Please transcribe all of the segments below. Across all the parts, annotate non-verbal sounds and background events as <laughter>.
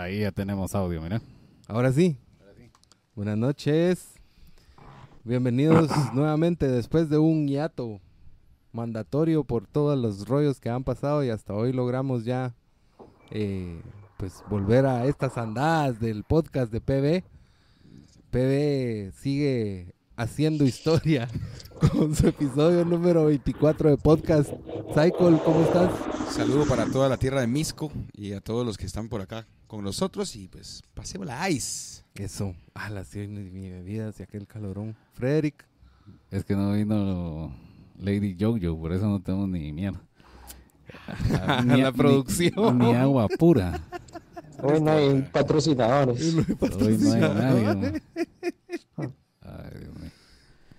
Ahí ya tenemos audio, mira. Ahora sí. Buenas noches. Bienvenidos <coughs> nuevamente después de un hiato mandatorio por todos los rollos que han pasado y hasta hoy logramos ya eh, pues volver a estas andadas del podcast de PB. PB sigue haciendo historia <laughs> con su episodio número 24 de podcast. Cycle, ¿cómo estás? Saludo para toda la tierra de Misco y a todos los que están por acá con nosotros y pues pasemos la ice. Eso, a las mi bebida y aquel calorón. Frederick. Es que no vino Lady Jojo, por eso no tenemos ni mierda. <laughs> Ni la producción. Ni, agua pura. Hoy no hay patrocinadores. Hoy no hay nadie. <laughs>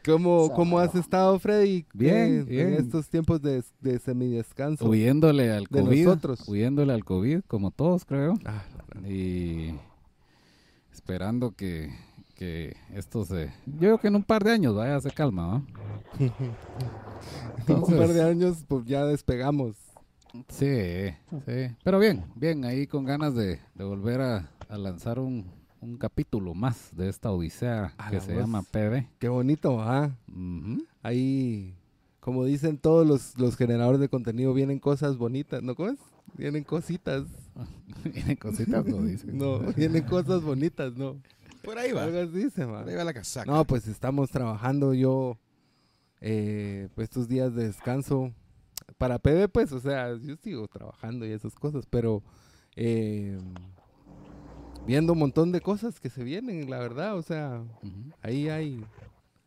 ¿Cómo, ¿Cómo has estado, Freddy? Bien, Eh, bien. En estos tiempos de, de semidescanso. Huyéndole al De COVID. nosotros. Huyéndole al COVID, como todos, creo. Ah, Y esperando que, que esto se... Yo creo que en un par de años vaya se calma, ¿no? en un par de años pues ya despegamos. Sí, sí. Pero bien, bien, ahí con ganas de, de volver a, a lanzar un, un capítulo más de esta odisea A que se voz. llama PB. Qué bonito, ¿ah? Ahí, como dicen todos los, los generadores de contenido, vienen cosas bonitas, ¿no? ¿Cómo es? Vienen cositas. <laughs> Vienen cositas, lo dicen. No, vienen cosas bonitas, ¿no? Por ahí va. Por ahí va la casaca. No, pues estamos trabajando yo eh, pues, estos días de descanso para PB, pues, o sea, yo sigo trabajando y esas cosas, pero eh, viendo un montón de cosas que se vienen, la verdad, o sea, Ujú. ahí hay,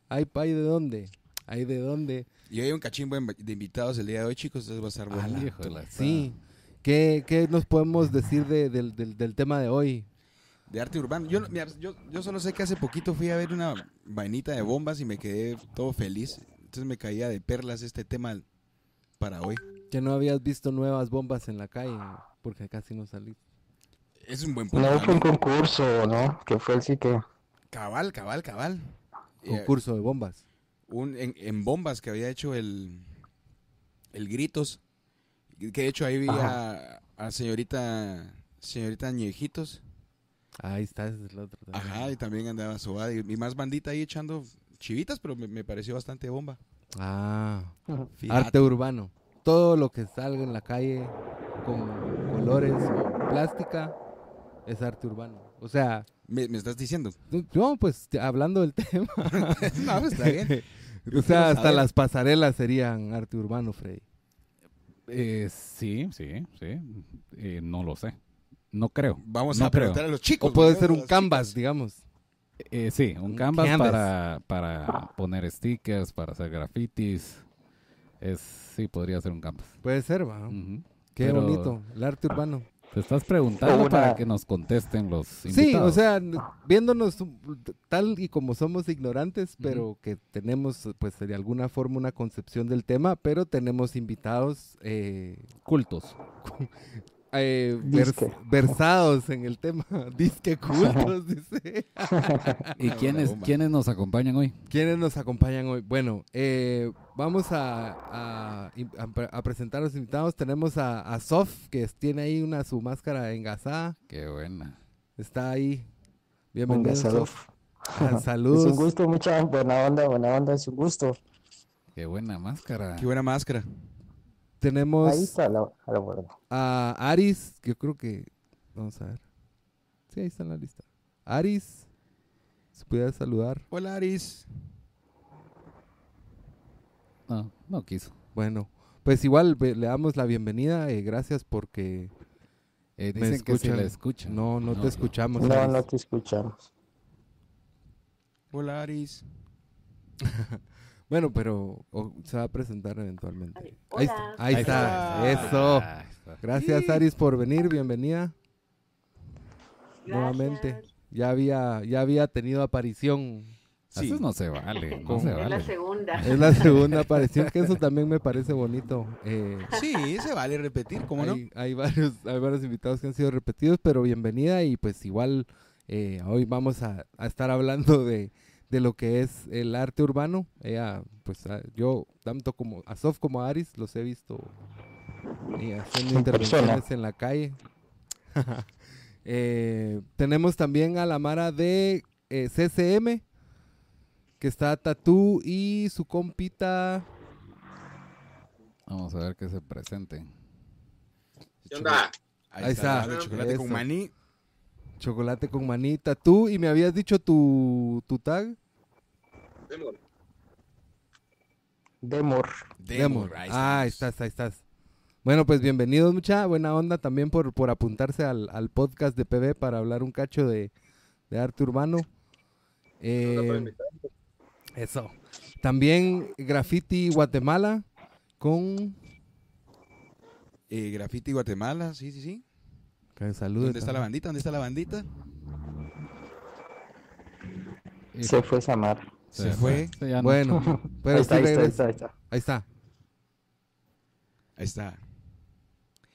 hay, hay de dónde, hay de dónde. Y hay un cachimbo de invitados el día de hoy, chicos. Entonces va a estar bueno. Sí, ¿qué, qué nos podemos decir de- del, del- del tema de hoy? De arte urbano. Yo, no- mira, yo, yo solo sé que hace poquito fui a ver una vainita de bombas y me quedé todo feliz. Entonces me caía de perlas este tema para hoy. Que no habías visto nuevas bombas en la calle, porque casi no salí. Es un buen punto. No fue un concurso, ¿no? Que fue el sí que... Cabal, cabal, cabal. Eh, Concurso de bombas. un, en, en bombas que había hecho el, el Gritos. Que de hecho ahí vi a, a señorita, señorita Ñejitos. Ahí está, ese es el otro. también. Ajá, y también andaba Sobada. Y, y más bandita ahí echando chivitas, pero me, me pareció bastante bomba. Ah, Fíjate. arte urbano. Todo lo que salga en la calle con colores o plástica es arte urbano. O sea, ¿Me, me estás diciendo? no, pues hablando del <laughs> tema. <laughs> no, pues está bien. o sea, hasta saber. las pasarelas serían arte urbano, Freddy. Eh, sí, sí, sí. Eh, no lo sé. No creo. Vamos No a creo. preguntar a los chicos. O puede ser un canvas, chicas. digamos. Eh, sí, un Un canvas, canvas. Para, para poner stickers, para hacer grafitis. Es, sí, podría ser un canvas. Puede ser, va. Qué Pero bonito, el arte urbano. Te estás preguntando Una- para que nos contesten los Sí, invitados. o sea, viéndonos tal y como somos ignorantes, pero que tenemos, pues, de alguna forma una concepción del tema, pero tenemos invitados eh, cultos. <laughs> eh, vers- versados en el tema. <laughs> Disque cultos, <laughs> dice. <laughs> ¿Y Una quiénes, quiénes nos acompañan hoy? ¿Quiénes nos acompañan hoy? Bueno, eh, vamos a, a- a pre- a presentar a los invitados. Tenemos a, a Sof, que tiene ahí una su máscara engasada. Qué buena. Está ahí. Bienvenido. Sof. Ah, Es Saludos. un gusto, mucha buena onda, buena onda, es un gusto. Qué buena máscara. Qué buena máscara. Tenemos Ahí está la, a la buena. a Aris, que yo creo que... Vamos a ver. Sí, ahí está en la lista. Aris, si pudiera saludar. Hola, Aris. No, no quiso. Bueno, pues igual le damos la bienvenida. eh, gracias porque... Eh, Me dicen que escuchan. la escuchan. No, no, te escuchamos. No, Aris. no te escuchamos. Hola, Aris. <laughs> Bueno, pero o- se va a presentar eventualmente. Hola. Ahí está. Ahí Ahí está. está. Eso. Gracias, Aris, por venir. Bienvenida nuevamente. Ya había, ya había tenido aparición. Sí. Eso no se vale. No se Es la segunda. Es la segunda aparición, que eso también me parece bonito. Eh, Sí, se vale repetir, ¿cómo no? hay, hay varios, hay varios invitados que han sido repetidos, pero bienvenida y pues igual eh, hoy vamos a, a estar hablando de, de lo que es el arte urbano. Ella, pues a- yo, tanto como a Sof como a Aris, los he visto eh, haciendo En persona. intervenciones en la calle. <laughs> Eh, tenemos también a la Mara de eh, CCM, que está Tatú y su compita. Vamos a ver que se presenten. ¿Qué onda? Ahí, Ahí está. chocolate con maní. Chocolate con maní, Tatú. Y me habías dicho tu, tu tag. Demon. Demor. Demor. Ahí Ah, ahí estás, ahí estás. Bueno, pues bienvenidos, mucha buena onda también por, por apuntarse al, al podcast de PB para hablar un cacho de, de arte urbano. Eh, eso. También Graffiti Guatemala con... Eh, Graffiti Guatemala, sí, sí, sí. que salude ¿Dónde está la bandita? ¿Dónde está la bandita? Se fue Samar. Se fue. Sí, ya no. Bueno, <laughs> pero ahí, está, ahí, está, ahí está, ahí está. Ahí está. Ahí está.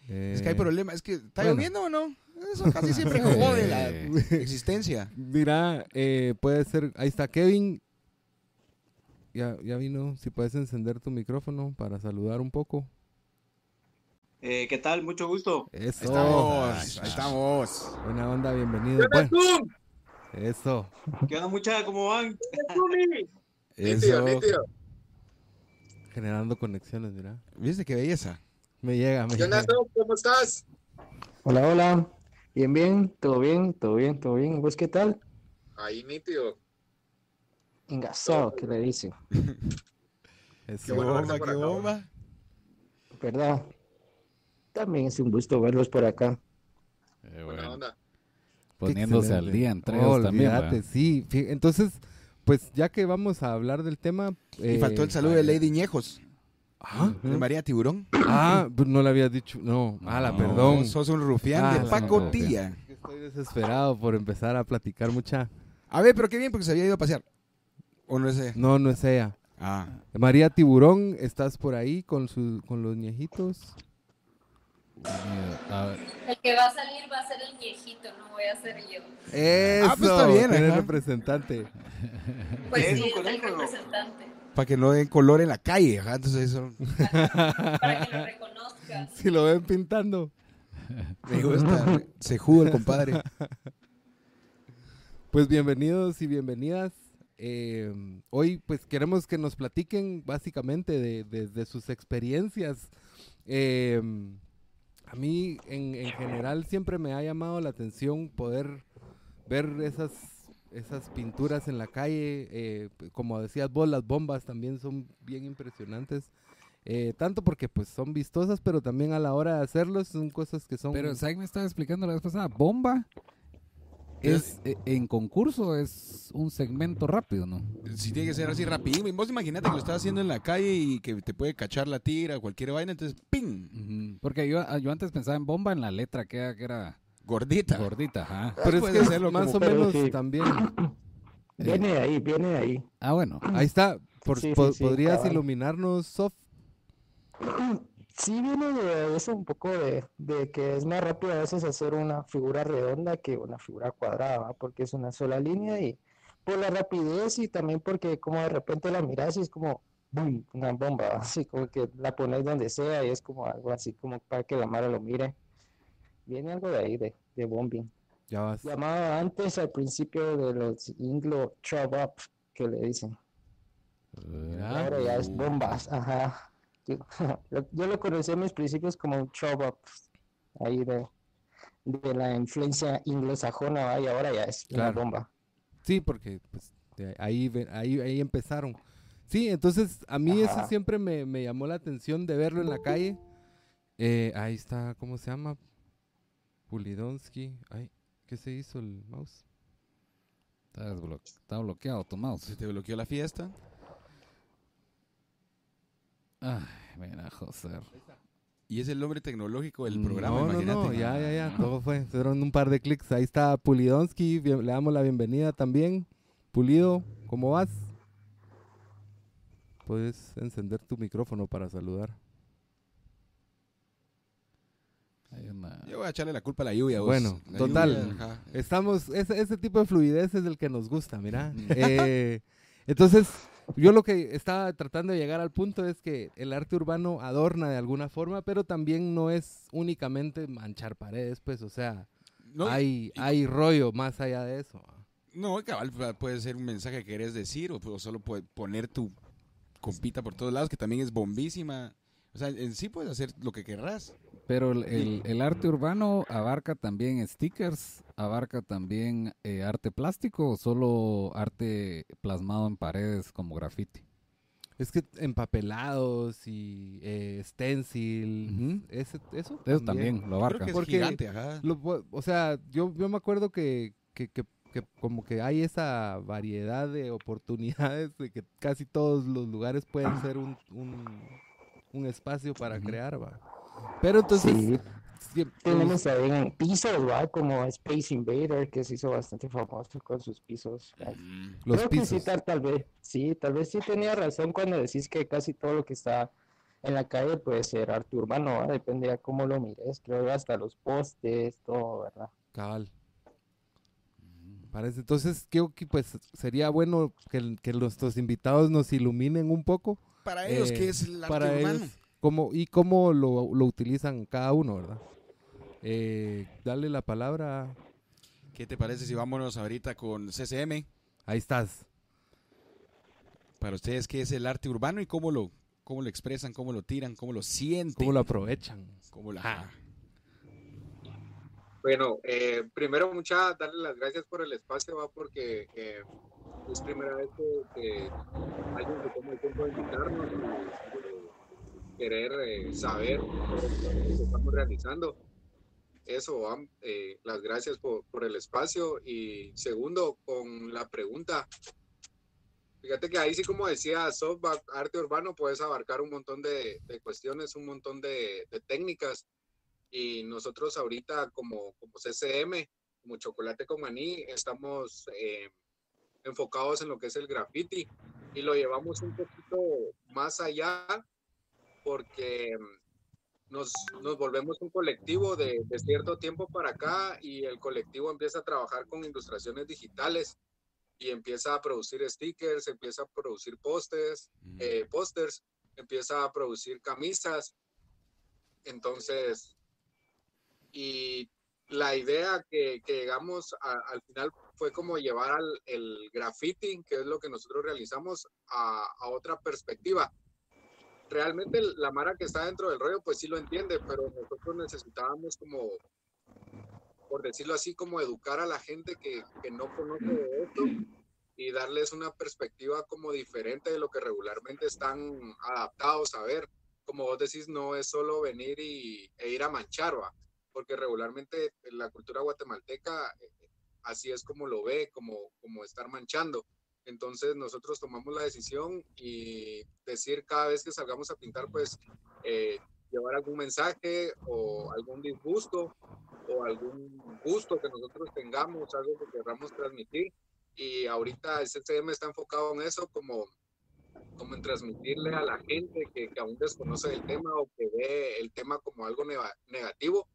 Eh, Es que hay problema. Es que, ¿está bueno. lloviendo o no? Eso <laughs> casi siempre jode la existencia. Mira, eh, puede ser... Ahí está Kevin. Ya, ya vino. Si puedes encender tu micrófono para saludar un poco. Eh, ¿Qué tal? Mucho gusto. Eso. Ahí estamos. Ahí estamos. Buena onda, ¿Qué bienvenido. Bueno, tú? Eso. ¿Qué onda, muchachos? ¿Cómo van? Eso. nítido. Generando conexiones, mira. ¿Viste qué belleza? Me llega, me ¿Qué onda, llega. tú? ¿Cómo estás? Hola, hola. Bien, bien, todo bien, todo bien, todo bien. ¿Vos qué tal? Ahí, nítido. Engasado, ¿qué le dicen? <laughs> Qué Eso. bueno bomba, qué acá. bomba. ¿Verdad? También es un gusto verlos por acá. Eh, Buena onda. Poniéndose al día entre Oh, ellos también. olvídate, ¿verdad? sí. Entonces, pues ya que vamos a hablar del tema. Y faltó el eh, saludo de Lady Ñejos. Ah, De María Tiburón. ah, pues no le había dicho. No, ala, No. perdón. Sos un rufián Ah, de la pacotilla. Estoy desesperado por empezar a platicar mucha. A ver, pero qué bien porque se había ido a pasear. ¿O no es ella? No, no es ella. Ah. María Tiburón, ¿estás por ahí con, su, con los ñejitos? A ver, El que va a salir va a ser el viejito, no voy a ser yo. Eso, Ah, pues está bien, eres representante. Pues Es sí, es el representante. Para que no den color en la calle. ajá, Entonces eso Para que lo reconozcas. <laughs> Si lo ven pintando. me gusta. Se jugó el compadre. Pues bienvenidos y bienvenidas. Eh, hoy pues queremos que nos platiquen básicamente de, de- de sus experiencias. Eh, a mí en, en general siempre me ha llamado la atención poder ver esas, esas pinturas en la calle. eh, como decías vos, las bombas también son bien impresionantes. Eh, tanto porque pues son vistosas, pero también a la hora de hacerlos son cosas que son... Pero Zach me estaba explicando la vez pasada, bomba es eh, en concurso es un segmento rápido, ¿no? Si tiene que ser así rapidísimo. Vos imagínate que lo estás haciendo en la calle y que te puede cachar la tira o cualquier vaina. Entonces, ¡ping! Porque yo, ah, yo antes pensaba en bomba en la letra que era, que era Gordita. gordita, ajá. pero es puedes que es hacerlo más como- o menos sí. también... Viene de ahí, viene de ahí. Ah, bueno. Ahí está. Por- Sí, sí, po- sí, ¿Podrías cabal. iluminarnos, Sof? <clears throat> Sí viene de eso un poco de, de que es más rápido a veces hacer una figura redonda que una figura cuadrada, porque es una sola línea y por la rapidez y también porque como de repente la miras y es como ¡boom! una bomba, así como que la pones donde sea y es como algo así como para que la Mara lo mire. Viene algo de ahí, de, de bombing. Ya vas. Llamado antes al principio de los Inglo Chop Up, que le dicen. Ahora ya es bombas, ajá. Yo, <laughs> lo- yo lo conocí en mis principios como un chop up, ahí de, de la influencia anglosajona, y ahora ya es una Claro. bomba. Sí, porque pues, ahí, ahí, ahí empezaron. Sí, entonces a mí eso siempre me, me llamó la atención de verlo en la calle. Eh, ahí está, ¿cómo se llama? Pulidonsky. Ay, ¿qué se hizo el mouse? Está, está bloqueado tu mouse. Se te bloqueó la fiesta. Ay, mira, José. Y es el nombre tecnológico del programa, no, no, imagínate. no, ya, ya, ya, todo fue. Fueron un par de clics. Ahí está Pulidonsky, le damos la bienvenida también. Pulido, ¿cómo vas? Puedes encender tu micrófono para saludar. Una- Yo voy a echarle la culpa a la lluvia. vos. Bueno, La total. lluvia. Estamos, ese, ese tipo de fluidez es el que nos gusta, mira. Eh, <laughs> entonces, yo lo que estaba tratando de llegar al punto es que el arte urbano adorna de alguna forma, pero también no es únicamente manchar paredes, pues, o sea, No, hay, hay rollo más allá de eso. ¿va? No, cabal, pu- puede ser un mensaje que querés decir o, o solo puede poner tu compita por todos lados, que también es bombísima. O sea, en sí puedes hacer lo que querrás. Pero el, el- el arte urbano abarca también stickers, abarca también eh, arte plástico o solo arte plasmado en paredes como graffiti. Es que empapelados y eh, stencil, ese- eso, Eso también lo Creo abarca. que es Porque- gigante, ajá. Lo pu- o sea, yo, yo me acuerdo que, que, que- que como que hay esa variedad de oportunidades de que casi todos los lugares pueden ser un, un, un espacio para crear, va. Pero entonces, Sí, tenemos también pisos, ¿va? Como Space Invader, que se hizo bastante famoso con sus pisos. Mm. los Creo que sí, tal, tal vez, sí, tal vez sí tenía razón cuando decís que casi todo lo que está en la calle puede ser arte urbano, ¿va? Depende de cómo lo mires, creo que hasta los postes, todo, ¿verdad? Cabal. Parece. Entonces, creo que pues sería bueno que, que nuestros invitados nos iluminen un poco Para ellos, Eh, ¿qué es el arte para urbano? ellos cómo, y cómo lo, lo utilizan cada uno, ¿verdad? Eh, dale la palabra. ¿Qué te parece si vámonos ahorita con CCM? Ahí estás. Para ustedes, ¿qué es el arte urbano y cómo lo, cómo lo expresan, cómo lo tiran, cómo lo sienten? ¿Cómo lo aprovechan? cómo la- Ah. Bueno, eh, primero, muchas darle las gracias por el espacio, va, porque eh, es primera vez que, que alguien se toma el tiempo de invitarnos y querer eh, saber lo que estamos realizando. Eso, eh, las gracias por, por el espacio. Y segundo, con la pregunta. Fíjate que ahí sí, como decía Softback, arte urbano, puedes abarcar un montón de, de cuestiones, un montón de, de técnicas y nosotros ahorita como, como CCM, como Chocolate con Maní, estamos eh, enfocados en lo que es el graffiti y lo llevamos un poquito más allá porque mm, nos, nos volvemos un colectivo de, de cierto tiempo para acá y el colectivo empieza a trabajar con ilustraciones digitales y empieza a producir stickers, empieza a producir postes, Mm. eh, pósters, empieza a producir camisas. Entonces, y la idea que, que llegamos a- al final fue como llevar al, el graffiti, que es lo que nosotros realizamos, a, a otra perspectiva. Realmente la Mara que está dentro del rollo, pues sí lo entiende, pero nosotros necesitábamos como, por decirlo así, como educar a la gente que, que no conoce de esto y darles una perspectiva como diferente de lo que regularmente están adaptados a ver. Como vos decís, no es solo venir y, e ir a manchar, ¿va? porque regularmente la cultura guatemalteca eh, así es como lo ve, como, como estar manchando. Entonces nosotros tomamos la decisión y decir cada vez que salgamos a pintar, pues eh, llevar algún mensaje o algún disgusto o algún gusto que nosotros tengamos, algo que queramos transmitir. Y ahorita el CCM está enfocado en eso, como, como en transmitirle a la gente que, aún desconoce el tema o que ve el tema como algo negativo,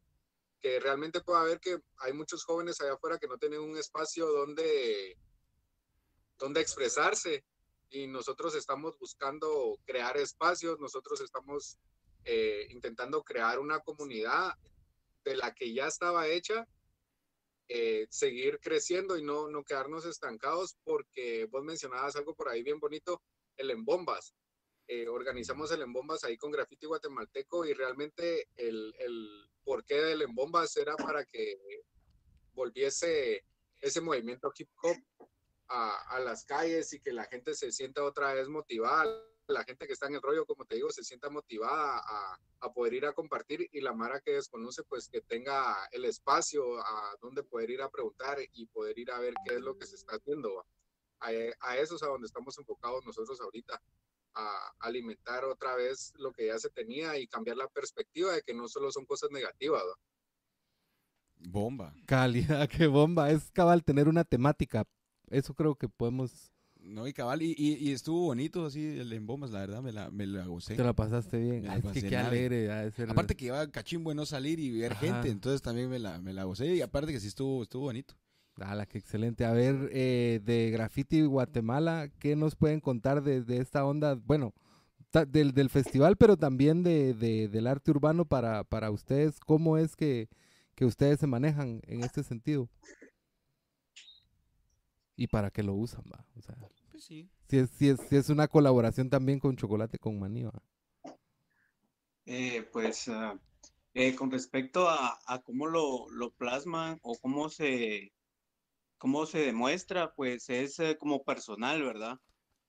que realmente pueda ver que hay muchos jóvenes allá afuera que no tienen un espacio donde, donde expresarse y nosotros estamos buscando crear espacios, nosotros estamos eh, intentando crear una comunidad de la que ya estaba hecha, eh, seguir creciendo y no, no quedarnos estancados porque vos mencionabas algo por ahí bien bonito, el Embombas. Eh, organizamos el Embombas ahí con Graffiti Guatemalteco y realmente el, el porqué del Embombas era para que volviese ese movimiento hip hop a, a las calles y que la gente se sienta otra vez motivada, la gente que está en el rollo, como te digo, se sienta motivada a, a poder ir a compartir y la Mara que desconoce, pues que tenga el espacio a donde poder ir a preguntar y poder ir a ver qué es lo que se está haciendo. A, a eso es a donde estamos enfocados nosotros ahorita, a alimentar otra vez lo que ya se tenía y cambiar la perspectiva de que no solo son cosas negativas. ¿va? Bomba. Calidad, qué bomba. Es cabal tener una temática. Eso creo que podemos. No, y cabal, y, y, y estuvo bonito así el en bombas, la verdad, me la, me la gocé. Te la pasaste bien. La es pasé que qué alegre. ha de ser- Aparte que iba cachimbo no salir y ver Ajá. gente, entonces también me la, me la gocé y aparte que sí estuvo, estuvo bonito. Ala, qué excelente. A ver, eh, de Graffiti Guatemala, ¿qué nos pueden contar de, de esta onda? Bueno, ta- del, del festival, pero también de, de- del arte urbano para, para ustedes. ¿Cómo es que, que ustedes se manejan en este sentido. Y para qué lo usan, va. O sea, Pues sí. si es, si es, si es una colaboración también con chocolate con maní, va. Eh, pues eh, con respecto a, a cómo lo, lo plasman o cómo se, cómo se demuestra, pues es eh, como personal, ¿verdad?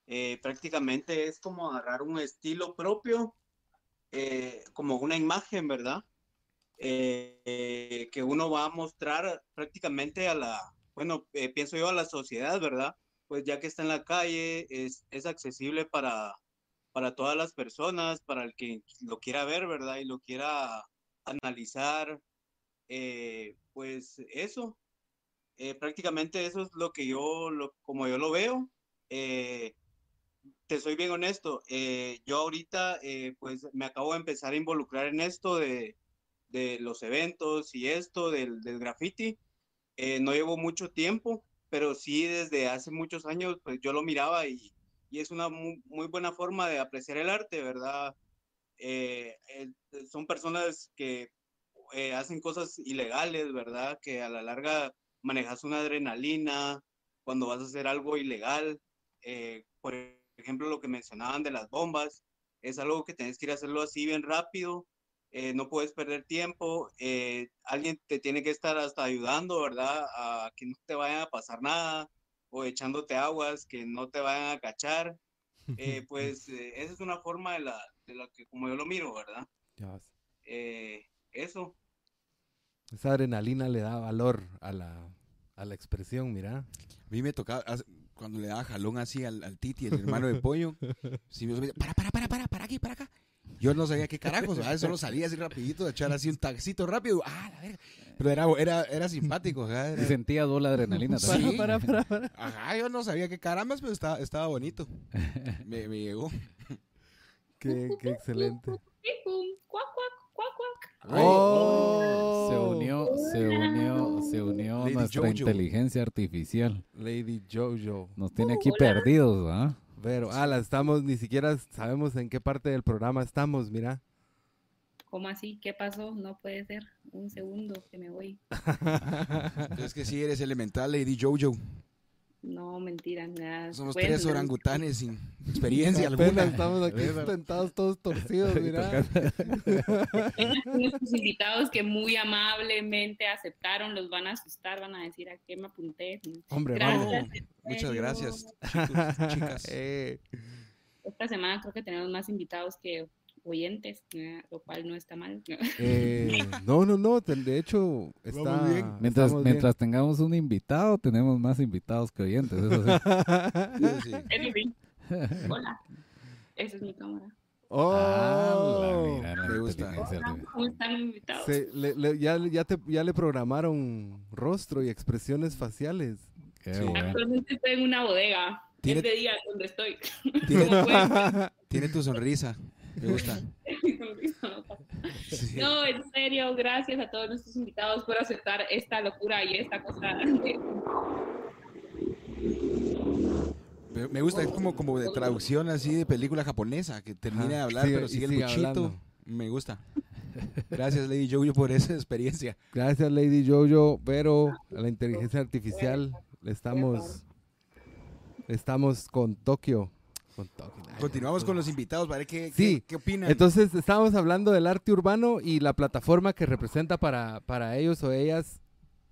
Eh, prácticamente es como agarrar un estilo propio, eh, como una imagen, ¿verdad? Eh, eh, que uno va a mostrar prácticamente a la, bueno, eh, pienso yo a la sociedad, ¿verdad? Pues ya que está en la calle, es, es accesible para, para todas las personas, para el que lo quiera ver, ¿verdad? Y lo quiera analizar, eh, pues eso, eh, prácticamente eso es lo que yo, lo, como yo lo veo. Eh, te soy bien honesto, eh, yo ahorita pues me acabo de empezar a involucrar en esto de, de los eventos y esto del, del graffiti. Eh, no llevo mucho tiempo, pero sí desde hace muchos años pues yo lo miraba y, y es una muy, buena forma de apreciar el arte, ¿verdad? Eh, eh, son personas que eh, hacen cosas ilegales, ¿verdad? Que a la larga manejas una adrenalina cuando vas a hacer algo ilegal. Por ejemplo, lo que mencionaban de las bombas, es algo que tenés que ir a hacerlo así bien rápido, eh, no puedes perder tiempo, eh, alguien te tiene que estar hasta ayudando, ¿verdad? A que no te vaya a pasar nada o echándote aguas que no te vayan a cachar. Eh, <laughs> pues eh, esa es una forma de la, de la que como yo lo miro, ¿verdad? Ya vas. Eh, eso. Esa adrenalina le da valor a la, a la expresión, mira. A mí me tocaba, cuando le daba jalón así al, al Titi, el hermano de pollo, <laughs> si me para, para, para, para, para aquí, para acá. Yo no sabía qué carajos, ¿verdad? solo <laughs> salía así rapidito, de echar así un taxito rápido. Ah, la verga. Pero era, era, era simpático. Era- Y sentía doble adrenalina Sí. también. Para, para, para. Ajá, yo no sabía qué carambas, pero estaba, estaba bonito. Me, me llegó. <laughs> Qué, qué excelente. Pum, cuac, cuac, cuac, cuac. ¡Oh! Se unió, se unió, se unió Lady nuestra Jojo. inteligencia artificial. Lady Jojo. Nos tiene aquí perdidos, ¿ah? Pero, ala, estamos, ni siquiera sabemos en qué parte del programa estamos, mira. ¿Cómo así? ¿Qué pasó? No puede ser. Un segundo que me voy. <laughs> Es que sí, eres elemental, Lady Jojo. No, mentira, nada. Somos Pues, tres orangutanes sin <laughs> experiencia alguna. estamos aquí sentados todos torcidos, mira. <laughs> Nuestros invitados que muy amablemente aceptaron, los van a asustar, van a decir a qué me apunté. Hombre, Gracias. Muchas gracias, <laughs> chicos, chicas. Eh, Esta semana creo que tenemos más invitados que oyentes, eh, lo cual no está mal. <laughs> eh, no, no, no. De hecho, está. Bien. Mientras, estamos bien. mientras tengamos un invitado, tenemos más invitados que oyentes. Eso sí. <laughs> Sí. Sí. Hola, esa es mi cámara. Oh. Ah, mira, gusta. ¿cómo están invitados? Se- le- le- ya, ya, te, ya le programaron rostro y expresiones faciales. Qué Sí. bueno. Actualmente estoy en una bodega. Tiene- Es de día donde estoy. Tiene, <laughs> tiene tu sonrisa. Me gusta. <laughs> no en serio, gracias a todos nuestros invitados por aceptar esta locura y esta cosa. Me- gusta, es como, como de traducción así de película japonesa, que termina de hablar, sigue- pero sigue el hablando. Me gusta. <laughs> Gracias, Lady Jojo, por esa experiencia. Gracias, Lady Jojo, pero a la inteligencia artificial estamos, estamos con Tokio. Con. Continuamos con los invitados, para qué, Sí. qué, qué opinan. Entonces, estábamos hablando del arte urbano y la plataforma que representa para, para ellos o ellas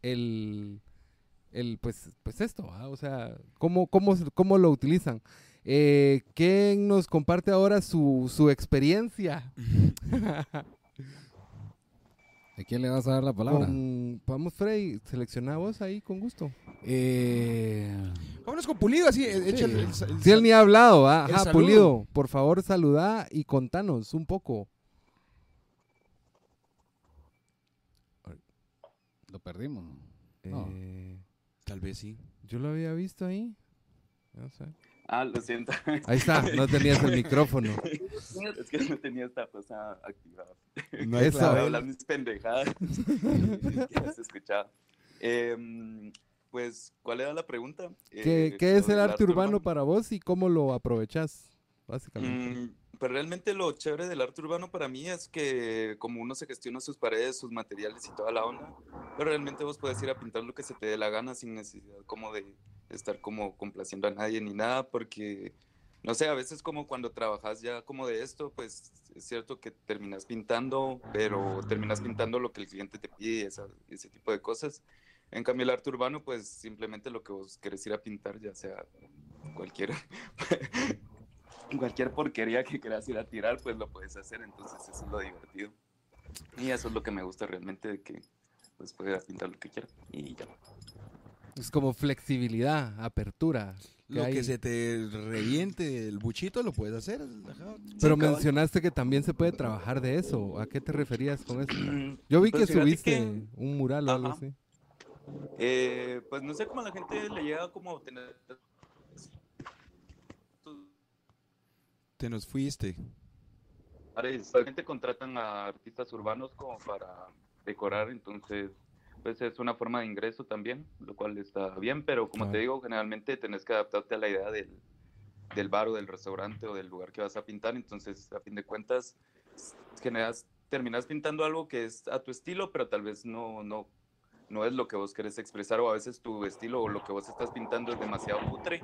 el, el pues, pues esto, o sea, ¿cómo, cómo, cómo lo utilizan. Eh, ¿Quién nos comparte ahora su, su experiencia? <laughs> ¿A quién le vas a dar la palabra? Con, vamos, Freddy, selecciona vos ahí con gusto. Eh, Vámonos con Pulido, así. e- echa el- el- el- Si él ni ha hablado, ¿ah? ajá. Pulido, por favor, saluda y contanos un poco. lo perdimos. No. Eh, Tal vez sí. yo lo había visto ahí. No sé. Ah, lo siento. Ahí está, <laughs> no tenías el micrófono. es que no tenía esta cosa activada. No clave. hablando mis pendejadas. <laughs> que se escuchaba. Em, pues, ¿cuál era la pregunta? ¿Qué, Eh, qué es el arte urbano para vos y cómo lo aprovechás? Básicamente. Mm, pero realmente lo chévere del arte urbano para mí es que como uno se gestiona sus paredes, sus materiales y toda la onda, pero realmente vos puedes ir a pintar lo que se te dé la gana sin necesidad como de estar como complaciendo a nadie ni nada, porque no sé, a veces como cuando trabajas ya como de esto, pues es cierto que terminas pintando, pero terminas pintando lo que el cliente te pide esa- ese tipo de cosas. En cambio, el arte urbano, pues simplemente lo que vos querés ir a pintar, ya sea cualquier, <laughs> cualquier porquería que quieras ir a tirar, pues lo puedes hacer. Entonces, eso es lo divertido. Y eso es lo que me gusta realmente, de que pues a pintar lo que quiera. Y ya. Es como flexibilidad, apertura. que Lo hay. que se te reviente el buchito lo puedes hacer. ajá. Pero cabal. mencionaste que también se puede trabajar de eso. ¿A qué te referías con eso? <clears throat> Yo vi Pues que subiste que- un mural o algo así. Eh, pues no sé cómo a la gente le llega como tener... Te nos fuiste. Gente contratan a artistas urbanos como para decorar, entonces pues es una forma de ingreso también, lo cual está bien, pero como Claro. te digo, generalmente tenés que adaptarte a la idea del, del bar o del restaurante o del lugar que vas a pintar, entonces a fin de cuentas generas, terminas pintando algo que es a tu estilo, pero tal vez no, no, no es lo que vos querés expresar o a veces tu estilo o lo que vos estás pintando es demasiado cutre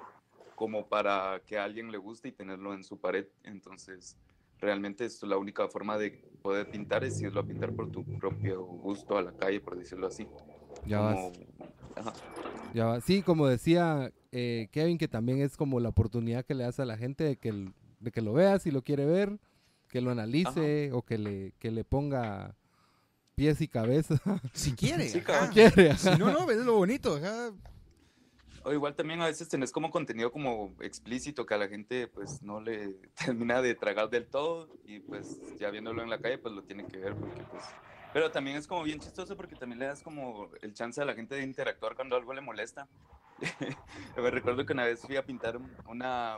como para que a alguien le guste y tenerlo en su pared, entonces realmente es la única forma de poder pintar es irlo a pintar por tu propio gusto a la calle, por decirlo así. Ya Como- vas. Ajá. Ya va. Sí, como decía eh, Kevin, que también es como la oportunidad que le das a la gente de que, el- de que lo vea si lo quiere ver, que lo analice o que le, que le ponga pies y cabeza. Si quiere. Sí, ajá. cabal. quiere. Si no, no, es lo bonito. ajá. O igual también a veces tenés como contenido como explícito que a la gente pues no le <laughs> termina de tragar del todo y pues ya viéndolo en la calle pues lo tiene que ver porque pues... Pero también es como bien chistoso porque también le das como el chance a la gente de interactuar cuando algo le molesta. <laughs> Me recuerdo que una vez fui a pintar una...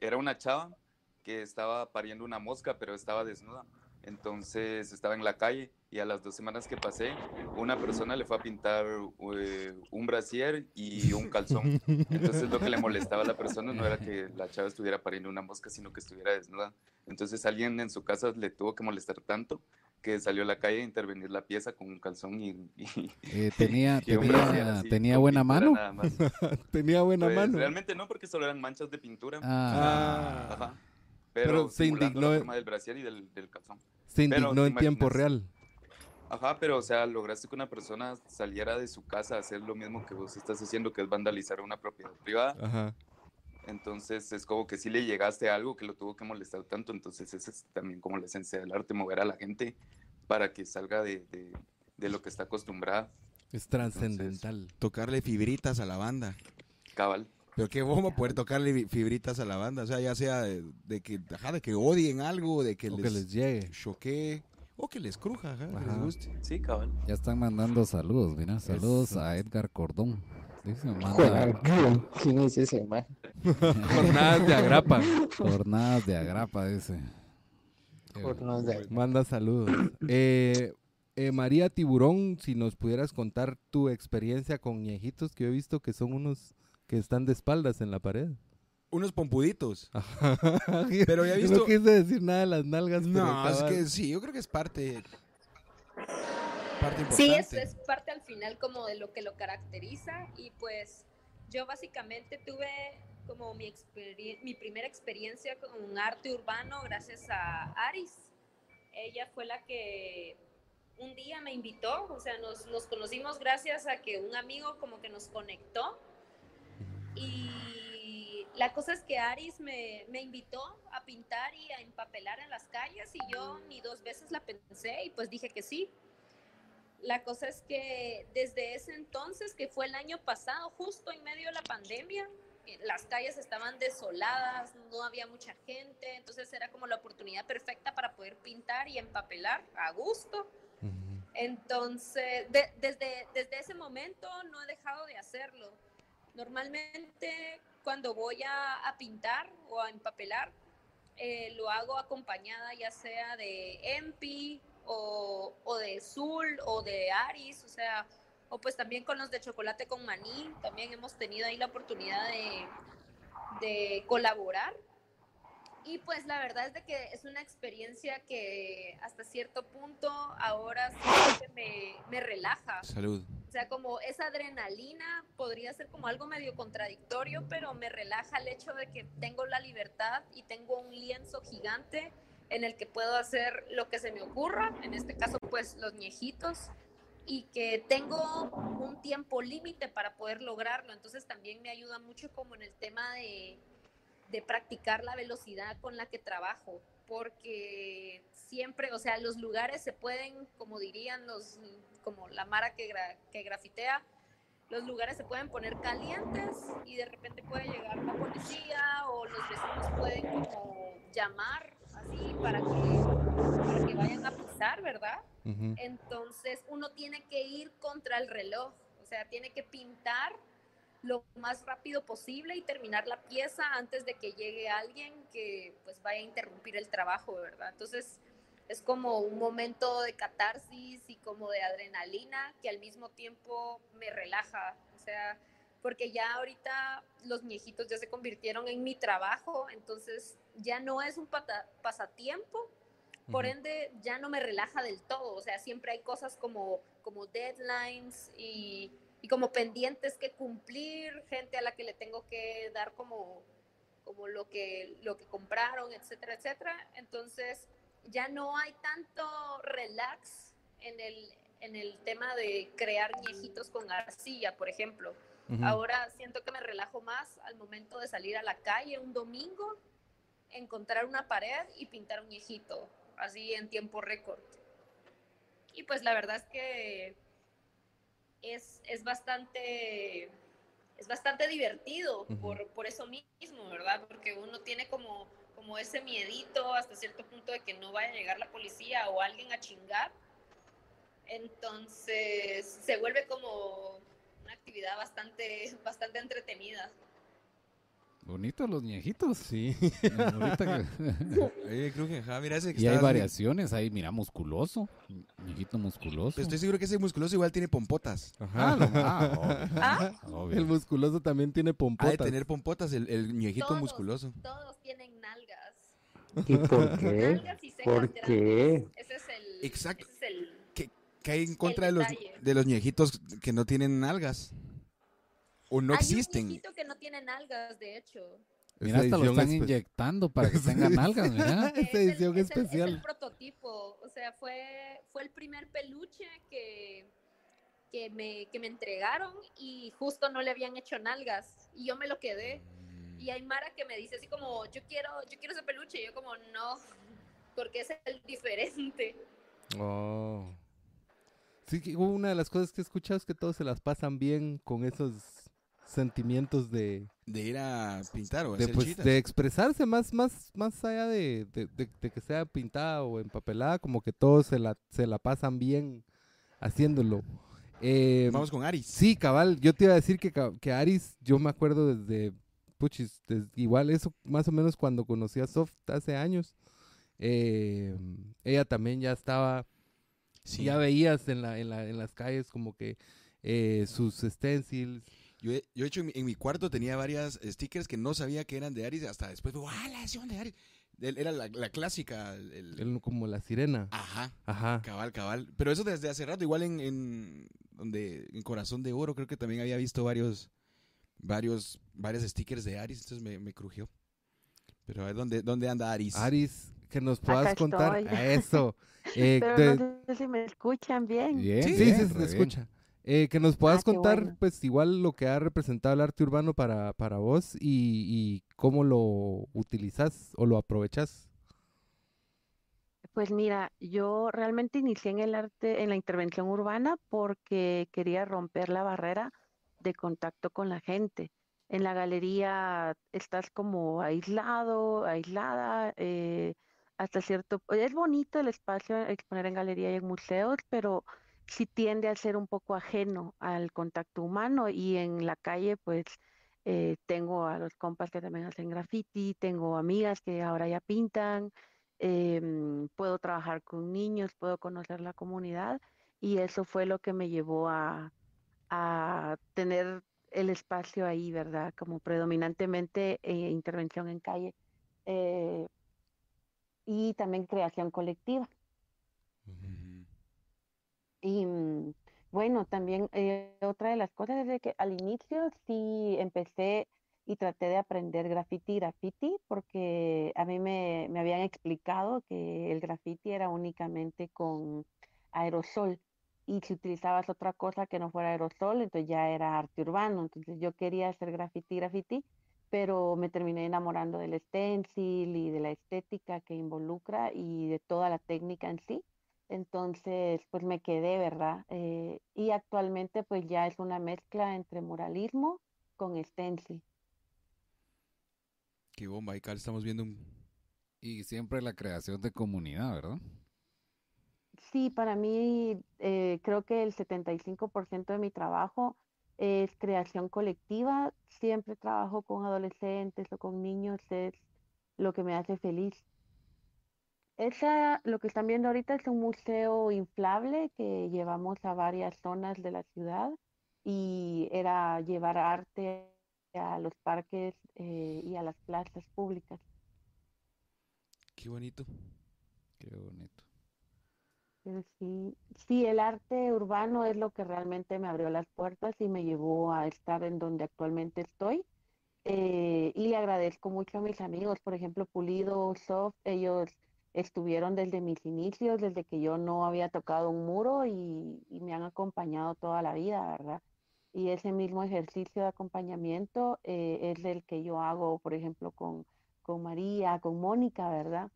Era una chava que estaba pariendo una mosca pero estaba desnuda. Entonces estaba en la calle y a las dos semanas que pasé, una persona le fue a pintar eh, un brasier y un calzón. Entonces lo que le molestaba a la persona no era que la chava estuviera pariendo una mosca, sino que estuviera desnuda. Entonces alguien en su casa le tuvo que molestar tanto que salió a la calle a intervenir la pieza con un calzón y... y- Eh, tenía <laughs> y tenía, así, tenía buena mano. nada más. <laughs> Tenía buena Pues, mano. Realmente no, porque solo eran manchas de pintura. Ah, Ajá. Pero Pero, se indignó- la forma del brasier y del, del calzón. Se pero indignó te en tiempo real. Ajá, pero o sea, lograste que una persona saliera de su casa a hacer lo mismo que vos estás haciendo, que es vandalizar una propiedad privada. Ajá. Entonces es como que sí le llegaste a algo que lo tuvo que molestar tanto. Entonces esa es también como la esencia del arte, mover a la gente para que salga de, de- de lo que está acostumbrada. Es trascendental. Tocarle fibritas a la banda. Cabal. Pero qué bomba poder tocarle fi- fibritas a la banda. O sea, ya sea de, de que, ajá, de que odien algo, de que, O les, que les llegue. choquee, o que les cruja, ajá, que les guste. Sí, cabal. ya están mandando saludos, mira, saludos a Edgar Cordón. Dice, <laughs> manda ¿Quién es ese man? <laughs> Jornadas de agrapa. jornadas de agrapa, dice. Por no sé. Manda saludos. Eh, eh, María Tiburón, si nos pudieras contar tu experiencia con ñejitos, que yo he visto que son unos que están de espaldas en la pared. Unos pompuditos. <laughs> Pero ya visto- No quise decir nada de las nalgas. pero No, es que sí, yo creo que es parte, parte importante. Sí, eso es parte al final como de lo que lo caracteriza y pues yo básicamente tuve como mi, experien- mi primera experiencia con arte urbano gracias a Aris. Ella fue la que un día me invitó, o sea, nos, nos conocimos gracias a que un amigo como que nos conectó y la cosa es que Aris me, me invitó a pintar y a empapelar en las calles y yo ni dos veces la pensé y pues dije que sí. La cosa es que desde ese entonces, que fue el año pasado, justo en medio de la pandemia, eh, las calles estaban desoladas, no había mucha gente, entonces era como la oportunidad perfecta para poder pintar y empapelar a gusto. Entonces, de- desde, desde ese momento no he dejado de hacerlo. Normalmente cuando voy a, a pintar o a empapelar, eh, lo hago acompañada ya sea de Empi o, o de Zul o de Aris, o sea, o pues también con los de chocolate con maní, también hemos tenido ahí la oportunidad de, de colaborar. Y pues la verdad es de que es una experiencia que hasta cierto punto ahora me, me relaja. Salud. O sea, como esa adrenalina podría ser como algo medio contradictorio, pero me relaja el hecho de que tengo la libertad y tengo un lienzo gigante en el que puedo hacer lo que se me ocurra, en este caso pues los ñejitos, y que tengo un tiempo límite para poder lograrlo. Entonces también me ayuda mucho como en el tema de, de practicar la velocidad con la que trabajo, porque siempre, o sea, los lugares se pueden, como dirían los, como la Mara que, gra- que grafitea, los lugares se pueden poner calientes y de repente puede llegar la policía o los vecinos pueden como llamar así para que, para que vayan a pisar, ¿verdad? Entonces uno tiene que ir contra el reloj, o sea, tiene que pintar lo más rápido posible y terminar la pieza antes de que llegue alguien que pues vaya a interrumpir el trabajo, ¿verdad? Entonces es como un momento de catarsis y como de adrenalina que al mismo tiempo me relaja, o sea, porque ya ahorita los ñejitos ya se convirtieron en mi trabajo, entonces ya no es un pasatiempo, por ende ya no me relaja del todo, o sea, siempre hay cosas como, como deadlines y, y como pendientes que cumplir, gente a la que le tengo que dar como, como lo, que, lo que compraron, etcétera, etcétera. Entonces ya no hay tanto relax en el, en el tema de crear ñejitos con arcilla, por ejemplo. Ahora siento que me relajo más al momento de salir a la calle un domingo, encontrar una pared y pintar un ñejito, así en tiempo récord. Y pues la verdad es que es, es bastante es bastante divertido por, por eso mismo, ¿verdad? Porque uno tiene como, como ese miedito hasta cierto punto de que no vaya a llegar la policía o alguien a chingar. Entonces se vuelve como una actividad bastante, bastante entretenida. Bonitos los ñejitos. Sí. Ahorita que- <laughs> Oye, creo que, ajá, mira ese que y hay variaciones ahí, mira, musculoso. Ñejito musculoso. Pero estoy seguro que ese musculoso igual tiene pompotas. Ah, lo- ah, <laughs> obvio, ¿Ah? obvio. El musculoso también tiene Ha de pompotas. tener pompotas el, el ñejito Todos, musculoso. Todos tienen nalgas. ¿Y por qué? Nalgas y ¿Por grandes. qué? Ese es el. Exacto. ese es el- ¿Qué hay en contra de los, detalle. de los ñejitos que no tienen nalgas? O no Hay existen. un viejito que no tiene nalgas, de hecho. Mira, hasta lo edición están inyectando para que <laughs> tengan algas, mira. <laughs> Esta Es el- edición es el- Es especial. el prototipo. O sea, fue, fue el primer peluche que, que, me, que me entregaron y justo no le habían hecho nalgas. Y yo me lo quedé. Y hay Mara que me dice así como, yo quiero, yo quiero ese peluche. Y yo como, no, porque es el <laughs> diferente. Oh. Sí, que una de las cosas que he escuchado es que todos se las pasan bien con esos sentimientos de, De ir a pintar o de, hacer pues, de expresarse más, más, más allá de, de- que sea pintada o empapelada, como que todos se la, se la pasan bien haciéndolo. Eh, Vamos con Aris. Sí, cabal, yo te iba a decir que, que Aris, yo me acuerdo desde, puchis, igual eso más o menos cuando conocí a Soft hace años, eh, ella también ya estaba, Sí. ya veías en, la, en, la, en las calles como que eh, sus stencils, Yo, he, yo he hecho en mi, en mi cuarto tenía varias stickers que no sabía que eran de Aris. Hasta después, ¡ah, la son de Aris! El- Era la, la clásica. el- el- como la sirena. Ajá, Ajá. cabal, cabal. Pero eso desde hace rato. Igual en, en, donde, en Corazón de Oro creo que también había visto varios, varios, varios stickers de Aris. Entonces me, me crujió. Pero a ver, ¿dónde, dónde anda Aris? Aris, que nos puedas Acá contar estoy. a eso. <laughs> Eh, Pero de- no sé si me escuchan bien. Bien, Sí, bien, sí, se bien. escucha. Eh, que nos puedas Ah, contar, bueno. pues, igual lo que ha representado el arte urbano para, para vos y, y cómo lo utilizas o lo aprovechas. Pues mira, yo realmente inicié en el arte, en la intervención urbana porque quería romper la barrera de contacto con la gente. En la galería estás como aislado, aislada, eh, hasta cierto, es bonito el espacio exponer en galería y en museos, pero sí tiende a ser un poco ajeno al contacto humano y en la calle pues eh, tengo a los compas que también hacen graffiti, tengo amigas que ahora ya pintan em, puedo trabajar con niños, puedo conocer la comunidad y eso fue lo que me llevó a, a tener el espacio ahí, ¿verdad? Como predominantemente eh, intervención en calle eh, y también creación colectiva. Y mm, bueno, también eh, otra de las cosas es que al inicio sí empecé y traté de aprender graffiti graffiti porque a mí me, me habían explicado que el graffiti era únicamente con aerosol y si utilizabas otra cosa que no fuera aerosol, entonces ya era arte urbano. Entonces yo quería hacer graffiti, graffiti, pero me terminé enamorando del stencil y de la estética que involucra y de toda la técnica en sí. Entonces, pues me quedé, ¿verdad? Eh, y actualmente pues ya es una mezcla entre muralismo con stencil. Qué bomba, ahí estamos viendo un... Y siempre la creación de comunidad, ¿verdad? Sí, para mí eh, creo que el 75% de mi trabajo es creación colectiva. Siempre trabajo con adolescentes o con niños, es lo que me hace feliz. Esa, lo que están viendo ahorita es un museo inflable que llevamos a varias zonas de la ciudad y era llevar arte a los parques eh, y a las plazas públicas. Qué bonito. Qué bonito. Sí, sí, el arte urbano es lo que realmente me abrió las puertas y me llevó a estar en donde actualmente estoy. Eh, y le agradezco mucho a mis amigos, por ejemplo, Pulido, Soft, ellos estuvieron desde mis inicios, desde que yo no había tocado un muro y, me han acompañado toda la vida, ¿verdad? Y ese mismo ejercicio de acompañamiento eh, es el que yo hago, por ejemplo, con, con María, con Mónica, ¿verdad?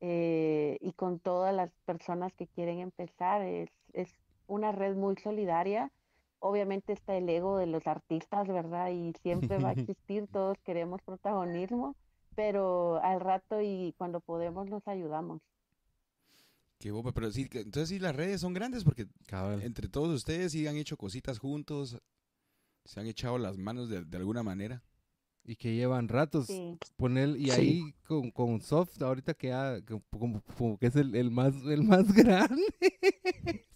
Eh, y con todas las personas que quieren empezar. Es, es una red muy solidaria. Obviamente está el ego de los artistas, ¿verdad? Y siempre va a <laughs> existir, todos queremos protagonismo, pero al rato y cuando podemos nos ayudamos. Qué boba, pero sí, entonces sí las redes son grandes porque entre todos ustedes sí han hecho cositas juntos, se han echado las manos de, de alguna manera. Y que llevan ratos poner y ahí con, con soft ahorita que, ya, como, que es el, el, más el más <laughs> grande.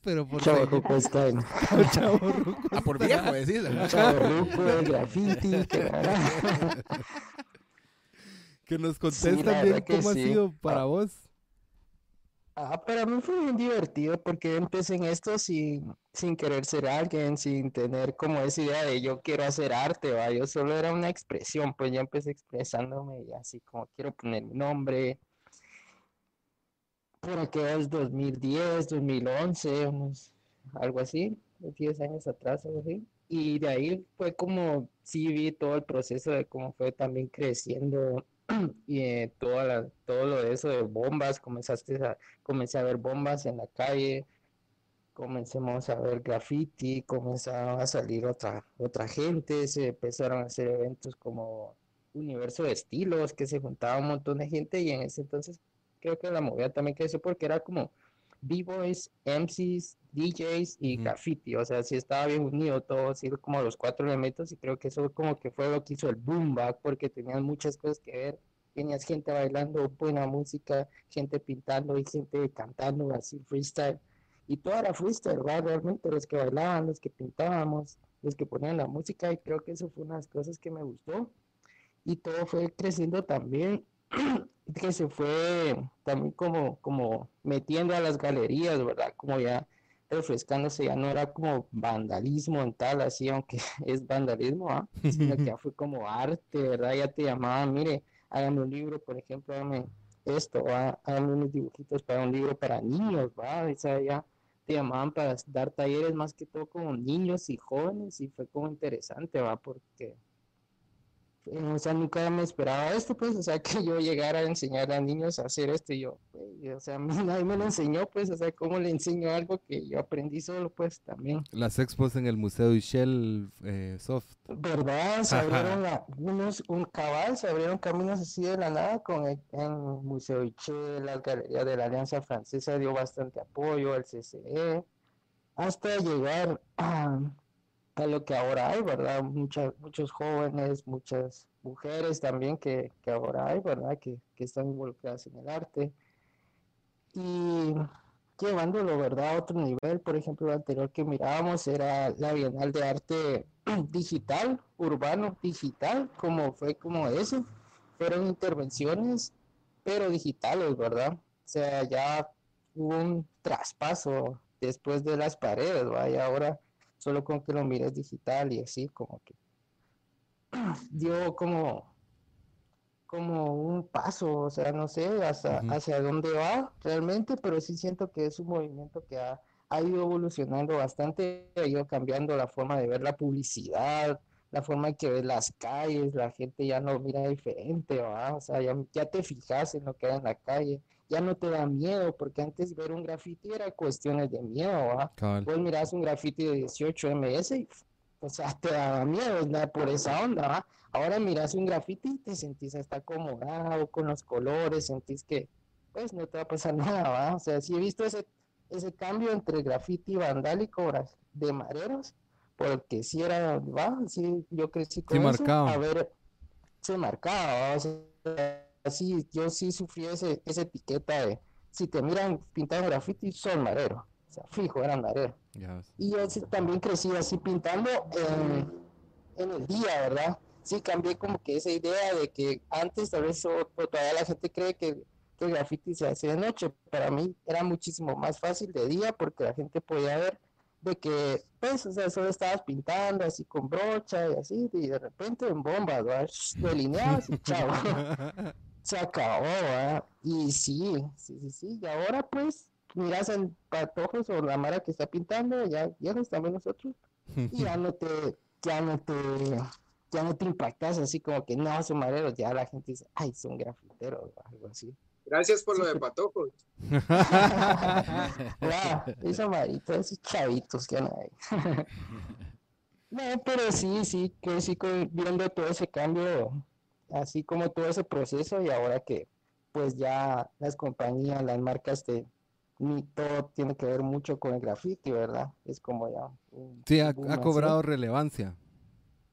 Pero por Chavorruco está en <laughs> ah, por viejo decís Chavorruco el graffiti <laughs> que nos contesta bien cómo ha sido para ah. vos Ah, para mí fue bien divertido porque empecé en esto sin, sin querer ser alguien, sin tener como esa idea de yo quiero hacer arte, ¿va? Yo solo era una expresión, pues ya empecé expresándome y así como quiero poner mi nombre. Por aquellos 2010, 2011, unos, algo así, 10 años atrás, algo así. Y de ahí fue como, sí vi todo el proceso de cómo fue también creciendo <clears throat> y eh, toda todo lo de eso de bombas, comenzaste a, comencé a ver bombas en la calle, comencemos a ver graffiti, comenzaron a salir otra, otra gente, se empezaron a hacer eventos como universo de estilos, que se juntaba un montón de gente y en ese entonces creo que la movida también creció porque era como B-Boys, MCs, DJs y graffiti, o sea, sí estaba bien unido todo, así como los cuatro elementos y creo que eso como que fue lo que hizo el boom back porque tenían muchas cosas que ver, tenías gente bailando buena música, gente pintando y gente cantando así freestyle. Y todo era freestyle, ¿verdad? Realmente los que bailaban, los que pintábamos, los que ponían la música y creo que eso fue una de las cosas que me gustó. Y todo fue creciendo también <clears throat> que se fue también como, como metiendo a las galerías, ¿verdad? Como ya refrescándose, ya no era como vandalismo en tal, así, aunque <laughs> es vandalismo, ¿ah? sino que ya fue como arte, ¿verdad? Ya te llamaban, mire, hágame un libro, por ejemplo, hágame esto, ¿va? hágame unos dibujitos para un libro para niños, ¿va? O sea, ya te llamaban para dar talleres más que todo con niños y jóvenes y fue como interesante, ¿va? Porque o sea, nunca me esperaba esto, pues, o sea, <laughs> que yo llegara a enseñar a niños a hacer esto y yo, o sea, <laughs> nadie me lo enseñó, pues, o sea, cómo le enseño algo que yo aprendí solo, pues, también. Las expos en el Museo Ishel eh, Soft. ¿Verdad? Se abrieron unos, un cabal, se abrieron caminos así de la nada con el, en el Museo Ishel, la Galería de la Alianza Francesa dio bastante apoyo, el CCE, hasta llegar <clears throat> a a lo que ahora hay, ¿verdad? Muchas, muchos jóvenes, muchas mujeres también que, que ahora hay, ¿verdad? Que, que, están involucradas en el arte. Y llevándolo, ¿verdad? A otro nivel. Por ejemplo, lo anterior que mirábamos era la Bienal de Arte <clears throat> Digital, Urbano Digital, como fue como eso. Fueron intervenciones, pero digitales, ¿verdad? O sea, ya hubo un traspaso después de las paredes, vaya, ahora solo con que lo mires digital y así, como que <clears throat> dio como como un paso, o sea, no sé hacia, hacia dónde va realmente, pero sí siento que es un movimiento que ha, ha ido evolucionando bastante, ha ido cambiando la forma de ver la publicidad, la forma en que ves las calles, la gente ya no mira diferente, o sea, ya, ya, te fijas en lo que hay en la calle, ya no te da miedo, porque antes ver un graffiti era cuestiones de miedo, ¿va? Vos mirás un graffiti de 18 ms y o sea, te daba miedo por esa onda, ¿va? Ahora miras un graffiti y te sentís hasta acomodado con los colores, sentís que, pues, no te va a pasar <laughs> nada, ¿va? O sea, sí he visto ese, ese cambio entre graffiti vandálico de mareros, porque si era, ¿va? Sí, yo crecí con sí, eso. Marcado. A ver, se marcaba, O sea, sí, yo sí sufrí ese, esa etiqueta de, si te miran pintando graffiti, son mareros fijo, era mareros. Y yo también crecí así pintando en, el día, ¿verdad? Sí, cambié como que esa idea de que antes tal vez todavía la gente cree que, el graffiti se hace de noche. Para mí era muchísimo más fácil de día porque la gente podía ver de que, pues, o sea, solo estabas pintando así con brocha y así, y de repente en bombas, ¿verdad? Delineadas y chao. <laughs> <laughs> se acabó, ¿verdad? Y sí, sí, sí, sí. Y ahora, pues, miras en patojos o la mara que está pintando, ya viejos también nosotros, <laughs> y ya no te, ya no te, ya no te impactas así como que no, son mareros, ya la gente dice, ay, son grafiteros o algo así. Gracias por lo de patojos. <laughs> esos maritos, esos chavitos que hay. <laughs> no, pero sí, sí, que sí viendo todo ese cambio, así como todo ese proceso y ahora que pues ya las compañías, las marcas te, ni todo tiene que ver mucho con el graffiti, ¿verdad? Es como ya... sí, ha, cobrado relevancia.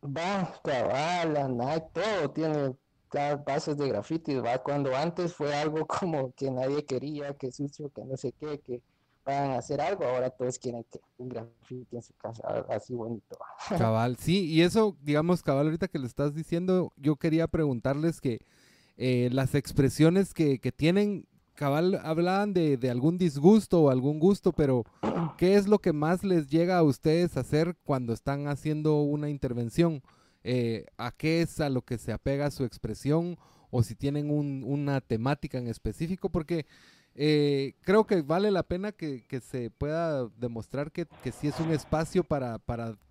Va, cabal, Nike, todo tiene las bases de graffiti, va, cuando antes fue algo <laughs> como que nadie quería, que sucio, que no sé qué, que a hacer algo, ahora todos quieren que un graffiti en su casa, así bonito. <laughs> Cabal, sí, y eso, digamos, cabal, ahorita que lo estás diciendo, yo quería preguntarles que eh, las expresiones que, que tienen cabal hablaban de, algún disgusto o algún gusto, pero ¿qué es lo que más les llega a ustedes a hacer cuando están haciendo una intervención? Eh, ¿A qué es a lo que se apega su expresión? O si tienen una temática en específico, porque eh, creo que vale la pena que, se pueda demostrar que, que sí es un espacio para,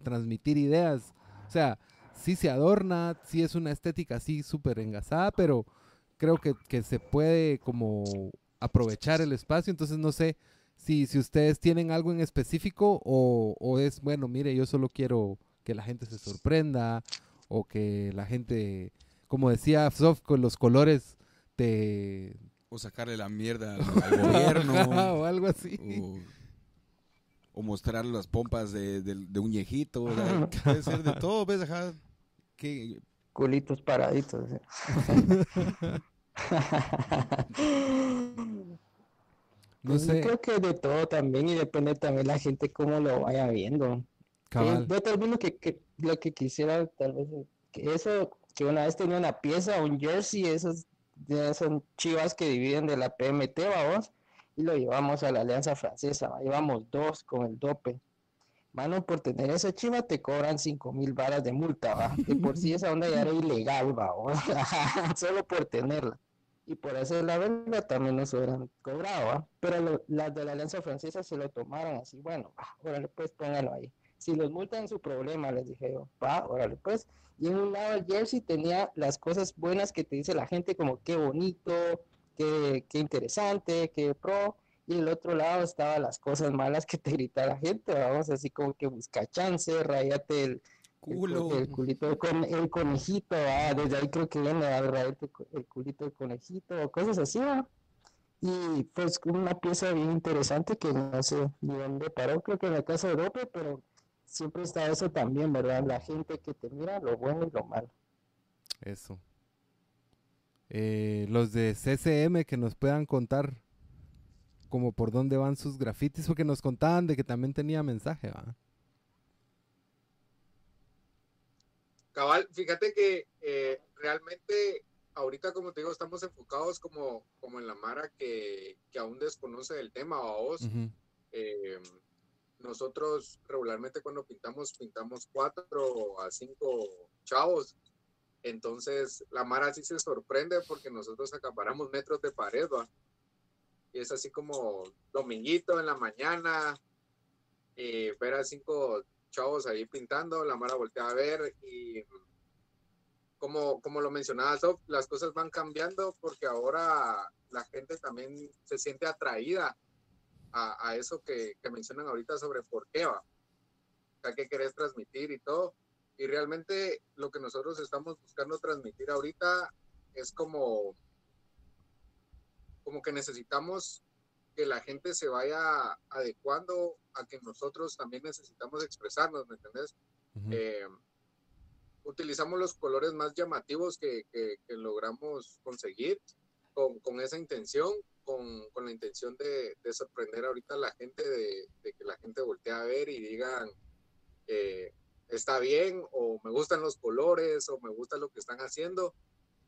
transmitir ideas. O sea, sí se adorna, sí es una estética así súper engasada, pero creo que, que, se puede como aprovechar el espacio. Entonces no sé si, si ustedes tienen algo en específico o, o, es, bueno, mire, yo solo quiero que la gente se sorprenda o que la gente, como decía Soft, con los colores te... O sacarle la mierda al, <laughs> gobierno. o algo así. O, mostrar las pompas de, de, un viejito. <laughs> puede ser de todo, ¿ves? Ajá. Que... Culitos paraditos. <laughs> no sé. Yo creo que de todo también y depende también la gente cómo lo vaya viendo. Yo tal que, que, lo que quisiera, tal vez, que eso, que una vez tenía una pieza, un jersey, esos son chivas que dividen de la PMT, vamos, y lo llevamos a la Alianza Francesa, llevamos dos con el dope. Mano, por tener esa chiva te cobran cinco mil varas de multa, va. Que por si esa onda ya era ilegal, va. <laughs> Solo por tenerla. Y por hacer la venta también nos hubieran cobrado, ¿va? Pero las de la Alianza Francesa se lo tomaron así, bueno, órale pues, póngalo ahí. Si los multan su problema, les dije yo, va, órale pues. Y en un lado el jersey tenía las cosas buenas que te dice la gente, como qué bonito, qué, qué interesante, qué pro y el otro lado estaba las cosas malas que te grita la gente, vamos, así como que busca chance, rayate el, Culo. El, culito, con, el conejito, ah, desde ahí creo que viene a rayate el culito del conejito, o cosas así, ¿va? Y pues una pieza bien interesante que no sé ni dónde paró, creo que en la casa de pero siempre está eso también, ¿verdad? La gente que te mira lo bueno y lo malo. Eso. Eh, los de CCM que nos puedan contar como por dónde van sus grafitis, porque nos contaban de que también tenía mensaje, ¿va? Cabal, fíjate que eh, realmente ahorita, como te digo, estamos enfocados como, como en la Mara que, que aún desconoce el tema, ¿va vos. Eh, nosotros regularmente cuando pintamos, pintamos cuatro a cinco chavos. Entonces, la Mara sí se sorprende porque nosotros acaparamos metros de pared, ¿va? Y es así como dominguito en la mañana, y ver a cinco chavos ahí pintando, la Mara voltea a ver y como, como lo mencionaba las cosas van cambiando porque ahora la gente también se siente atraída a, a eso que, que, mencionan ahorita sobre por qué va, o sea, qué querés transmitir y todo. Y realmente lo que nosotros estamos buscando transmitir ahorita es como, como que necesitamos que la gente se vaya adecuando a que nosotros también necesitamos expresarnos, ¿me entendés? eh, utilizamos los colores más llamativos que, que, que logramos conseguir con, con, esa intención, con, la intención de, de, sorprender ahorita a la gente, de, que la gente voltee a ver y digan, eh, está bien, o me gustan los colores, o me gusta lo que están haciendo.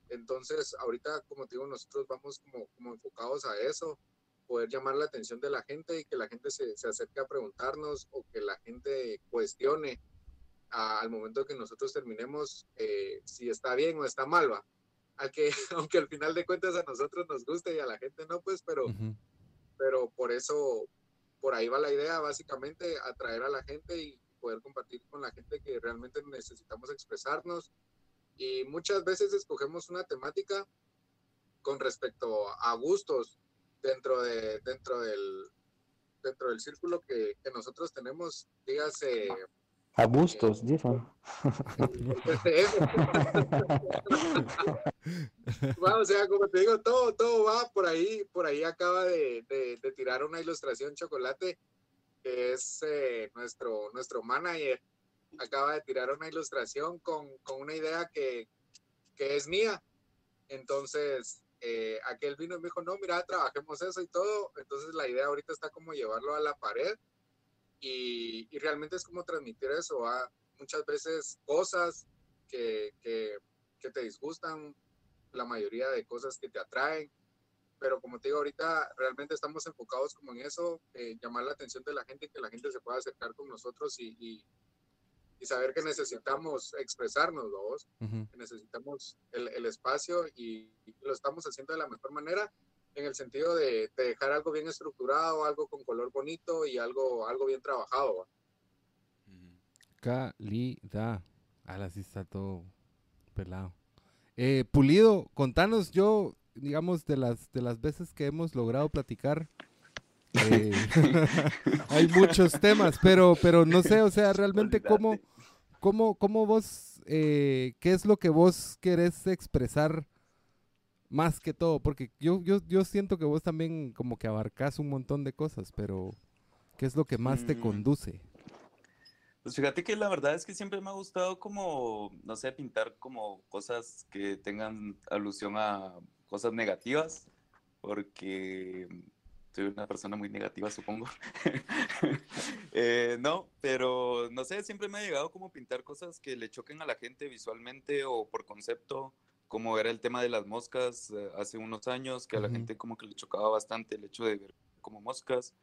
Entonces, ahorita, como te digo, nosotros vamos como, como enfocados a eso, poder llamar la atención de la gente y que la gente se, acerque a preguntarnos o que la gente cuestione al momento que nosotros terminemos eh, si está bien o está mal. A que, <laughs> aunque al final de cuentas a nosotros nos guste y a la gente no, pues, pero, uh -huh. pero por eso, por ahí va la idea, básicamente, atraer a la gente y poder compartir con la gente que realmente necesitamos expresarnos. Y muchas veces escogemos una temática con respecto a gustos dentro de dentro del dentro del círculo que, que nosotros tenemos dígase a gustos, dicen. bueno, <laughs> o sea, como te digo, todo, todo va por ahí, por ahí acaba de, de, de tirar una ilustración chocolate, que es eh, nuestro, nuestro manager, acaba de tirar una ilustración con, con una idea que, que es mía. Entonces, eh, aquel vino y me dijo, no, mira, trabajemos eso y todo. Entonces la idea ahorita está como llevarlo a la pared y, y realmente es como transmitir eso a muchas veces cosas que, que, que, te disgustan, la mayoría de cosas que te atraen, pero como te digo ahorita, realmente estamos enfocados como en eso, eh, llamar la atención de la gente, que la gente se pueda acercar con nosotros y, y, y saber que necesitamos expresarnos, vos, uh -huh. que necesitamos el, el espacio y, y lo estamos haciendo de la mejor manera en el sentido de, de, dejar algo bien estructurado, algo con color bonito y algo, algo bien trabajado. Calidad. Ahora sí está todo pelado. Eh, Pulido, contanos yo, digamos, de las, de las veces que hemos logrado platicar. Eh, <laughs> hay muchos temas, pero, pero no sé, o sea, realmente cómo, cómo, cómo vos, eh, qué es lo que vos querés expresar más que todo, porque yo, yo, yo siento que vos también como que abarcás un montón de cosas, pero ¿qué es lo que más te conduce? Pues fíjate que la verdad es que siempre me ha gustado como, no sé, pintar como cosas que tengan alusión a cosas negativas, porque soy una persona muy negativa, supongo. <laughs> eh, no, pero no sé, siempre me ha llegado como pintar cosas que le choquen a la gente visualmente o por concepto como era el tema de las moscas uh, hace unos años, que a la uh -huh. gente como que le chocaba bastante el hecho de ver como moscas.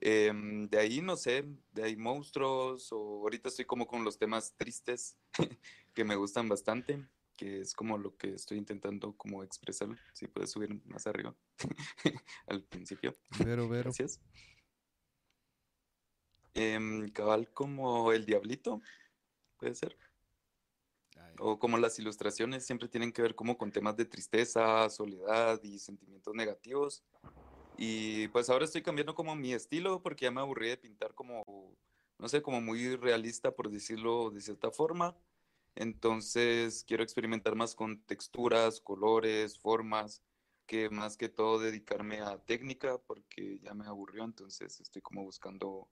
Eh, de ahí, no sé, de ahí monstruos, o ahorita estoy como con los temas tristes <laughs> que me gustan bastante, que es como lo que estoy intentando como expresar. Si puedes subir más arriba <laughs> al principio. Vero, <laughs> vero. Gracias. Eh, cabal como el diablito, puede ser o como las ilustraciones siempre tienen que ver como con temas de tristeza, soledad y sentimientos negativos. Y pues ahora estoy cambiando como mi estilo porque ya me aburrí de pintar como, no sé, como muy realista por decirlo de cierta forma. Entonces quiero experimentar más con texturas, colores, formas, que más que todo dedicarme a técnica porque ya me aburrió, entonces estoy como buscando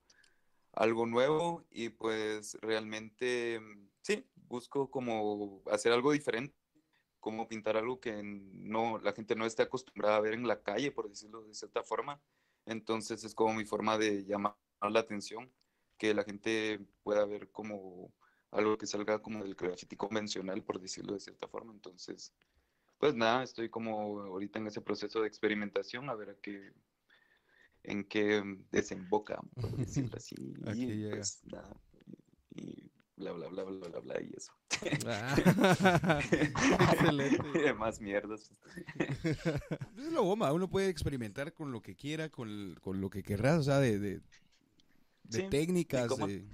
algo nuevo y pues realmente sí, busco como hacer algo diferente, como pintar algo que no, la gente no esté acostumbrada a ver en la calle, por decirlo de cierta forma. Entonces es como mi forma de llamar la atención, que la gente pueda ver como algo que salga como del graffiti convencional, por decirlo de cierta forma. Entonces, pues nada, estoy como ahorita en ese proceso de experimentación, a ver a qué, en qué desemboca, por decirlo <laughs> así. Aquí y pues nada, bla, bla, bla, bla, bla, bla, y eso. Ah, <laughs> excelente. <laughs> y demás mierdas. Es lo goma, uno puede experimentar con lo que quiera, con, con lo que querrás, o sea, de, de, de Sí, técnicas, como- de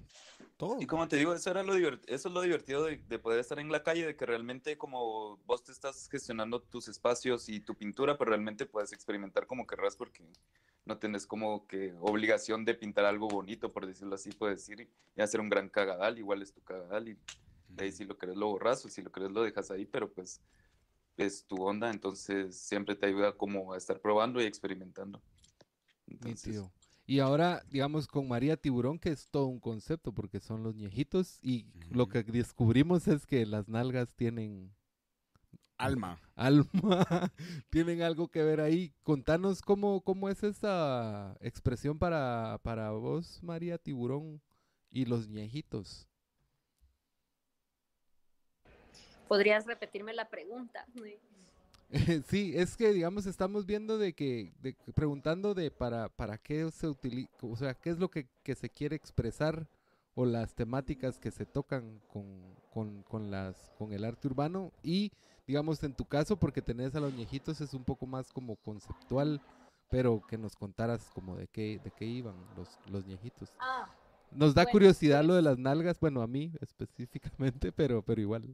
todo. Y como te digo, eso, era lo eso es lo divertido de, de poder estar en la calle, de que realmente como vos te estás gestionando tus espacios y tu pintura, pero realmente puedes experimentar como querrás porque no tenés como que obligación de pintar algo bonito, por decirlo así, puedes ir y hacer un gran cagadal, igual es tu cagadal y de ahí si lo querés lo borras o si lo querés lo dejas ahí, pero pues es tu onda, entonces siempre te ayuda como a estar probando y experimentando. Entonces. Y ahora, digamos, con María Tiburón, que es todo un concepto, porque son los ñejitos, y lo que descubrimos es que las nalgas tienen Alma. alma, <laughs> tienen algo que ver ahí. Contanos cómo, cómo es esa expresión para, para vos, María Tiburón, y los ñejitos. ¿Podrías repetirme la pregunta? <laughs> Sí, es que digamos estamos viendo de que, de, preguntando de para, para qué se utiliza, o sea, qué es lo que, que se quiere expresar o las temáticas que se tocan con, con, con las, con el arte urbano y digamos en tu caso porque tenés a los ñejitos es un poco más como conceptual, pero que nos contaras como de qué, de qué iban los, los ñejitos. Ah, Nos da Bueno, curiosidad lo de pues- las nalgas, bueno a mí específicamente, <laughs> pero, pero igual.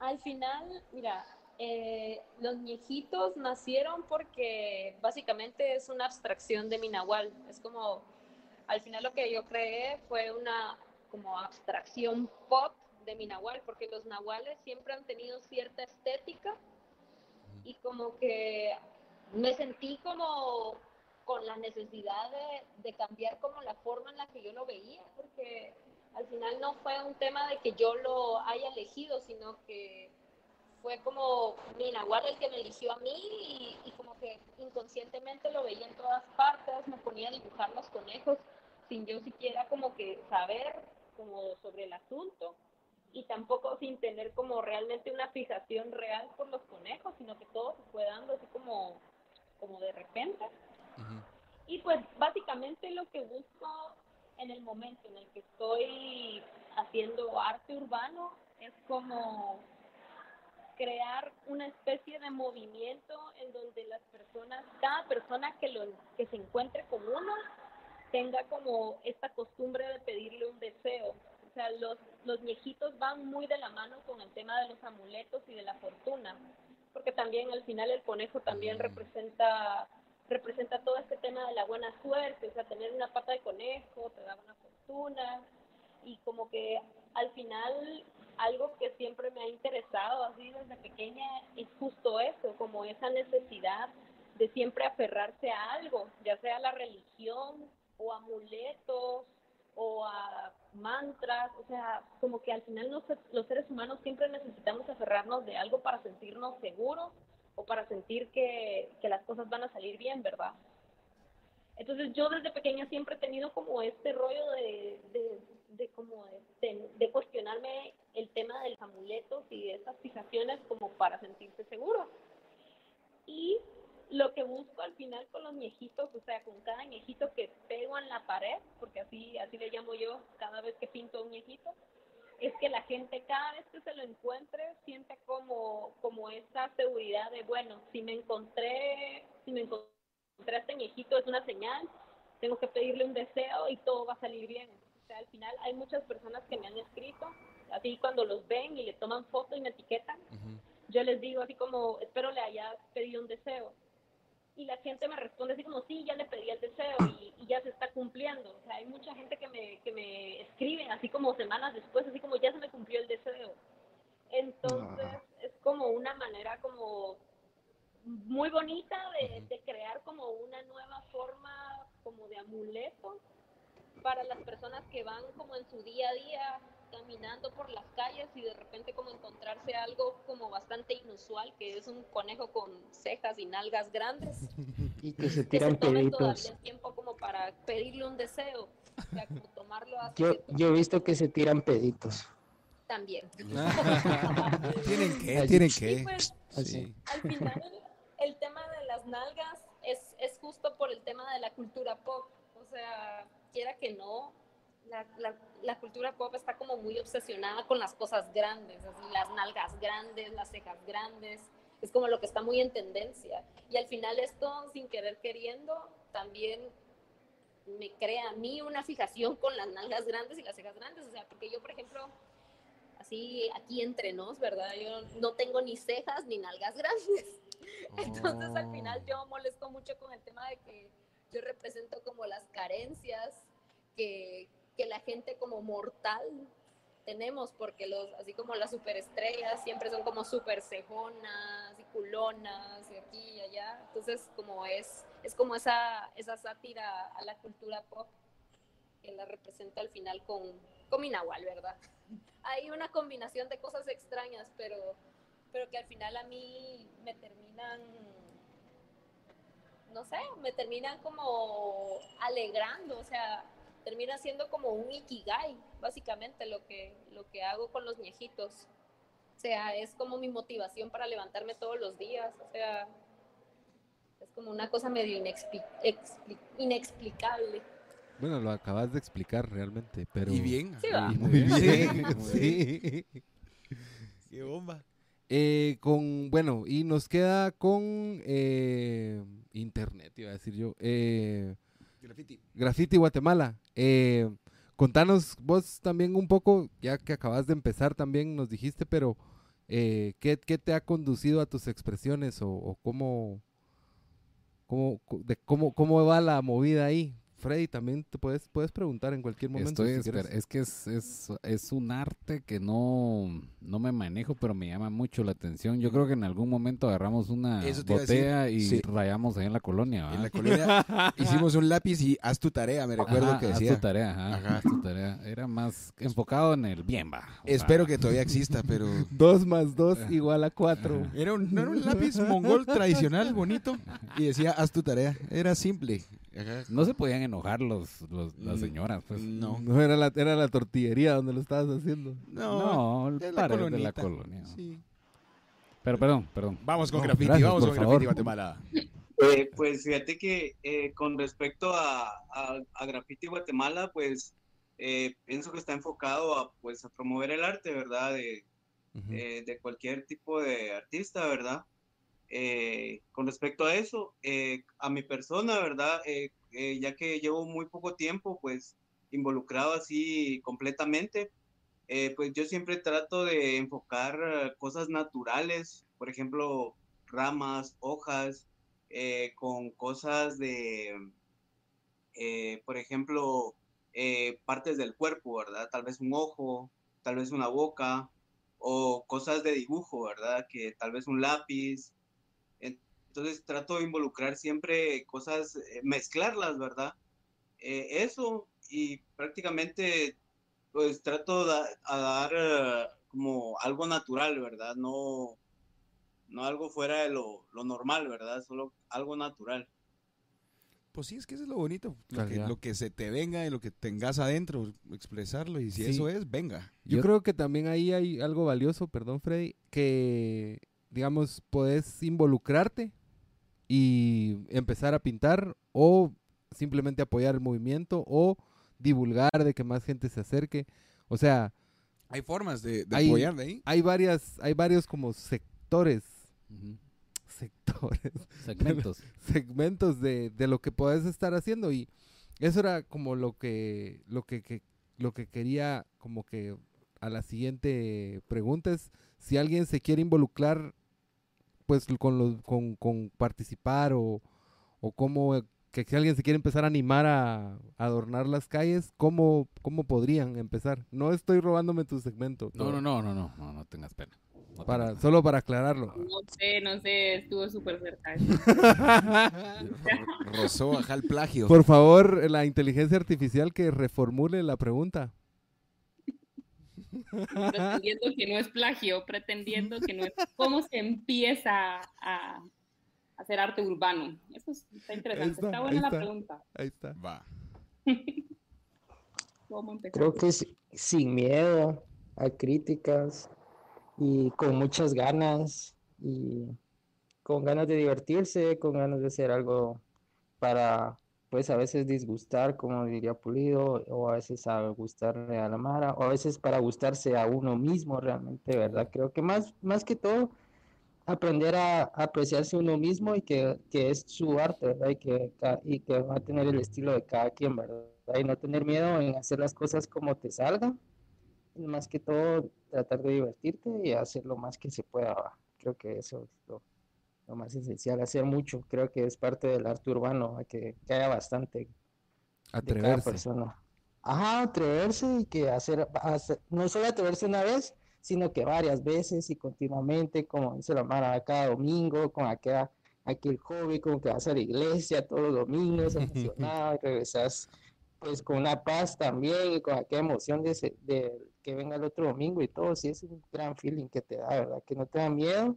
Al final, mira, eh, los ñejitos nacieron porque básicamente es una abstracción de mi nahual. Es como, al final lo que yo creé fue una como abstracción pop de mi nahual, porque los nahuales siempre han tenido cierta estética y como que me sentí como con la necesidad de, cambiar como la forma en la que yo lo veía, porque al final no fue un tema de que yo lo haya elegido, sino que fue como mi nahual el que me eligió a mí y, y como que inconscientemente lo veía en todas partes, me ponía a dibujar los conejos sin yo siquiera como que saber como sobre el asunto y tampoco sin tener como realmente una fijación real por los conejos, sino que todo se fue dando así como, como de repente. Y pues básicamente lo que busco en el momento en el que estoy haciendo arte urbano es como crear una especie de movimiento en donde las personas, cada persona que, lo, que se encuentre con uno, tenga como esta costumbre de pedirle un deseo. Sea, los, los viejitos van muy de la mano con el tema de los amuletos y de la fortuna, porque también al final el conejo también representa representa todo este tema de la buena suerte, o sea, tener una pata de conejo te da una fortuna y como que al final algo que siempre me ha interesado así desde pequeña es justo eso, como esa necesidad de siempre aferrarse a algo, ya sea a la religión o a amuletos o a mantras, o sea, como que al final los, los seres humanos siempre necesitamos aferrarnos de algo para sentirnos seguros o para sentir que, las cosas van a salir bien, ¿verdad? Entonces yo desde pequeña siempre he tenido como este rollo de, de, de como de, de, cuestionarme el tema de los amuletos y de esas fijaciones como para sentirse seguro. Y lo que busco al final con los ñejitos, o sea, con cada ñejito que pego en la pared, porque así, así le llamo yo cada vez que pinto un ñejito, es que la gente cada vez que se lo encuentre siente como, como esa seguridad de, bueno, si me encontré, si me encontré a este ñejito es una señal, tengo que pedirle un deseo y todo va a salir bien. O sea, al final hay muchas personas que me han escrito, así cuando los ven y le toman foto y me etiquetan, uh -huh. yo les digo así como, espero le hayas pedido un deseo. Y la gente me responde así como, sí, ya le pedí el deseo y, y, ya se está cumpliendo. O sea, hay mucha gente que me, que me escribe así como semanas después, así como, ya se me cumplió el deseo. Entonces, ah. es como una manera como muy bonita de, de, crear como una nueva forma como de amuleto para las personas que van como en su día a día caminando por las calles y de repente como encontrarse algo como bastante inusual que es un conejo con cejas y nalgas grandes <laughs> Y que se que tiran se tome peditos. todavía el tiempo como para pedirle un deseo. O sea, como tomarlo hasta Yo, yo he visto que se tiran peditos. también. <laughs> ¿Tienen que? Así. ¿Tienen que? pues, Así. al final, el tema de las nalgas es, es justo por el tema de la cultura pop. O sea, quiera que no, la, cultura pop está como muy obsesionada con las cosas grandes, las nalgas grandes, las cejas grandes. Es como lo que está muy en tendencia. Y al final esto, sin querer queriendo, también me crea a mí una fijación con las nalgas grandes y las cejas grandes. O sea, porque yo, por ejemplo, así aquí entre nos, ¿verdad? Yo no tengo ni cejas ni nalgas grandes. <laughs> Entonces al final yo molesto mucho con el tema de que yo represento como las carencias que, que la gente como mortal tenemos, porque los, así como las superestrellas siempre son como super cejonas y culonas y aquí y allá. Entonces como es, es como esa, esa sátira a la cultura pop que la representa al final con, con mi nahual, ¿verdad? <laughs> Hay una combinación de cosas extrañas, pero, pero que al final a mí me terminan, no sé, me terminan como alegrando, o sea, termina siendo como un ikigai, básicamente lo que, lo que hago con los ñejitos. O sea, es como mi motivación para levantarme todos los días, o sea, es como una cosa medio inexpli- expli- inexplicable. Bueno, lo acabas de explicar realmente, pero... Y bien. Sí, va. Y muy bien, sí. Qué bomba. Eh, con, bueno, y nos queda con eh, internet, iba a decir yo. Eh, Graffiti. Graffiti Guatemala. Eh, contanos vos también un poco, ya que acabas de empezar también nos dijiste, pero eh, ¿qué, qué te ha conducido a tus expresiones o, cómo, cómo, cómo, cómo va la movida ahí? Freddy, también te puedes, puedes preguntar en cualquier momento. Estoy si es que es, es, es un arte que no, no me manejo, pero me llama mucho la atención. Yo creo que en algún momento agarramos una botella y sí. rayamos ahí en la colonia. En la colonia <laughs> hicimos un lápiz y haz tu tarea, me recuerdo Ajá, que haz decía. tu tarea, ajá, Ajá. haz tu tarea. Era más enfocado en el bien, va. Espero sea, que todavía exista, pero <laughs> Dos más dos igual a cuatro. era un, no era un lápiz mongol tradicional, bonito, y decía haz tu tarea. Era simple. No se podían enojar los, los- las Mm, señoras, pues. No. No, era la, era la tortillería donde lo estabas haciendo. No, el de pared de la colonia. Sí. Pero perdón, perdón. Vamos con No, graffiti, gracias, vamos con favor. graffiti Guatemala. Eh, pues fíjate que eh, con respecto a, a, a Graffiti Guatemala, pues eh, pienso que está enfocado a, pues, a promover el arte, ¿verdad? De, eh, de cualquier tipo de artista, ¿verdad? Eh, con respecto a eso, eh, a mi persona, ¿verdad? Eh, ya que llevo muy poco tiempo, pues, involucrado así completamente, pues yo siempre trato de enfocar cosas naturales, por ejemplo, ramas, hojas, con cosas de, por ejemplo, partes del cuerpo, ¿verdad? Tal vez un ojo, tal vez una boca, o cosas de dibujo, ¿verdad? Que tal vez un lápiz. Entonces trato de involucrar siempre cosas, eh, mezclarlas, ¿verdad? Eh, eso y prácticamente pues trato de, a dar eh, como algo natural, ¿verdad? No, no algo fuera de lo, lo normal, ¿verdad? Solo algo natural. Pues sí, es que eso es lo bonito. Lo que, Calidad. lo que se te venga y lo que tengas adentro, expresarlo. Y si Sí. eso es, venga. Yo, Yo- creo que también ahí hay algo valioso, perdón Freddy, que digamos podés involucrarte y empezar a pintar o simplemente apoyar el movimiento o divulgar de que más gente se acerque. O sea, Hay formas de, de Hay- apoyar de ahí. hay varias, hay varios como sectores, sectores, <laughs> Segmentos. <laughs> segmentos de, de lo que podés estar haciendo y eso era como lo que lo que, que- lo que quería como que a la siguiente pregunta es si alguien se quiere involucrar pues con los con, con participar o, o cómo que si alguien se quiere empezar a animar a, a adornar las calles, ¿cómo, ¿cómo podrían empezar? No estoy robándome tu segmento. No, no, no, no, no, no, no tengas pena. No Para, tengas solo para aclararlo. No sé, no sé, estuvo súper cerca. <laughs> Rozó ajá el plagio. Por favor, la inteligencia artificial que reformule la pregunta. Pretendiendo que no es plagio, pretendiendo que no es. ¿Cómo se empieza a, hacer arte urbano? Eso es- está interesante. está, buena la está. pregunta. Ahí está. Va. <laughs> Creo que sí- sin miedo a críticas y con muchas ganas y con ganas de divertirse, con ganas de hacer algo para, pues a veces disgustar, como diría Pulido, o a veces a gustarle a la Mara, o a veces para gustarse a uno mismo realmente, ¿verdad? Creo que más, más que todo aprender a, apreciarse uno mismo y que, que es su arte, ¿verdad? Y que, y que va a tener el estilo de cada quien, ¿verdad? Y no tener miedo en hacer las cosas como te salgan. Más que todo, tratar de divertirte y hacer lo más que se pueda. Creo que eso es lo, lo más esencial, hacer mucho. Creo que es parte del arte urbano, que, que haya bastante de cada Atreverse. persona. Ajá, atreverse y que hacer, hacer- no solo atreverse una vez, sino que varias veces y continuamente, como dice la Mara, cada domingo, con aquella, aquel hobby, como que vas a la iglesia todos los domingos, emocionado, <laughs> y regresas pues con una paz también y con aquella emoción de, ese- de que venga el otro domingo y todo, sí es un gran feeling que te da, ¿verdad? Que no te da miedo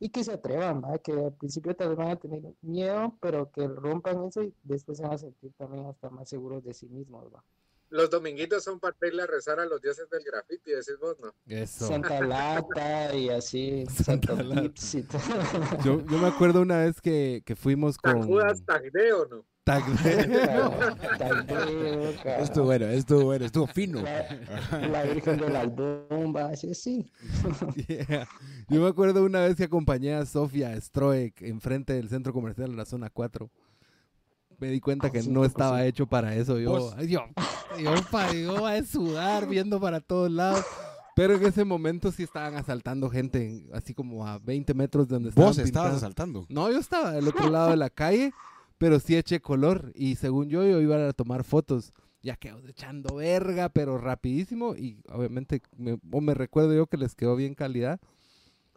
y que se atrevan, ¿verdad? Que al principio tal vez van a tener miedo, pero que rompan eso y después se van a sentir también hasta más seguros de sí mismos, ¿verdad? Los dominguitos son para irle a rezar a los dioses del graffiti, decís vos, ¿no? Eso. Santa Lata y así, <laughs> Santa Santa Lata. Tips y todo. Yo, yo me acuerdo una vez que, que fuimos San con Judas ¿no? Tagdeo. <laughs> Tagdeo. Estuvo bueno, estuvo bueno, estuvo fino. La, la Virgen de las Bombas, sí, sí. <laughs> Yeah. Yo me acuerdo una vez que acompañé a Sofía Stroek enfrente del centro comercial en la zona 4. Me di cuenta Ah, que sí, no estaba sí. hecho para eso. Yo, ay, yo, yo, pa- yo a sudar viendo para todos lados. Pero en ese momento sí estaban asaltando gente, así como a 20 metros de donde estaban Vos estabas pintando. asaltando. No, yo estaba del otro lado de la calle, pero sí eché color. Y según yo, yo iba a tomar fotos. Ya quedó echando verga, pero rapidísimo. Y obviamente, me, o me recuerdo yo que les quedó bien calidad.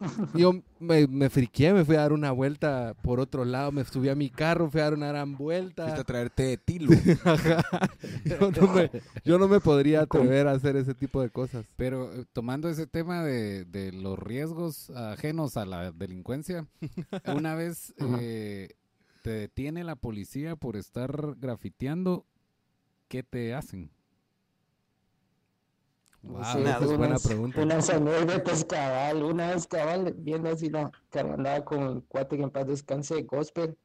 <laughs> Yo me, me friqué, me fui a dar una vuelta por otro lado, me subí a mi carro, fui a dar una gran vuelta. Fuiste a traerte de tilo. <laughs> Ajá. yo, no me, yo no me podría <laughs> atrever a hacer ese tipo de cosas. Pero eh, tomando ese tema de, de los riesgos ajenos a la delincuencia, una vez eh, te detiene la policía por estar grafiteando, ¿qué te hacen? Wow, Sí, esa es buena unas- pregunta. Unas anécdotas cabal, una vez cabal, viendo así la andaba con el cuate que en paz descanse de gospel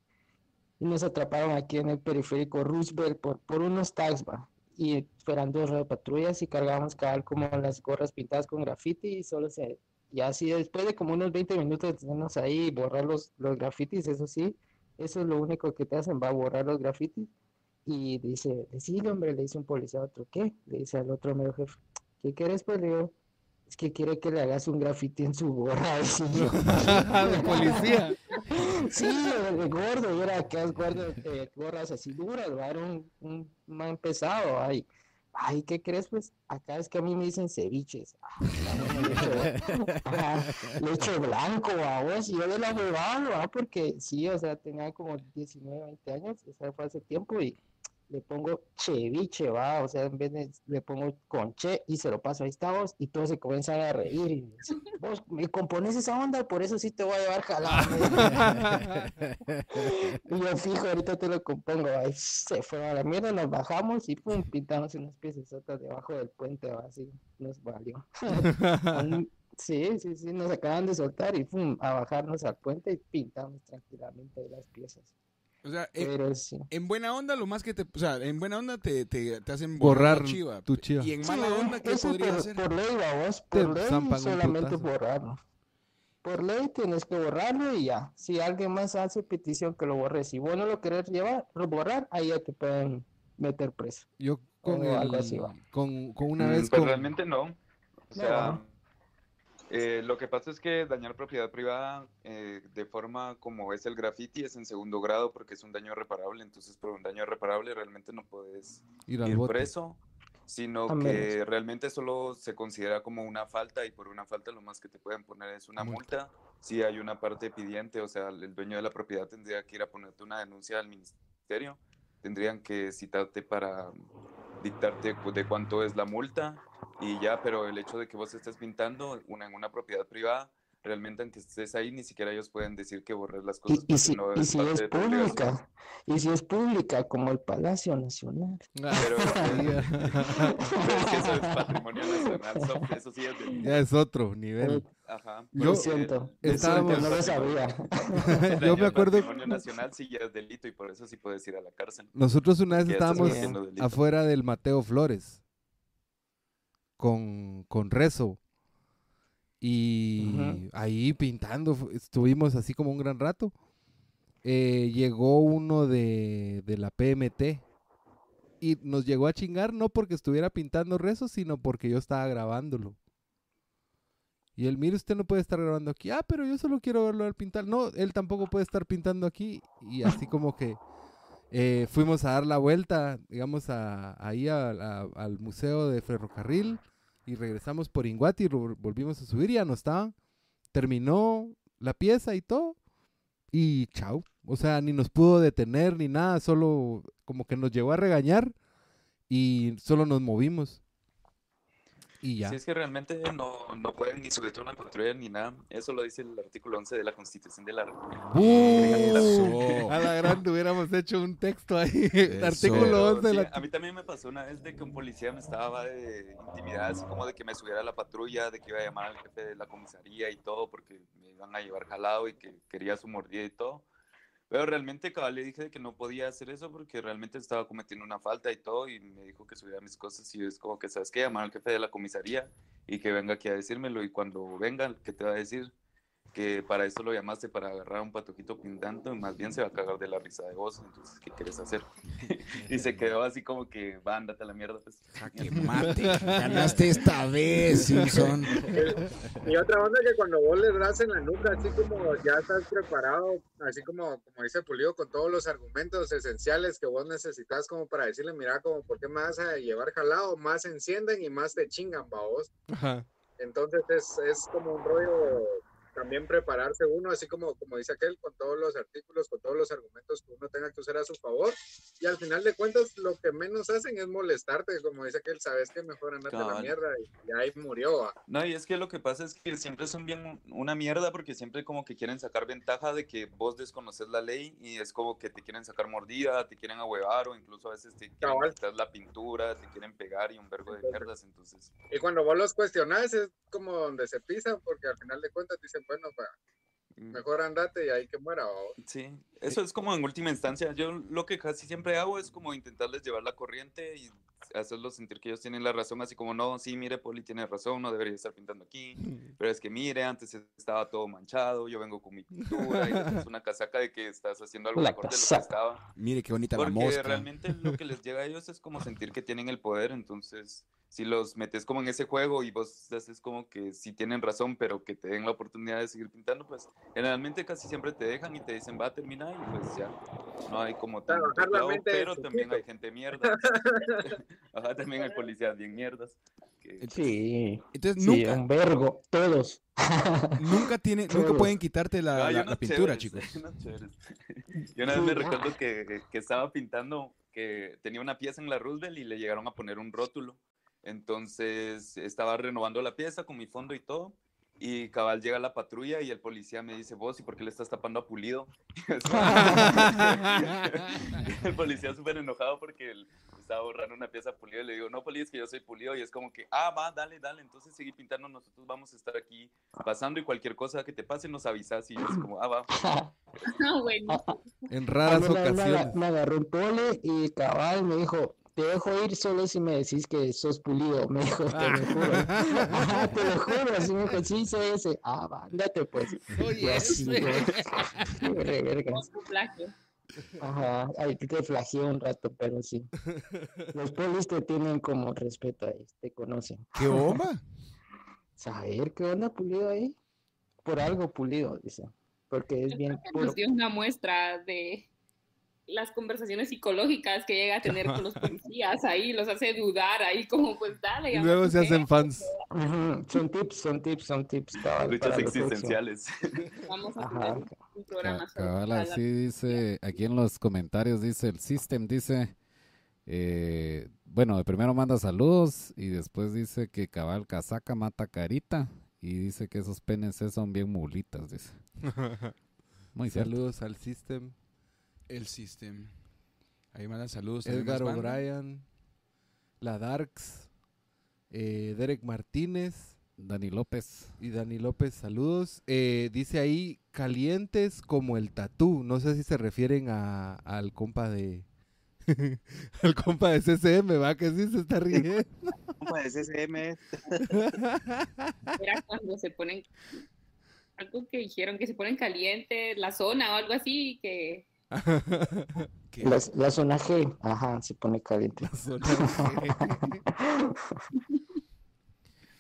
y nos atraparon aquí en el periférico Roosevelt por, por unos tags, va, y esperando dos patrullas y cargábamos cabal como las gorras pintadas con graffiti y solo se, y así después de como unos 20 minutos de tenernos ahí y borrar los, los grafitis, eso sí, eso es lo único que te hacen, va a borrar los grafitis y dice, decile hombre, le dice un policía a otro, ¿qué? Le dice al otro medio jefe, ¿qué quieres pues? Le digo, es que quiere que le hagas un grafiti en su gorra. <laughs> de <laughs> policía. <laughs> Sí, de, de gordo, era aquellas gordas, eh, gorras así duras, ¿va? era un, un man pesado, ay. Ay, ¿qué crees? Pues acá es que a mí me dicen ceviches. Ah, bueno, le echo- ajá, <laughs> <laughs> le echo blanco a vos, y yo de la jugada, ¿va? Porque sí, o sea, tenía como 19, 20 años, o sea, fue hace tiempo, y le pongo ceviche, va, o sea, en vez de le pongo con che y se lo paso, ahí está vos, y todos se comienzan a reír y dicen, vos me compones esa onda, por eso sí te voy a llevar jalado. <laughs> y yo fijo, ahorita te lo compongo, ahí se fue a la mierda, nos bajamos y pum, pintamos unas piezas debajo del puente, va, así nos valió. <laughs> Sí, sí, sí, nos acaban de soltar y pum, a bajarnos al puente y pintamos tranquilamente las piezas. O sea, en, Pero sí. en buena onda, lo más que te. O sea, en buena onda te, te, te hacen borrar, Borrar la chiva. tu chiva. Y en Sí, mala onda, ¿qué eso podría por, hacer? por ley, vamos, Te por ley solamente borrarlo. Por ley tienes que borrarlo y ya. Si alguien más hace petición que lo borre, si vos no lo querés llevar, borrar, ahí ya te pueden meter preso. Yo con, O algo el- así va. con, con una Mm, vez pues con... realmente no. O No, sea, ¿no? Eh, lo que pasa es que dañar propiedad privada eh, de forma como es el graffiti es en segundo grado porque es un daño reparable. Entonces, por un daño reparable realmente no puedes ir al ir bote. preso, sino A que realmente solo se considera como una falta y por una falta lo más que te pueden poner es una Multa. multa. Si hay una parte pidiente, o sea, el dueño de la propiedad tendría que ir a ponerte una denuncia al ministerio, tendrían que citarte para dictarte de cuánto es la multa y ya, pero el hecho de que vos estés pintando una, en una propiedad privada realmente aunque estés ahí, ni siquiera ellos pueden decir que borres las Y, cosas y porque si, no y es si es de pública, y si es pública como el Palacio Nacional. Pero, <laughs> Ah, pero <laughs> <laughs> es que eso es patrimonio nacional, eso sí es delito. ya es otro nivel. Ajá. Yo- siento, el- estábamos- no lo sabía. Yo me acuerdo- patrimonio nacional sí ya es delito y por eso sí puedes ir a la cárcel. Nosotros una vez estábamos afuera del Mateo Flores con, con Rezo. Y ahí pintando, estuvimos así como un gran rato. Eh, llegó uno de, de la PMT y nos llegó a chingar no porque estuviera pintando Rezo, sino porque yo estaba grabándolo. Y él, mire, usted no puede estar grabando aquí. Ah, pero yo solo quiero verlo al pintar. No, él tampoco puede estar pintando aquí. Y así <laughs> como que eh, fuimos a dar la vuelta, digamos, a, ahí a- al Museo de Ferrocarril y regresamos por Inguati volvimos a subir y ya no estaban. Terminó la pieza y todo y chao. O sea, ni nos pudo detener ni nada, solo como que nos llegó a regañar y solo nos movimos. Y ya. Si es que realmente no, no pueden ni a una patrulla ni nada. Eso lo dice el artículo 11 de la Constitución de la República. ¡Uh! A la grande hubiéramos hecho un texto ahí. <laughs> Eso. Artículo Pero 11 de sí, la... A mí también me pasó una vez de que un policía me estaba de intimidad, así como de que me subiera a la patrulla, de que iba a llamar al jefe de la comisaría y todo, porque me iban a llevar jalado y que quería su mordida y todo. Pero realmente cabal le dije que no podía hacer eso porque realmente estaba cometiendo una falta y todo y me dijo que subiera mis cosas y es como que, ¿sabes qué? Llamar al jefe de la comisaría y que venga aquí a decírmelo y cuando venga, que te va a decir? Que para eso lo llamaste, para agarrar a un patojito pintando y más bien se va a cagar de la risa de vos, entonces, ¿qué quieres hacer? <laughs> y se quedó así como que, va, ándate a la mierda, pues. Jaque mate. Ganaste <laughs> esta vez, Simpson. Y otra onda que cuando vos le das en la nuca, así como ya estás preparado, así como, como dice Pulido, con todos los argumentos esenciales que vos necesitas como para decirle, mira, como, ¿por qué me vas a llevar jalado? Más encienden y más te chingan, va vos. Ajá. Entonces es, es como un rollo también prepararse uno, así como, como dice aquel, con todos los artículos, con todos los argumentos que uno tenga que usar a su favor. Y al final de cuentas, lo que menos hacen es molestarte, como dice aquel, sabes que mejor andate a la mierda y, y ahí murió. va. No, y es que lo que pasa es que siempre son bien una mierda porque siempre como que quieren sacar ventaja de que vos desconoces la ley y es como que te quieren sacar mordida, te quieren ahuevar o incluso a veces te quieren Cabal. quitar la pintura, te quieren pegar y un vergo de mierdas, entonces... Y cuando vos los cuestionas es como donde se pisan, porque al final de cuentas dicen, bueno, pa, mm, mejor andate y ahí que muera. vos. Sí, eso es como en última instancia. Yo lo que casi siempre hago es como intentarles llevar la corriente y hacerlos sentir que ellos tienen la razón, así como no, sí, mire, Poli tiene razón, no debería estar pintando aquí, pero es que mire, antes estaba todo manchado, yo vengo con mi pintura y pones una casaca de que estás haciendo algo La mejor de lo que estaba. Mire qué bonita la Porque mosca. realmente lo que les llega a ellos es como sentir que tienen el poder, entonces si los metes como en ese juego y vos haces como que sí tienen razón, pero que te den la oportunidad de seguir pintando, pues generalmente casi siempre te dejan y te dicen va a terminar y pues ya no hay como mente de pero también hay gente mierda. <laughs> Ajá, también hay policías bien mierdas. que- Sí, Entonces, sí, nunca, un vergo, todos. nunca, tiene, <laughs> nunca pueden quitarte la, Ah, la- pintura, chéveres, chicos. <laughs> Yo una vez me recuerdo que, que estaba pintando, que tenía una pieza en la Roosevelt y le llegaron a poner un rótulo. Entonces estaba renovando la pieza con mi fondo y todo. Y cabal llega la patrulla y el policía me dice, vos, ¿y por qué le estás tapando a Pulido? <laughs> <laughs> el policía súper enojado porque él estaba borrando una pieza a Pulido y le digo, no, Pulido, es que yo soy Pulido. Y es como que, ah, va, dale, dale, entonces seguí pintando, nosotros vamos a estar aquí pasando y cualquier cosa que te pase nos avisas. Y yo es como, ah, va. <laughs> Ah, bueno. En raras ocasiones. me agarró un pole y cabal me dijo, te dejo ir solo si me decís que sos pulido. Me dijo, te lo juro. Ajá, <laughs> <laughs> te lo juro. Así me dijo, sí, soy ese. Ah, va, pues. Oye, así, <laughs> re vergas. Ajá, ahí te flageé un rato, pero sí. Los polis te tienen como respeto ahí, te conocen. ¿Qué bomba? Saber qué onda pulido ahí. Por algo pulido, dice. Porque es bien que puro. nos dio una muestra de las conversaciones psicológicas que llega a tener con los <laughs> policías ahí, los hace dudar ahí como pues dale. Y ya luego se hacen fans. Son tips, son tips, son tips. Luchas existenciales. <laughs> Vamos a Ajá. hacer un programa Cabal, así dice, aquí en los comentarios dice, el system dice, eh, bueno, de primero manda saludos y después dice que cabal casaca mata carita Y dice que esos PNC son bien mulitas, dice. <laughs> Muy cierto. Saludos al System. El System. Ahí mandan saludos. Edgar O'Brien. La Darks. eh, Derek Martínez. Dani López. Y Dani López, saludos. Eh, dice ahí, calientes como el tatú. No sé si se refieren a, al compa de... <laughs> al compa de CCM, va, que sí se está riendo. <laughs> Compa de CCM. <laughs> Era cuando se ponen, algo que dijeron, que se ponen caliente la zona o algo así, que. <laughs> La, la zona G, ajá, se pone caliente. <laughs>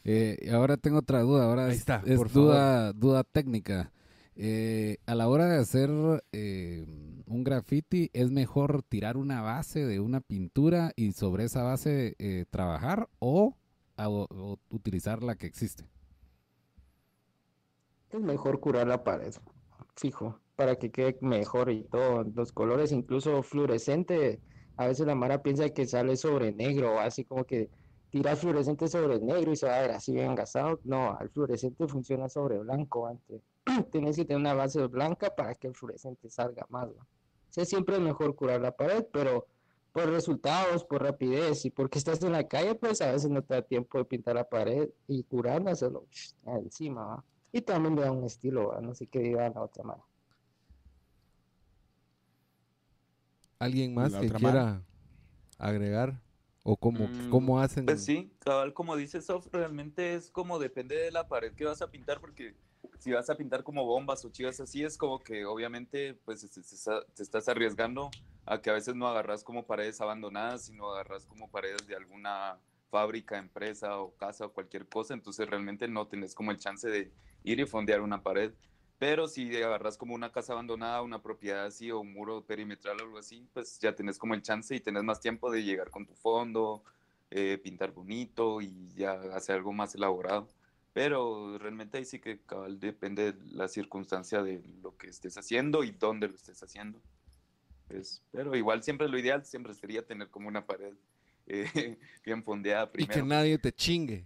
Eh, ahora tengo otra duda, ahora Ahí es, está, es por duda, duda técnica. Eh, a la hora de hacer eh, un graffiti, ¿es mejor tirar una base de una pintura y sobre esa base eh, trabajar o, a- o- o utilizar la que existe? Es mejor curar la pared, fijo, para que quede mejor y todo. Los colores, incluso fluorescente, a veces la Mara piensa que sale sobre negro, así como que tirar fluorescente sobre negro y se va a ver así bien engasado. No, el fluorescente funciona sobre blanco antes. <clears throat> Tienes que tener una base blanca para que el fluorescente salga más. ¿va? O sea, siempre es mejor curar la pared, pero por resultados, por rapidez y porque estás en la calle, pues a veces no te da tiempo de pintar la pared y curarla solo encima. Y también le da un estilo, no sé qué diga la otra mano. ¿Alguien más que quiera agregar? ¿O cómo, Mm, cómo hacen? Pues sí, cabal, como dice Sof, realmente es como depende de la pared que vas a pintar, porque si vas a pintar como bombas o chivas así, es como que obviamente pues te, te- te estás arriesgando a que a veces no agarras como paredes abandonadas, sino agarras como paredes de alguna fábrica, empresa o casa o cualquier cosa, entonces realmente no tenés como el chance de ir y fondear una pared. Pero si agarras como una casa abandonada, una propiedad así o un muro perimetral o algo así, pues ya tenés como el chance y tenés más tiempo de llegar con tu fondo, eh, pintar bonito y ya hacer algo más elaborado. Pero realmente ahí sí que cabal depende de la circunstancia de lo que estés haciendo y dónde lo estés haciendo. Pues, pero igual siempre lo ideal siempre sería tener como una pared eh, <laughs> bien fondeada Y que primero. nadie te chingue.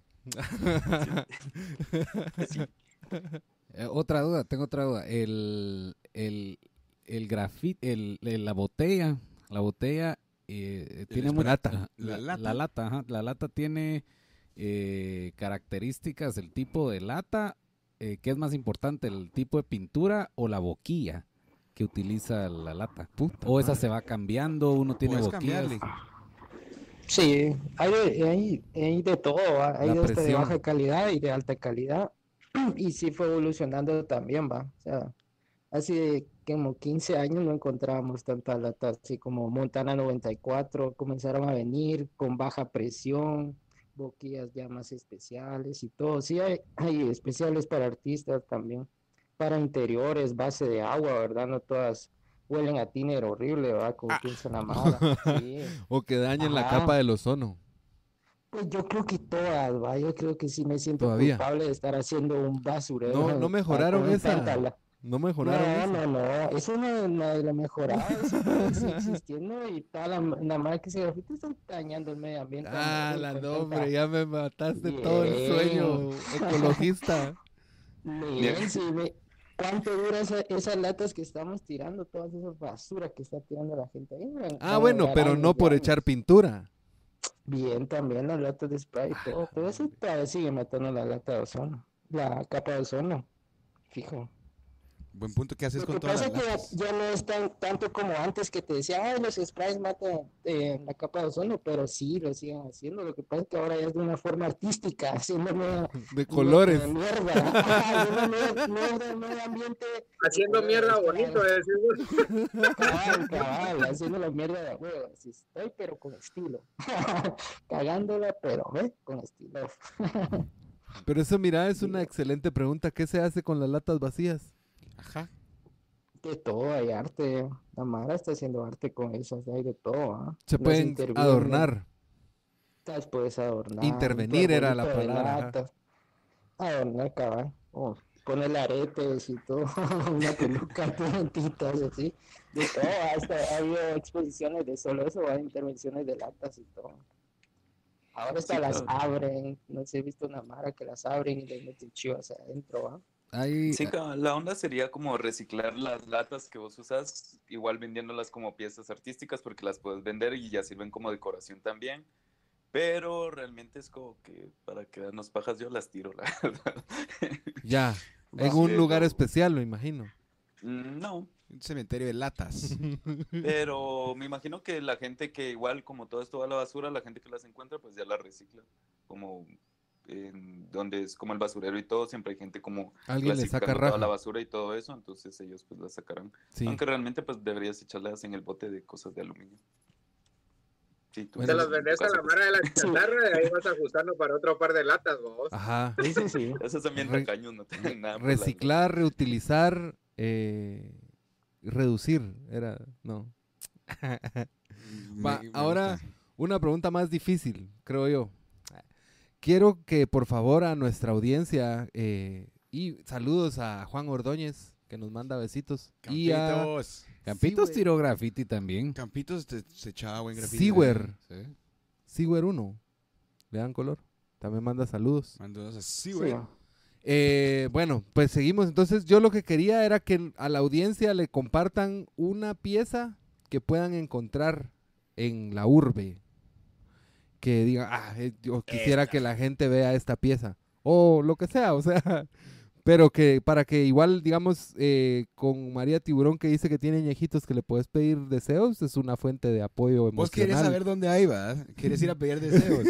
Sí. <laughs> Eh, otra duda, tengo otra duda. El, el, el grafiti, el, el- la botella, la botella eh, tiene Lata. ajá, La la, lata. la lata, ajá, la lata tiene eh, características, el tipo de lata, eh, ¿qué es más importante, el tipo de pintura o la boquilla que utiliza la lata? o esa se va cambiando, uno tiene Puedes boquillas. cambiarle. Sí, hay de, hay, hay de todo, ¿va? Hay de, baja calidad y de alta calidad. <clears throat> Y sí fue evolucionando también, va. O sea, hace como 15 años no encontrábamos tanta lata así como Montana 94, comenzaron a venir con baja presión, boquillas ya más especiales y todo. Sí, hay, hay especiales para artistas también, para interiores, base de agua, ¿verdad? No todas huelen a tiner horrible, ¿verdad? Como piensa la mara. <laughs> Sí. o que dañen la capa del ozono. Pues yo creo que todas, va, yo creo que sí me siento Todavía. culpable de estar haciendo un basurero. No, no mejoraron esa. No mejoraron No, eso. no, no, eso no, no lo mejorado, eso seguir <laughs> existiendo y toda la, la que se grafita está dañando el medio ambiente. Ah, la con no, tanta- hombre, ya me mataste todo el Bien. sueño ecologista. Bien, sí, ve, ¿Cuánto dura esa- esas latas que estamos tirando, todas esas basuras que está tirando la gente ahí? Ah, bueno, pero no por echar pintura. Bien, también las latas de spray y todo, todo eso todavía sigue matando la lata de ozono, la capa de ozono, fijo. Buen punto. ¿Qué haces Lo con que todas pasa las es que ya, no es tan, tanto como antes que te decía, ay, los sprays matan eh, la capa de ozono, pero sí, lo siguen haciendo. Lo que pasa es que ahora ya es de una forma artística, <laughs> haciendo De colores. de mierda, haciendo mierda del medio ambiente. Haciendo mierda bonito, decimos. Cabal, cabal, haciendo la mierda de huevo, así estoy, pero con estilo. <laughs> Cagándola, pero con estilo. <laughs> Pero eso, mira, es una excelente pregunta. ¿Qué se hace con las latas vacías? Ajá. De todo, hay arte. La Mara está haciendo arte con eso, hay de todo. ¿ah? Se pueden adornar. Las puedes adornar. Intervenir era la palabra. Adornar, cabal. Oh, ponerle aretes y todo. <laughs> Una peluca, <laughs> puntitas, así. De todo. Hasta ha habido exposiciones de solo eso, hay intervenciones de latas y todo. Ahora hasta Sí, las claro. abren, no sé, he visto una mara que las abren y le meten chivas adentro, ¿va? Hay, Sí, cabal, la onda sería como reciclar las latas que vos usas, igual vendiéndolas como piezas artísticas porque las puedes vender y ya sirven como decoración también. Pero realmente es como que para quedarnos pajas yo las tiro, la <laughs> verdad. Ya, en un lugar especial, me imagino. Mm, No, Un cementerio de latas. <laughs> pero me imagino que la gente que igual como todo esto va a la basura, la gente que las encuentra pues ya las recicla. Como en donde es como el basurero y todo, siempre hay gente como Alguien le saca toda la basura y todo eso, entonces ellos pues las sacarán. Sí. Aunque realmente pues deberías echarlas en el bote de cosas de aluminio. Sí, tú Bueno, Te las vendes a la mara de la <laughs> chatarra y ahí vas ajustando para otro par de latas, vos. Ajá. Sí, sí, sí. <laughs> Esos también Re- tacaños no tienen nada. la- Reciclar, reutilizar, eh, reducir, era, no. <laughs> Va, ahora, una pregunta más difícil, creo yo. Quiero que por favor a nuestra audiencia, eh, y saludos a Juan Ordóñez, que nos manda besitos, y a Campitos. Campitos Sí, tiró graffiti también. Campitos te- se echaba buen grafiti. Seawer, Sí. Seawer 1, le dan color, también manda saludos. Mandó a Sí, Seawer. Eh, bueno, pues seguimos. Entonces, yo lo que quería era que a la audiencia le compartan una pieza que puedan encontrar en la urbe. Que diga, ah, eh, yo quisiera que la gente vea esta pieza. O lo que sea, <laughs> o sea. Pero que para que igual, digamos, eh, con María Tiburón que dice que tiene ñejitos que le puedes pedir deseos, es una fuente de apoyo emocional. Vos querés saber dónde hay, ¿va? Quieres ir a pedir <laughs> deseos.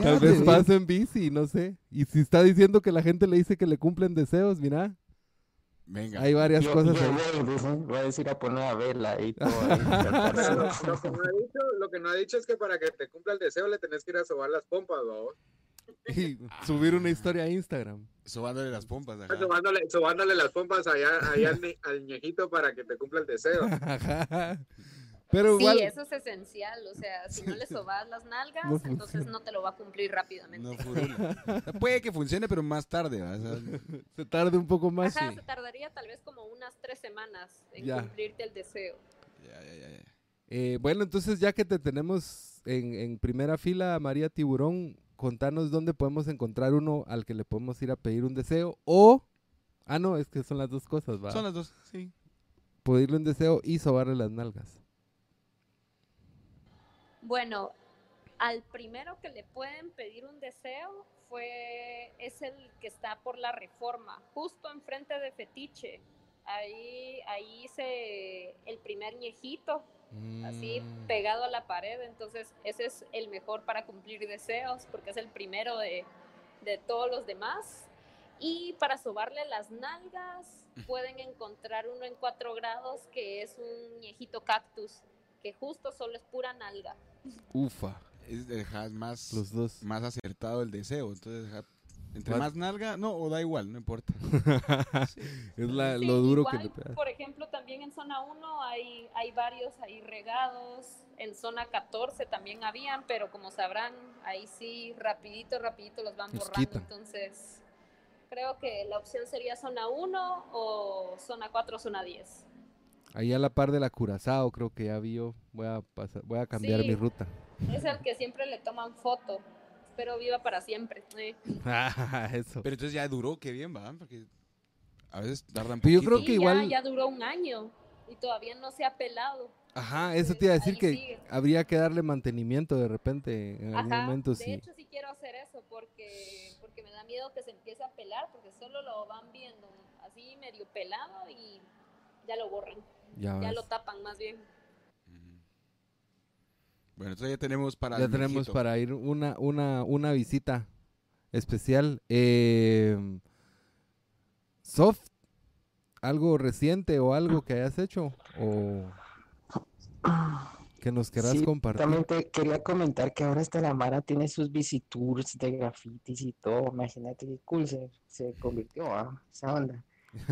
Tal vez pase en bici, no sé. Y si está diciendo que la gente le dice que le cumplen deseos, mira, Venga. hay varias Yo, cosas yo voy, a decir a poner una vela ahí <laughs> todo. ahí, lo, que no ha dicho, lo que no ha dicho es que para que te cumpla el deseo le tenés que ir a sobar las pompas. <laughs> Y subir una historia a Instagram. Sobándole las pompas. ajá. Sobándole, sobándole las pompas allá, allá al, al ñejito para que te cumpla el deseo. <laughs> Pero Sí, eso es esencial. O sea, si no le sobas las nalgas, No entonces funciona. no te lo va a cumplir rápidamente. No. Puede que funcione, pero más tarde. ¿va? O sea, <laughs> se tarde un poco más. Ajá, sí. se tardaría tal vez como unas tres semanas en Ya. cumplirte el deseo. ya, ya, ya, ya. Eh, bueno, entonces ya que te tenemos en, en primera fila, María Tiburón, contanos dónde podemos encontrar uno al que le podemos ir a pedir un deseo o... Ah, no, es que son las dos cosas, ¿va? Son las dos, sí. Pedirle un deseo y sobarle las nalgas. Bueno, al primero que le pueden pedir un deseo fue es el que está por la reforma, justo enfrente de Fetiche. Ahí, ahí hice el primer ñejito, así Mm. pegado a la pared. Entonces, ese es el mejor para cumplir deseos, porque es el primero de, de todos los demás. Y para sobarle las nalgas, <laughs> pueden encontrar uno en cuatro grados, que es un ñejito cactus, que justo solo es pura nalga. Ufa, Es dejar más, los dos. más acertado el deseo. Entonces, entre What? más nalga, no, o da igual, no importa. <laughs> es la- Sí, lo duro igual, que le pega. Por ejemplo, también en zona 1 hay, hay varios ahí regados. En zona 14 también habían, pero como sabrán, ahí sí, rapidito, rapidito los van borrando. Entonces, creo que la opción sería zona 1 o zona 4, zona 10. Ahí a la par de la Curazao, creo que ya vi yo. Voy a, pasar, voy a cambiar Sí. mi ruta. Es el que siempre le toman foto. Espero viva para siempre. Eh. <laughs> Eso. Pero entonces ya duró, qué bien, va, porque a veces tardan Pero yo creo que Sí, igual- ya, ya duró un año y todavía no se ha pelado. Ajá, eso te iba a decir Ahí que sigue. habría que darle mantenimiento de repente en algún Ajá, momento. de Sí. hecho sí quiero hacer eso porque, porque me da miedo que se empiece a pelar porque solo lo van viendo así medio pelado y ya lo borran, Ya, lo tapan más bien. Bueno, entonces ya tenemos para Ya tenemos viejito. para ir una, una, una visita especial. Eh, Soft, algo reciente o algo que hayas hecho o que nos querás Sí, compartir. También te quería comentar que ahora hasta la Mara tiene sus visitours de grafitis y todo. Imagínate qué cool se, se convirtió a esa onda.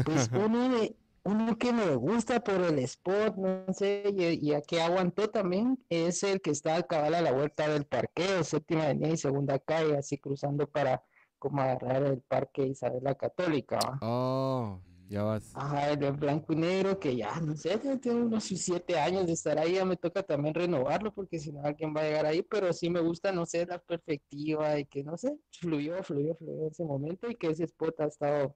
Pues <laughs> uno, de- uno que me gusta por el spot, no sé, y, a que aguantó también, es el que está al cabal a la vuelta del parqueo, séptima avenida y segunda calle, así cruzando para como agarrar el parque Isabel la Católica. ¿va? Oh, Ya vas. Ajá, el de blanco y negro, que ya, no sé, ya tiene unos siete años de estar ahí, ya me toca también renovarlo, porque si no alguien va a llegar ahí, pero sí me gusta, no sé, la perspectiva y que, no sé, fluyó, fluyó, fluyó ese momento y que ese spot ha estado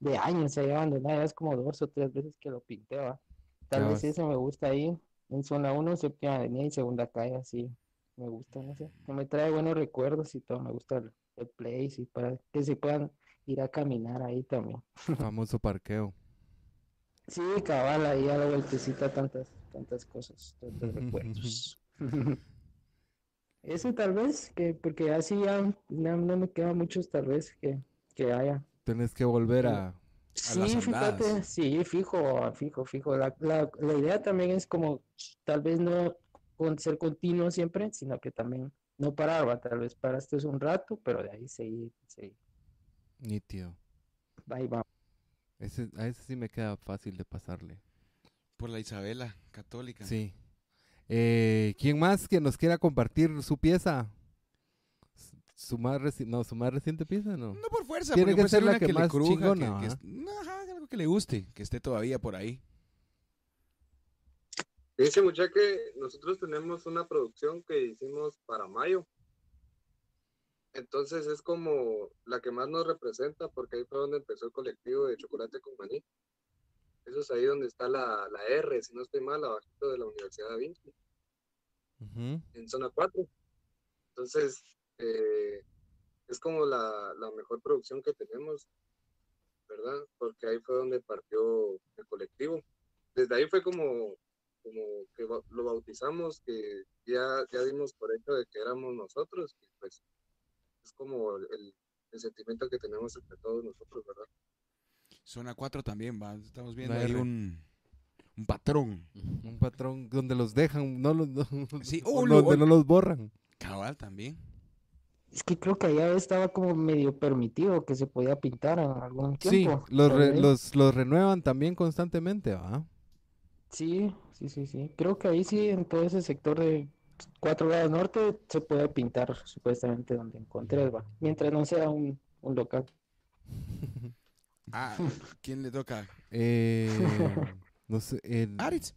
de años ahí abandonado, ya es como dos o tres veces que lo pinté, va. Tal Ya vez eso me gusta ahí, en zona 1, séptima avenida y segunda calle, así, me gusta, no sé, que me trae buenos recuerdos y todo, me gusta el, el place y para que se puedan ir a caminar ahí también. Famoso parqueo. Sí, cabal, ahí a la vueltecita tantas, tantas cosas, tantos recuerdos. <laughs> Ese tal vez, que porque así ya no, no me quedan muchos tal vez que, que haya. Tenés que volver a... A Sí, las fíjate, sí, fijo, fijo, fijo. La, la, la idea también es como tal vez no con ser continuo siempre, sino que también no parar, va, tal vez paraste un rato, pero de ahí seguir, seguir. Nítido. Ahí va. Ese, a ese sí me queda fácil de pasarle. Por la Isabela, católica. Sí. Eh, ¿Quién más que nos quiera compartir su pieza? Su más reci- no, su más reciente pieza, ¿no? No por fuerza, Tiene porque que ser la una que le más cruja, chingona, que- ¿va? que es- no, ajá, algo que le guste, que esté todavía por ahí. Dice mucha que nosotros tenemos una producción que hicimos para mayo. Entonces es como la que más nos representa porque ahí fue donde empezó el colectivo de chocolate con maní. Eso es ahí donde está la, la R, si no estoy mal, abajito de la Universidad de Vinci, en zona 4. Entonces eh, es como la, la mejor producción que tenemos, ¿verdad? Porque ahí fue donde partió el colectivo. Desde ahí fue como como que lo bautizamos, que ya, ya dimos por hecho de que éramos nosotros, y pues es como el, el sentimiento que tenemos entre todos nosotros, ¿verdad? Zona 4 también, va. Estamos viendo ahí un, un patrón. Un patrón donde los dejan, no los, no- Sí, <laughs> o oh, lo- donde no los borran. Cabal también. Es que creo que allá estaba como medio permitido que se podía pintar en algún Sí, tiempo. los, tal re- vez. los, los renuevan también constantemente, ¿va? Sí, sí, sí, sí. Creo que ahí sí, en todo ese sector de 4 grados norte, se puede pintar supuestamente donde encontré, va. Mientras no sea un, un local. <laughs> Ah, <laughs> ¿quién le toca? Eh, <laughs> no sé, el- Aritz.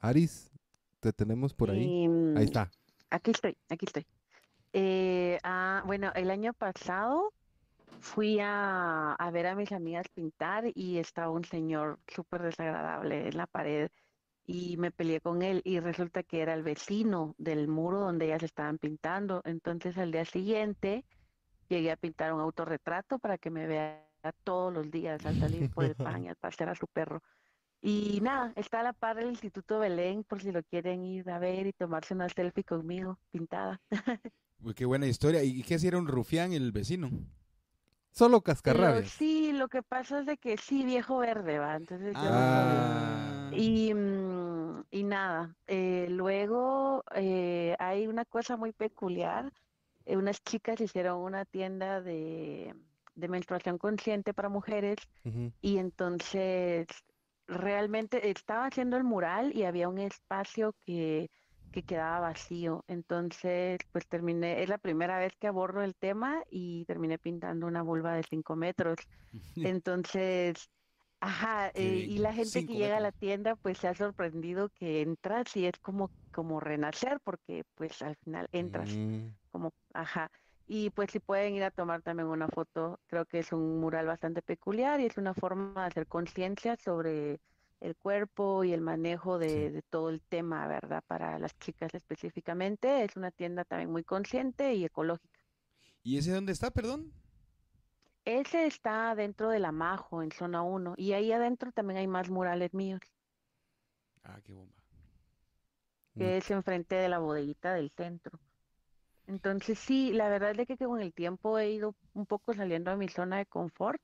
Aris, te tenemos por ahí. Ahí está. Aquí estoy, aquí estoy. Eh, ah, bueno, el año pasado fui a, a ver a mis amigas pintar y estaba un señor súper desagradable en la pared y me peleé con él y resulta que era el vecino del muro donde ellas estaban pintando. Entonces al día siguiente llegué a pintar un autorretrato para que me vea todos los días al salir por el <laughs> pan y al pasear a su perro. Y nada, está a la par del Instituto Belén por si lo quieren ir a ver y tomarse una selfie conmigo pintada. <laughs> Uy, qué buena historia. ¿Y qué si era un rufián el vecino? Solo Lo- cascarrabias. sí, lo que pasa es de que sí, viejo verde, va. Entonces yo Ah. sabía. Y, mm, y nada, eh, luego eh, hay una cosa muy peculiar. eh, unas chicas hicieron una tienda de, de menstruación consciente para mujeres y entonces realmente estaba haciendo el mural y había un espacio que, que quedaba vacío. Entonces, pues terminé, es la primera vez que abordo el tema y terminé pintando una vulva de 5 metros. <laughs> Entonces, ajá, eh, y la gente que llega a la tienda pues se ha sorprendido que entras y es como, como renacer porque pues al final entras Mm, como, ajá. Y pues si pueden ir a tomar también una foto, creo que es un mural bastante peculiar y es una forma de hacer conciencia sobre el cuerpo y el manejo de, Sí. de todo el tema, ¿verdad? Para las chicas específicamente. Es una tienda también muy consciente y ecológica. ¿Y ese dónde está, perdón? Ese está dentro de la Majo, en zona 1, y ahí adentro también hay más murales míos, Ah, qué bomba. que es enfrente de la bodeguita del centro. Entonces sí, la verdad es de que con el tiempo he ido un poco saliendo de mi zona de confort.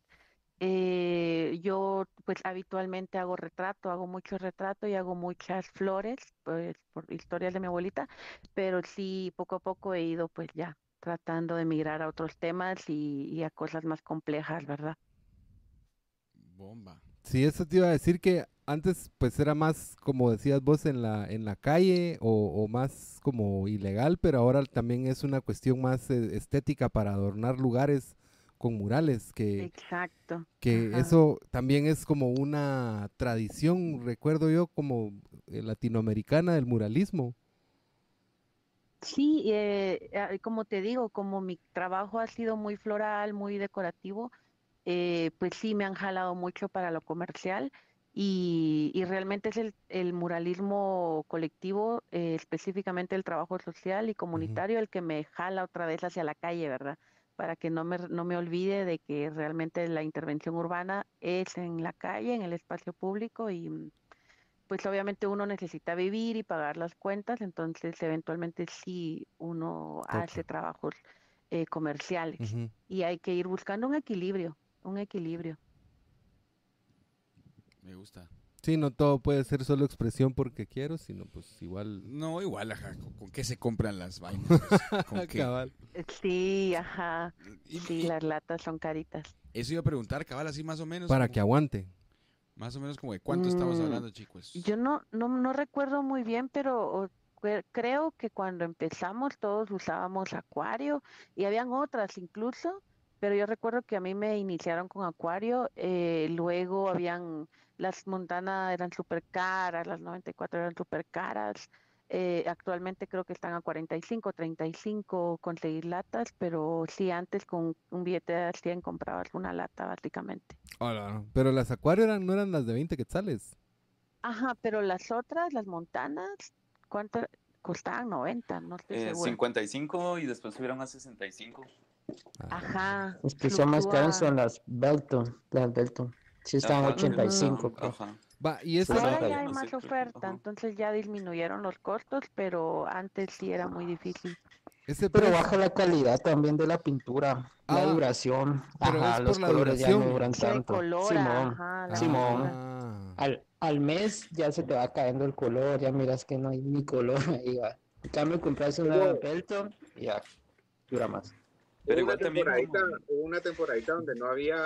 Eh, yo pues habitualmente hago retrato, hago mucho retrato y hago muchas flores, pues por historias de mi abuelita, pero sí poco a poco he ido pues ya tratando de migrar a otros temas y, y a cosas más complejas, ¿verdad? Bomba. Sí, eso te iba a decir que antes pues era más, como decías vos, en la, en la calle o, o más como ilegal, pero ahora también es una cuestión más eh, estética para adornar lugares con murales, que, Exacto. que ajá. eso también es como una tradición, recuerdo yo, como eh, latinoamericana del muralismo. Sí, eh, como te digo, como mi trabajo ha sido muy floral, muy decorativo, eh, pues sí me han jalado mucho para lo comercial y, y realmente es el, el muralismo colectivo, eh, específicamente el trabajo social y comunitario, el que me jala otra vez hacia la calle, ¿verdad? Para que no me, no me olvide de que realmente la intervención urbana es en la calle, en el espacio público y mm, pues obviamente uno necesita vivir y pagar las cuentas, entonces eventualmente sí uno hace trabajos eh, comerciales y hay que ir buscando un equilibrio, un equilibrio. Me gusta. Sí, no todo puede ser solo expresión porque quiero, sino pues igual... No, igual, ajá. ¿Con, con qué se compran las vainas? <laughs> ¿Con qué? Cabal. Sí, ajá, Y- sí, y- las latas son caritas. Eso iba a preguntar, cabal, así más o menos. Para como- que aguante. Más o menos como de cuánto estamos Mm, hablando, chicos. Yo no, no, no recuerdo muy bien, pero creo que cuando empezamos todos usábamos acuario y habían otras incluso, pero yo recuerdo que a mí me iniciaron con acuario, eh, luego habían, las Montana eran súper caras, las 94 eran súper caras, eh, actualmente creo que están a 45, 35 conseguir latas, pero sí, antes con un billete de 100 comprabas una lata básicamente. Hola. Pero las acuarios eran, no eran las de 20 quetzales. Ajá, pero las otras, las montanas, ¿cuánto costaban? 90, no estoy Eh, segura. 55 y después subieron a 65. Ajá, Las que son más caras fluctúa. son las Belton. Las Belton. Sí, están Ajá, 85. creo. Ajá. Va, y esa... Ahora ya hay No más oferta, ajá. entonces ya disminuyeron los costos, pero antes sí era muy difícil. Ese Pero precio- baja la calidad también de la pintura, Ah, la duración. pero Ajá, los la colores ya no duración. duran tanto. Simón. ajá, la Simón. Ah. Al, al mes ya se te va cayendo el color, ya miras que no hay ni color ahí va. En cambio, compras una Belton y ya dura más. Pero hubo, una igual también temporadita, como- hubo una temporadita donde no había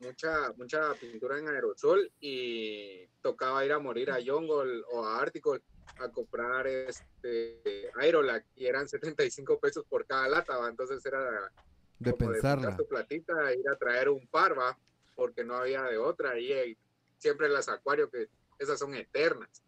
mucha mucha pintura en aerosol y tocaba ir a morir a Yongol o a Articol a comprar este Aerolac y eran 75 pesos por cada lata, ¿va? entonces era De de pensarla. sacar tu platita, ir a traer un par, ¿va? porque no había de otra y eh, siempre las acuarios que esas son eternas.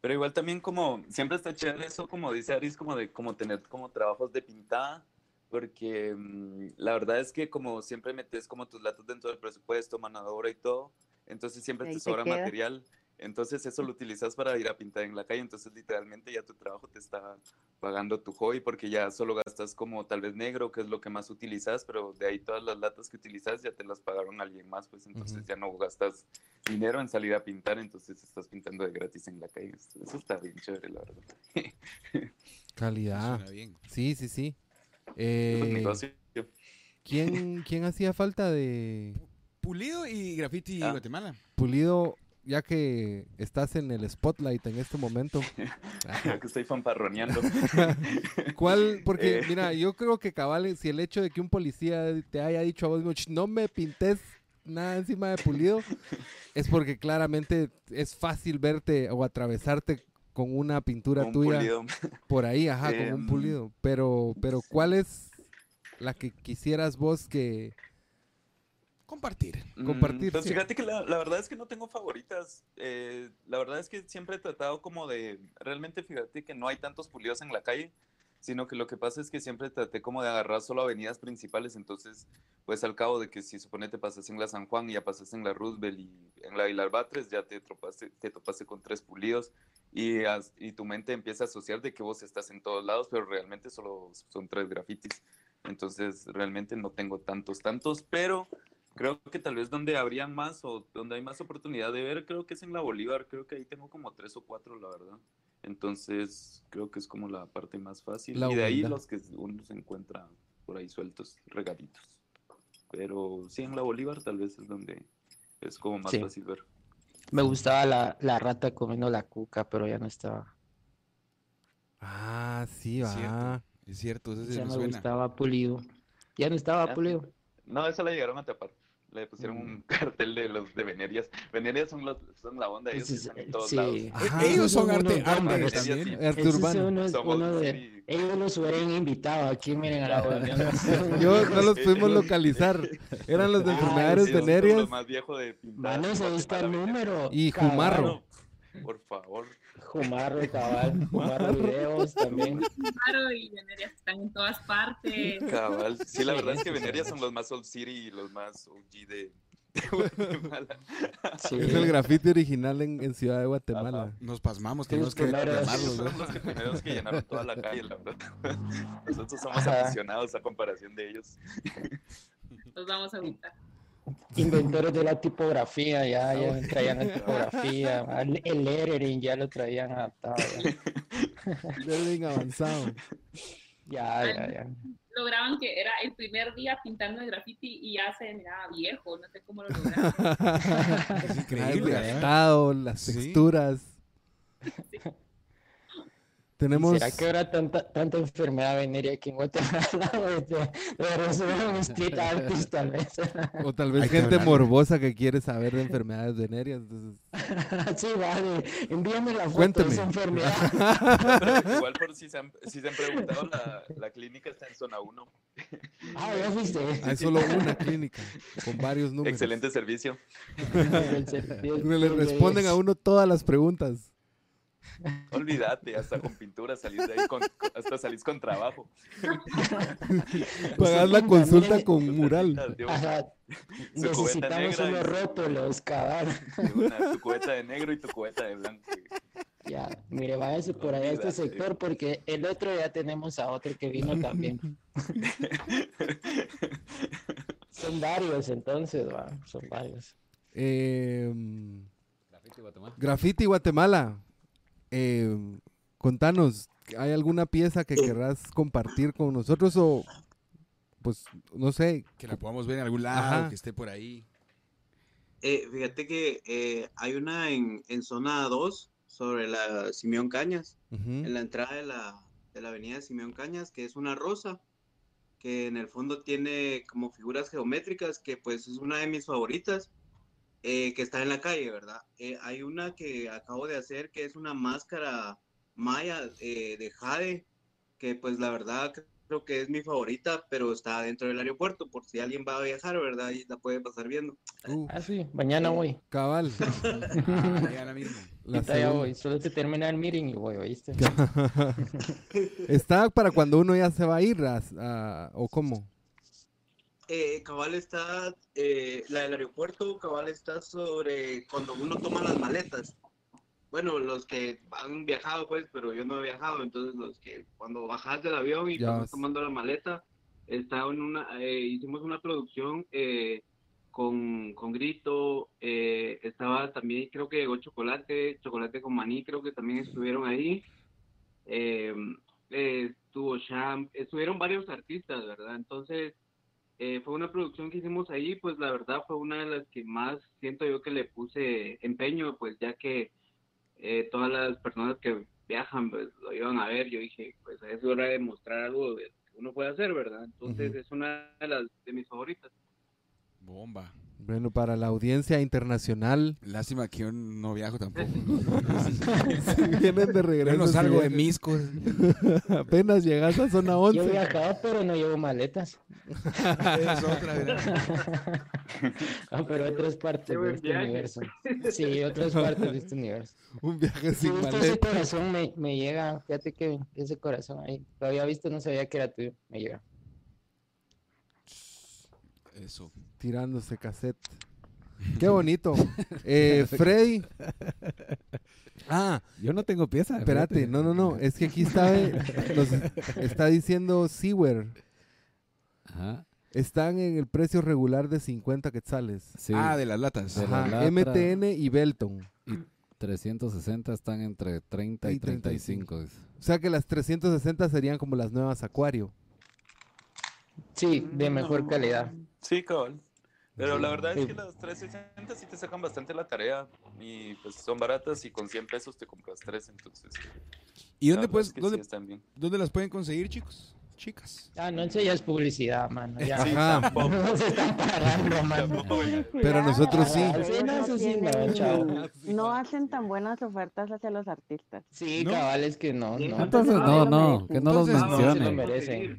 Pero igual también como, siempre está chévere eso, como dice Aris, como de como tener como trabajos de pintada, porque mm, la verdad es que como siempre metes como tus latas dentro del presupuesto, mano de obra y todo, entonces siempre Ahí te te sobra queda. material, entonces eso lo utilizas para ir a pintar en la calle, entonces literalmente ya tu trabajo te está pagando tu hobby porque ya solo gastas como tal vez negro, que es lo que más utilizas, pero de ahí todas las latas que utilizas ya te las pagaron alguien más, pues entonces ya no gastas dinero en salir a pintar, entonces estás pintando de gratis en la calle. Eso eso está bien chévere, la verdad. Calidad. Suena bien. Sí, sí, sí. <laughs> Eh. ¿quién, <laughs> ¿Quién hacía falta de Pulido y Graffiti Ah. Guatemala. Pulido, ya que estás en el spotlight en este momento? <laughs> que estoy fanfarroneando. ¿Cuál? Porque, Eh. mira, yo creo que cabal, si el hecho de que un policía te haya dicho a vos, mismo, "Ch, no me pintes nada encima de Pulido, es porque claramente es fácil verte o atravesarte con una pintura tuya pulido. por ahí, ajá, con un pulido. Pero, pero ¿cuál es la que quisieras vos que... Compartir. Compartir, Mm, Pues sí. fíjate que la, la verdad es que no tengo favoritas. Eh, la verdad es que siempre he tratado como de. Realmente fíjate que no hay tantos pulidos en la calle, sino que lo que pasa es que siempre traté como de agarrar solo avenidas principales. Entonces, pues al cabo de que si supone te pasas en la San Juan y ya pasas en la Roosevelt y en la Vilar Batres, ya te topaste, te topaste con tres pulidos y, as- y tu mente empieza a asociar de que vos estás en todos lados, pero realmente solo son tres grafitis. Entonces, realmente no tengo tantos, tantos, pero creo que tal vez donde habrían más o donde hay más oportunidad de ver, creo que es en la Bolívar, creo que ahí tengo como tres o cuatro, la verdad. Entonces, creo que es como la parte más fácil. La y de ahí los que uno se encuentra por ahí sueltos, regaditos. Pero sí, en la Bolívar tal vez es donde es como más Sí. fácil ver. Me gustaba la, la rata comiendo la cuca, pero ya no estaba. Ah, sí, Es va. cierto. Es cierto, eso sí Ya me me suena. gustaba pulido. Ya no estaba Ah, pulido. No, esa la llegaron a tapar. Le pusieron un <laughs> cartel de los de Venerias. Venerias son, los, son la onda, ellos Ese están es- en todos sí. lados. Ajá. Ellos son Unos arte, arte Venerias, también. sí. Arte Ese es urbano. uno, Somos uno de, sí. ellos los hubieran invitado aquí, miren a la reunión. <laughs> Yo no los <laughs> pudimos localizar. Eran los de Ah, enfermedades Ellos son venéreas los más viejos de pintar. Manos, ahí está el Guatemala, número. y. Jumarro. Por favor. Jumarro, cabal. Jumarro videos también. Claro, y Venerias están en todas partes. Cabal. Sí, la verdad es que. Venerias son los más Old City y los más OG de, de Guatemala. Sí. Es el grafiti original en, en Ciudad de Guatemala. Nos pasmamos, tenemos que ¿no? fueron los que primeros que llenaron toda la calle, la verdad. Nosotros somos Ajá. aficionados a comparación de ellos. Los vamos a evitar. Inventores de la tipografía, ya, ya traían la tipografía. <laughs> El el lettering ya lo traían adaptado. <laughs> Bien avanzado. ya, ya. ya. Lograban que era el primer día pintando el graffiti y ya se miraba viejo. No sé cómo lo lograron. <laughs> Es Ah, increíble, el gastado, las Sí. Tenemos. ¿Será que habrá tanta, tanta enfermedad venérea aquí en Guatemala? <laughs> De, de resolver un street artist, tal vez. O tal vez Hay gente morbosa que quiere saber de enfermedades venéreas. Entonces, <laughs> sí, vale. Envíame la foto Cuénteme. de esa enfermedad. Pero <laughs> igual por si se han, si se han preguntado, la, la clínica está en zona 1. Ah, ya fuiste. hay solo una clínica con varios números. Excelente servicio. Le responden a uno todas las preguntas. <laughs> Olvídate, hasta con pintura salís de ahí, con, hasta salís con trabajo. <laughs> Pagar la consulta con mural. De una, Ajá. Necesitamos unos rótulos, cabal. tu cubeta de negro y tu cubeta de blanco. Ya, mire, váyase por allá a este sector porque el otro ya tenemos a otro que vino también. <laughs> Son varios entonces, va, son varios. Eh, Graffiti Guatemala. Graffiti Guatemala. Eh, contanos, ¿hay alguna pieza que querrás compartir con nosotros o, pues, no sé? Que la podamos ver en algún lado, Ajá. que esté por ahí. Eh, fíjate que eh, hay una en, en zona 2 sobre la Simeón Cañas, en la entrada de la, de la avenida Simeón Cañas, que es una rosa, que en el fondo tiene como figuras geométricas, que pues es una de mis favoritas, eh, que está en la calle, ¿verdad? Eh, hay una que acabo de hacer, que es una máscara maya eh, de jade, que pues la verdad creo que es mi favorita, pero está dentro del aeropuerto, por si alguien va a viajar, ¿verdad? Y la puede pasar viendo. Uh, Ah, sí, mañana voy. cabal. <laughs> Ah, ahora mismo. La ya voy, solo te termina el meeting y voy, ¿oíste? <laughs> <laughs> Está para cuando uno ya se va a ir, a- a- ¿o cómo? Eh, cabal está, eh, la del aeropuerto, cabal está sobre cuando uno toma las maletas. Bueno, los que han viajado, pues, pero yo no he viajado, entonces los que cuando bajas del avión y vas. estás tomando la maleta, está en una, eh, hicimos una producción eh, con, con Grito, eh, estaba también, creo que llegó Chocolate, Chocolate con Maní, creo que también estuvieron ahí. Estuvo Champ, estuvieron varios artistas, ¿verdad? Entonces, eh, fue una producción que hicimos ahí, pues la verdad fue una de las que más siento yo que le puse empeño, pues ya que eh, todas las personas que viajan pues lo iban a ver, yo dije, pues es hora de mostrar algo que uno puede hacer, ¿verdad? Entonces es una de las de mis favoritas. Bomba. Bueno, para la audiencia internacional, Lástima que yo no viajo tampoco. <laughs> si vienen de Yo regreso, no si salgo de Misco. <laughs> apenas llegas a zona Yo 11. he viajado, pero no llevo maletas. <laughs> Es otra, ¿verdad? Ah, pero otras partes de este viaje. universo. Sí, otras partes de este universo. Un viaje Sí, sin justo ese maleta. corazón me, me llega, fíjate que ese corazón ahí, lo había visto, no sabía que era tuyo, me llega. Eso. Tirándose cassette. Qué bonito. <laughs> Eh, Freddy. Ah, Yo no tengo pieza. espérate. fíjate. No, no, no. Es que aquí está, eh, nos está diciendo Sewer. Ajá. Están en el precio regular de 50 quetzales. Sí. Ah, de las latas. De la latra. MTN y Belton. 360 están entre 30 y, Y 35. 35. dice. O sea que las 360 serían como las nuevas Acuario. Sí, de mejor calidad. Sí, cabal. Pero la verdad es que las 360 sí te sacan bastante la tarea y pues son baratas y con 100 pesos te compras tres, entonces. ¿Y dónde, verdad es que dónde, sí están bien. dónde las pueden conseguir, chicos? chicas. Ah, no, eso ya es publicidad, mano. Ya. Sí, Ajá. <laughs> tampoco. No se están pagando, <laughs> mano. Pero nosotros sí. Sí, no, eso sí, no, chao. no hacen tan buenas ofertas hacia los artistas. Sí, cabales que no, no. Entonces, no, no, que no los Entonces,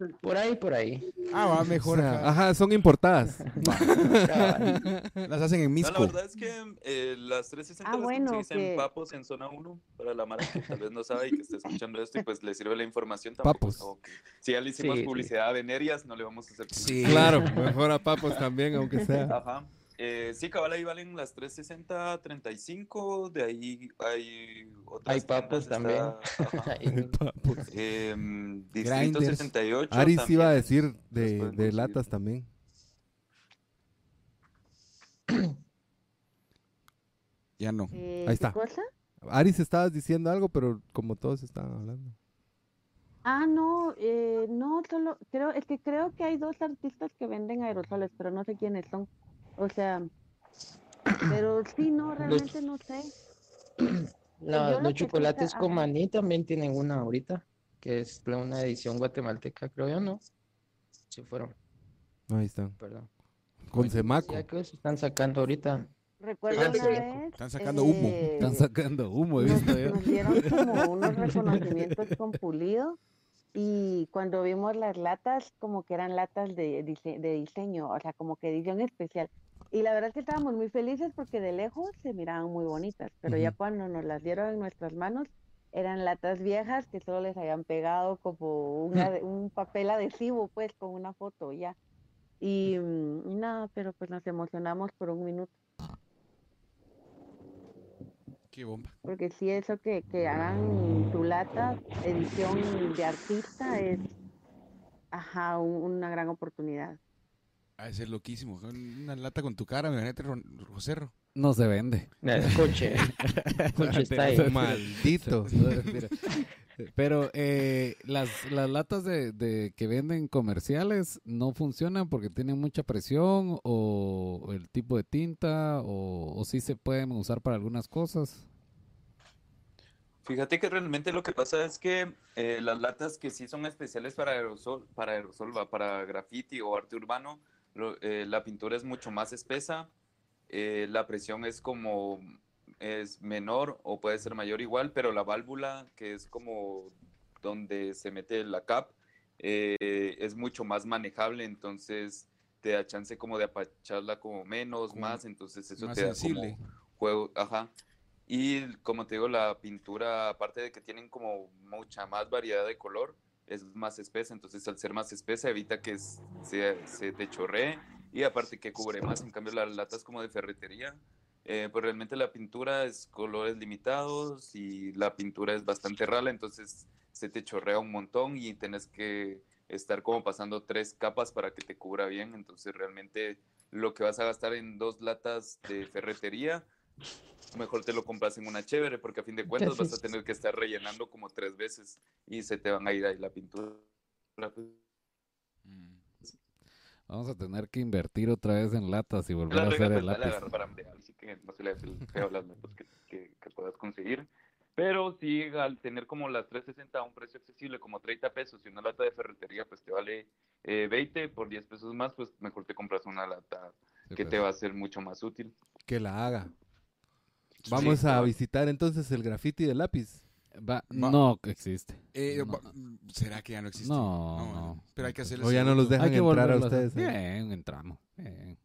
no, sí. Por ahí, por ahí. Ah, va mejor. O sea, ajá. son importadas. <laughs> Las hacen en No, Misco. la verdad es que eh, las 360 Ah, las bueno, que- en Papos en zona 1 para la mara que tal vez no sabe y que esté escuchando esto y pues le sirve la información tampoco. Papos. que si ya le hicimos Sí, sí. publicidad a Venerias, no le vamos a hacer Sí. Claro, mejor a papos también, aunque sea. Ajá. Eh, sí, cabal, ahí valen las 360, 35, de ahí hay otras Hay papos tiendas, está- <laughs> <laughs> Distrito Grinders. 68 Aris también iba a decir de, de latas también. <clears throat> Ya no. Eh, Ahí ¿qué está. cosa? Aris, estabas diciendo algo, pero como todos estaban hablando. Ah, no, eh, no, solo creo, es que creo que hay dos artistas que venden aerosoles, pero no sé quiénes son. O sea, pero sí, no, realmente no sé. <clears throat> La- Yo lo los chocolates con maní también tienen una ahorita, que es una edición guatemalteca, creo yo, ¿no? Sí fueron, Ahí están. perdón. Con Semaco. Ya que se están sacando ahorita. Recuerdo una que vez. Están sacando humo. eh, Están sacando humo, he nos, visto yo. nos dieron como unos <laughs> reconocimientos con Pulido y cuando vimos las latas como que eran latas de diseño, o sea, como que edición especial. Y la verdad es que estábamos muy felices porque de lejos se miraban muy bonitas, pero ya cuando nos las dieron en nuestras manos eran latas viejas que solo les habían pegado como un, ade- un papel adhesivo pues con una foto ya. Y, mm, y nada, pero pues nos emocionamos por un minuto. Qué bomba. Porque sí, eso que, que hagan tu lata, edición de artista, es ajá, un- una gran oportunidad. Ha de ser loquísimo. Una lata con tu cara, imagínate, Joserro. No se vende. El coche. <laughs> coche está ahí. Maldito. <laughs> Pero eh, las, las latas de, de que venden comerciales no funcionan porque tienen mucha presión o el tipo de tinta o, o sí se pueden usar para algunas cosas. Fíjate que realmente lo que pasa es que eh, las latas que sí son especiales para aerosol, para aerosol, para graffiti o arte urbano, lo- eh, la pintura es mucho más espesa, eh, la presión es como es menor o puede ser mayor igual, pero la válvula que es como donde se mete la cap eh, es mucho más manejable, entonces te da chance como de apacharla como menos, Como más, entonces eso más te da como juego, ajá. Y como te digo, la pintura, aparte de que tienen como mucha más variedad de color, es más espesa, entonces al ser más espesa evita que se, te chorree y aparte que cubre más, en cambio las latas como de ferretería, eh, pues realmente la pintura es colores limitados y la pintura es bastante rala, entonces se te chorrea un montón y tienes que estar como pasando tres capas para que te cubra bien, entonces realmente lo que vas a gastar en dos latas de ferretería, mejor te lo compras en una chévere, porque a fin de cuentas vas a tener que estar rellenando como tres veces y se te van a ir ahí la pintura. pues. Vamos a tener que invertir otra vez en latas y volver La a hacer el lápiz. así que no se le hace el feo a las metas que, que, que puedas conseguir. Pero sí, al tener como las 360 a un precio accesible, como 30 pesos, y una lata de ferretería pues te vale eh, 20 por 10 pesos más, pues mejor te compras una lata Sí, que pues. te va a ser mucho más útil. Que la haga. Vamos Sí, a visitar entonces el graffiti de lápiz. Va- Va- no existe. Eh, No. va- ¿Será que ya no existe? No, no. Pero hay que hacerle O ya no los dejan Hay que entrar a ustedes. ¿eh? Bien, entramos. Bien.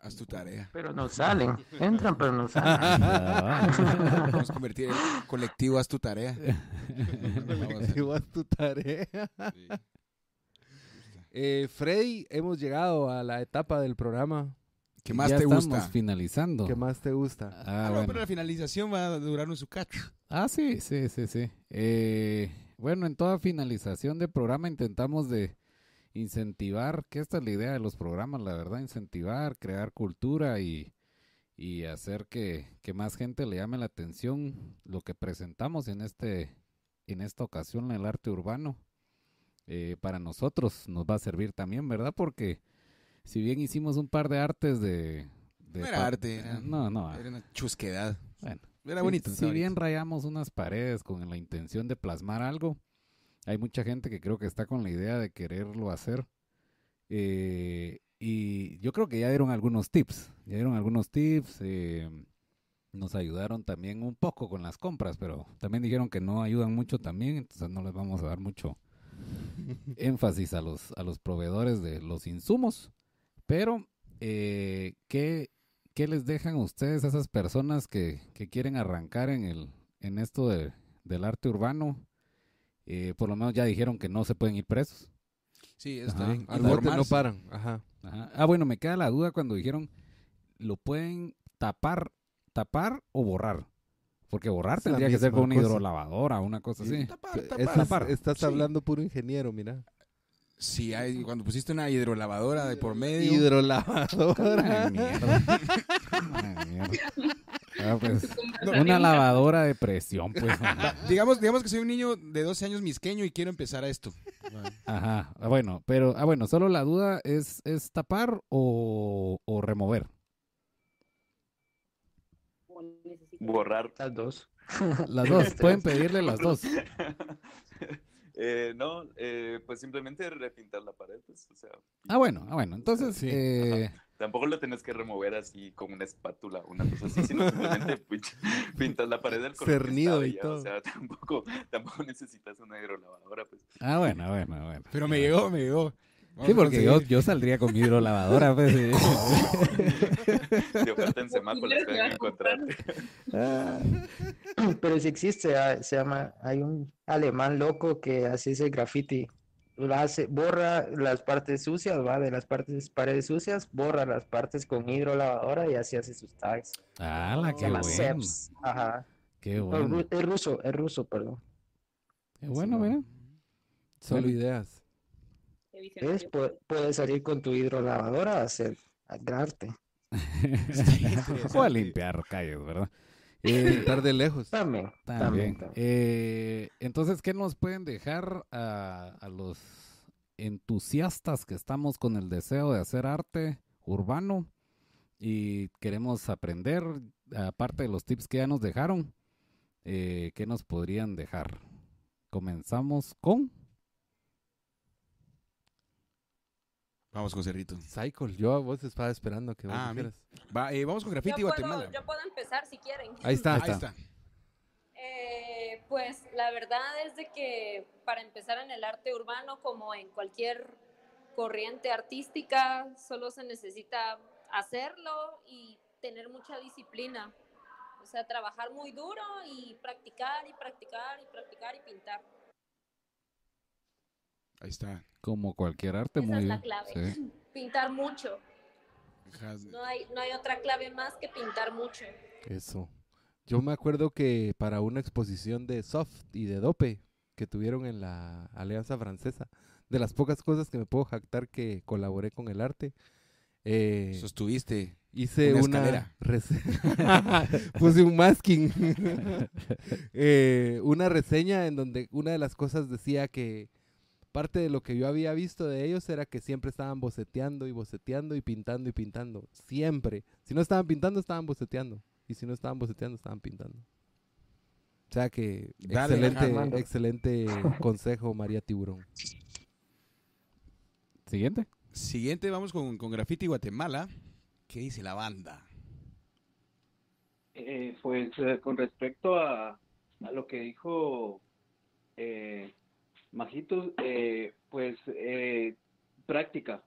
Haz tu tarea. Pero no salen. <laughs> Entran, pero no salen. <laughs> Vamos a convertir el colectivo Haz tu tarea. <laughs> Digo, haz tu tarea. sí. Eh, Freddy, hemos llegado a la etapa del programa ¿Qué más ya te estamos gusta? finalizando. que más te gusta. Ah, Ah, no, bueno. pero la finalización va a durar un su cacho. Ah, sí, sí, sí, sí. Eh, bueno, en toda finalización de programa intentamos de incentivar, que esta es la idea de los programas, la verdad, incentivar, crear cultura y, y hacer que, que más gente le llame la atención lo que presentamos en este en esta ocasión el arte urbano. Eh, para nosotros nos va a servir también, ¿verdad? Porque si bien hicimos un par de artes de... de No era arte, era- no, no, Era una chusquedad. bueno. Era bonito. Si bien rayamos unas paredes con la intención de plasmar algo, hay mucha gente que creo que está con la idea de quererlo hacer. Eh, y yo creo que ya dieron algunos tips, ya dieron algunos tips, eh, nos ayudaron también un poco con las compras, pero también dijeron que no ayudan mucho también, entonces no les vamos a dar mucho <laughs> énfasis a los, a los proveedores de los insumos. Pero, eh, ¿qué, ¿qué les dejan ustedes a esas personas que, que quieren arrancar en, el, en esto de, del arte urbano? Eh, por lo menos ya dijeron que no se pueden ir presos. Sí, está Ajá. bien. Al bote no paran. Ajá. Ajá. Ah, bueno, me queda la duda cuando dijeron lo pueden tapar, tapar o borrar. Porque borrar Es tendría que ser con una cosa. hidrolavadora, una cosa así. Tapar, tapar. Estás, tapar. estás Sí. hablando puro ingeniero, mira. Sí, hay, cuando pusiste una hidrolavadora de por medio. Hidrolavadora. Ay, mierda. Ay, mierda. Ah, pues, una lavadora de presión, pues. <laughs> digamos, digamos que soy un niño de 12 años misqueño y quiero empezar a esto. Ajá. Ah, bueno, pero, ah, bueno, solo la duda es, es tapar o, o remover. Borrar. Las dos. Las dos, pueden pedirle las dos. <laughs> Eh, no, eh, pues simplemente repintar la pared, pues, o sea, Ah, bueno, ah, bueno. Entonces, Sí. eh, tampoco lo tenés que remover así con una espátula o una cosa así, sino simplemente <laughs> pintas la pared del color Cernido y ya, todo. O sea, <laughs> tampoco, tampoco necesitas una hidrolavadora, pues. ah, bueno, bueno, bueno. Pero me llegó, me llegó. Vamos Sí, porque yo, yo saldría con mi hidrolavadora, pues. sí. <laughs> De oferta en semáforo las pueden encontrar. Ah, Pero sí existe, ah, se llama, hay un alemán loco que así es el graffiti. Lo hace, borra las partes sucias, va, de las partes paredes sucias, borra las partes con hidrolavadora y así hace sus tags. ¡Hala, Se qué llama bueno! Seps. Ajá. ¡Qué No, bueno! es ruso, es ruso, perdón. ¡Qué bueno, mira! Solo ideas. ¿Ves? Pu- Puedes salir con tu hidrolavadora a hacer a arte. <laughs> o a limpiar calles, ¿verdad? <laughs> Eh, Pintar de lejos. También, También. también, también. Eh, entonces, ¿qué nos pueden dejar a, a los entusiastas que estamos con el deseo de hacer arte urbano y queremos aprender, aparte de los tips que ya nos dejaron, eh, ¿qué nos podrían dejar? Comenzamos con... Vamos con Cerrito. Cycle. Yo a vos estaba esperando que vos Ah, dijeras. Va, eh, vamos con Yo Graffiti puedo, Guatemala. yo puedo empezar si quieren. Ahí está. Ahí está. Eh, pues la verdad es de que para empezar en el arte urbano, como en cualquier corriente artística, solo se necesita hacerlo y tener mucha disciplina. O sea, trabajar muy duro y practicar y practicar y practicar y pintar. Ahí está. Como cualquier arte, Esa muy es la clave. Sí. <laughs> Pintar mucho. No hay, no hay otra clave más que pintar mucho. Eso. Yo me acuerdo que para una exposición de soft y de dope que tuvieron en la Alianza Francesa, de las pocas cosas que me puedo jactar que colaboré con el arte, eh, Sostuviste. hice una una, <laughs> <laughs> puse un masking Eh, una reseña en donde una de las cosas decía que parte de lo que yo había visto de ellos era que siempre estaban boceteando y boceteando y pintando y pintando siempre si no estaban pintando estaban boceteando y si no estaban boceteando estaban pintando o sea que Dale, excelente excelente <laughs> consejo María Tiburón Siguiente. Siguiente, vamos con, con Graffiti Guatemala. ¿Qué dice la banda? Eh, pues eh, con respecto a, a lo que dijo eh, Majitos, eh, pues eh, práctica,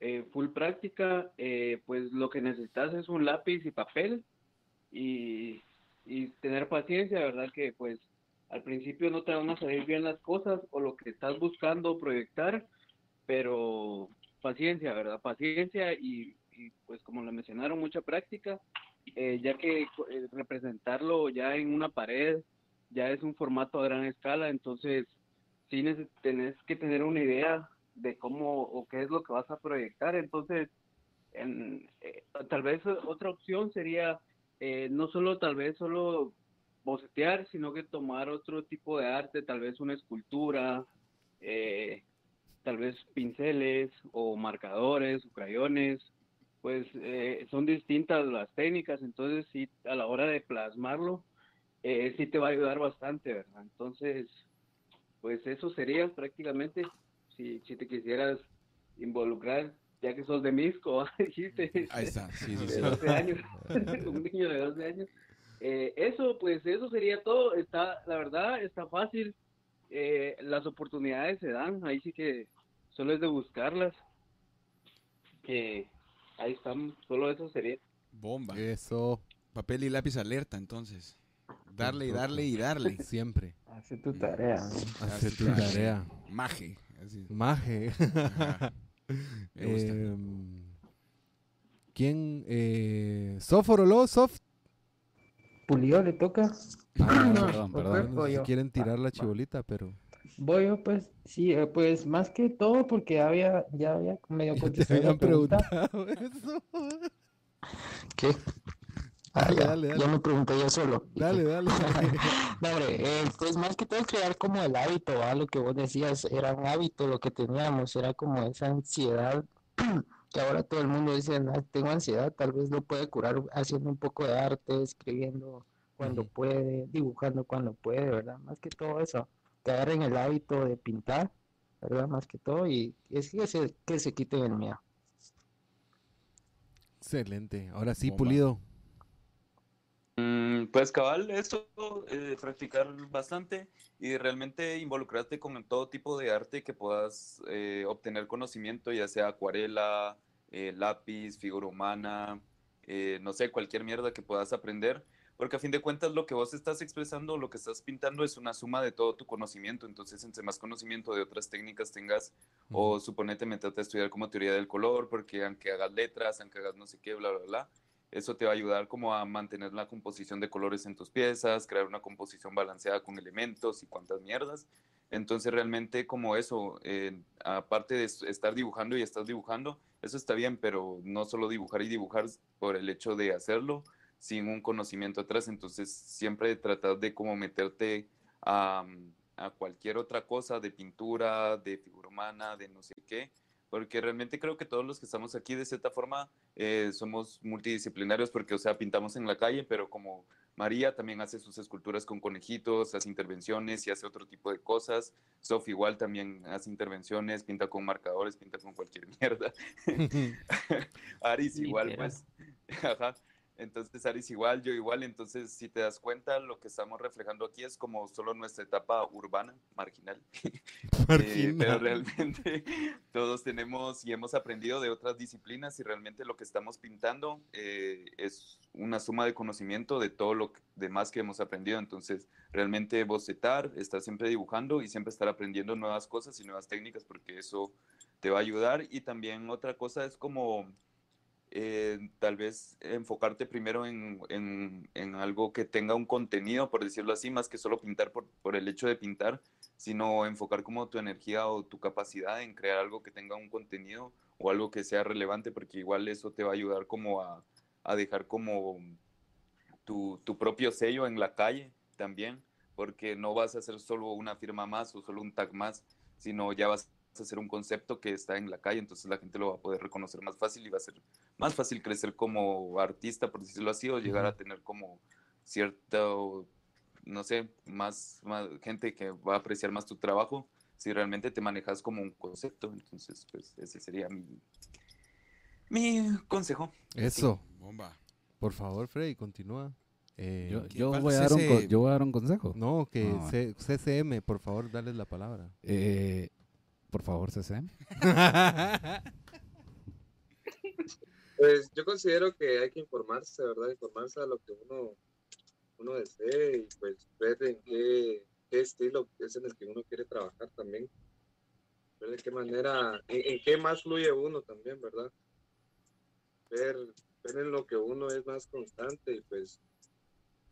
eh, full práctica, eh, pues lo que necesitas es un lápiz y papel y, y tener paciencia, ¿verdad? Que pues al principio no te van a salir bien las cosas o lo que estás buscando proyectar, pero paciencia, ¿verdad? Paciencia y, pues como lo mencionaron, mucha práctica eh, ya que representarlo ya en una pared ya es un formato a gran escala, entonces neces- tenés que tener una idea de cómo o qué es lo que vas a proyectar, entonces en- eh, tal vez otra opción sería eh, no solo tal vez solo bocetear, sino que tomar otro tipo de arte, tal vez una escultura, eh, tal vez pinceles o marcadores o crayones, pues son distintas las técnicas, entonces sí, a la hora de plasmarlo, sí te va a ayudar bastante, ¿verdad? Entonces, pues eso sería prácticamente, si, si te quisieras involucrar, ya que sos de Misco, <laughs> dijiste. Ahí está, sí, sí, de sí. 12 años, <laughs> un niño de 12 años. Eh, eso, pues eso sería todo. Está, la verdad, está fácil. Eh, las oportunidades se dan, ahí sí que solo es de buscarlas. Que ahí están, solo eso sería. Bomba. Eso. Papel y lápiz alerta, entonces. Darle y darle y darle. Siempre. Hace tu tarea. Hace tu tarea. Maje. así. Maje. Ajá. Me gusta. Em, ¿Quién? Eh, ¿Sof Oroló? ¿Sof? Pulido le toca. Ah, No, perdón, pues, perdón. Si yo. quieren tirar Va, la va. chibolita, pero... Voy yo, pues, sí, eh, pues más que todo porque había, ya había medio Ya te contestado la habían pregunta. preguntado <laughs> eso. ¿Qué? Ah, Dale, ya, dale, ya dale. me pregunté yo solo. <laughs> Dale, dale. <laughs> No, hombre, eh, pues más que todo crear como el hábito, ¿va? Lo que vos decías, era un hábito lo que teníamos, era como esa ansiedad <clears throat> que ahora todo el mundo dice, "No, tengo ansiedad, tal vez lo puede curar haciendo un poco de arte, escribiendo cuando puede, dibujando cuando puede, ¿verdad? Más que todo eso, que agarren el hábito de pintar, ¿verdad? Más que todo, y es que se, que se quiten el miedo. Excelente. Ahora sí, Bomba. Pulido. Mm, Pues cabal, eso, eh, practicar bastante y realmente involucrarte con todo tipo de arte que puedas eh, obtener conocimiento, ya sea acuarela, eh, lápiz, figura humana, eh, no sé, cualquier mierda que puedas aprender, porque a fin de cuentas lo que vos estás expresando, lo que estás pintando es una suma de todo tu conocimiento, entonces entre más conocimiento de otras técnicas tengas, o suponete meterte a estudiar como teoría del color, porque aunque hagas letras, aunque hagas no sé qué, bla, bla, bla, eso te va a ayudar como a mantener la composición de colores en tus piezas, crear una composición balanceada con elementos y cuantas mierdas. Entonces realmente como eso, eh, aparte de es- estar dibujando y estás dibujando, eso está bien, pero no solo dibujar y dibujar por el hecho de hacerlo sin un conocimiento atrás. Entonces siempre tratar de como meterte a cualquier otra cosa de pintura, de figura humana, de no sé qué, porque realmente creo que todos los que estamos aquí de cierta forma eh, somos multidisciplinarios porque, o sea, pintamos en la calle, pero como María también hace sus esculturas con conejitos, hace intervenciones y hace otro tipo de cosas. Sof igual también hace intervenciones, pinta con marcadores, pinta con cualquier <laughs> mierda. Aris igual, pues. Ajá. Entonces, Aris igual, yo igual. Entonces, si te das cuenta, lo que estamos reflejando aquí es como solo nuestra etapa urbana, marginal. <laughs> Eh, pero Marginal. realmente <laughs> todos tenemos y hemos aprendido de otras disciplinas y realmente lo que estamos pintando eh, es una suma de conocimiento de todo lo demás que hemos aprendido. Entonces, realmente bocetar, estar siempre dibujando y siempre estar aprendiendo nuevas cosas y nuevas técnicas porque eso te va a ayudar. Y también otra cosa es como eh, tal vez enfocarte primero en, en- algo que tenga un contenido, por decirlo así, más que solo pintar por, por el hecho de pintar, sino enfocar como tu energía o tu capacidad en crear algo que tenga un contenido o algo que sea relevante, porque igual eso te va a ayudar como a, a dejar como tu, tu propio sello en la calle también, porque no vas a hacer solo una firma más o solo un tag más, sino ya vas hacer un concepto que está en la calle, entonces la gente lo va a poder reconocer más fácil y va a ser más fácil crecer como artista, por decirlo así, o llegar a tener como cierto, no sé, más, más gente que va a apreciar más tu trabajo si realmente te manejas como un concepto. Entonces, pues ese sería mi, mi consejo. Eso. Bomba. Por favor, Freddy, continúa. Eh, Yo, ¿Qué yo voy a dar un, co- ese- yo voy a dar un consejo. no, que No, C- CCM, por favor, dale la palabra. Eh, por favor, CCM. <laughs> Pues yo considero que hay que informarse, ¿verdad? Informarse a lo que uno, uno desee y pues ver en qué, qué estilo es en el que uno quiere trabajar también. Ver de qué manera, en, en qué más fluye uno también, ¿verdad? Ver, ver en lo que uno es más constante y pues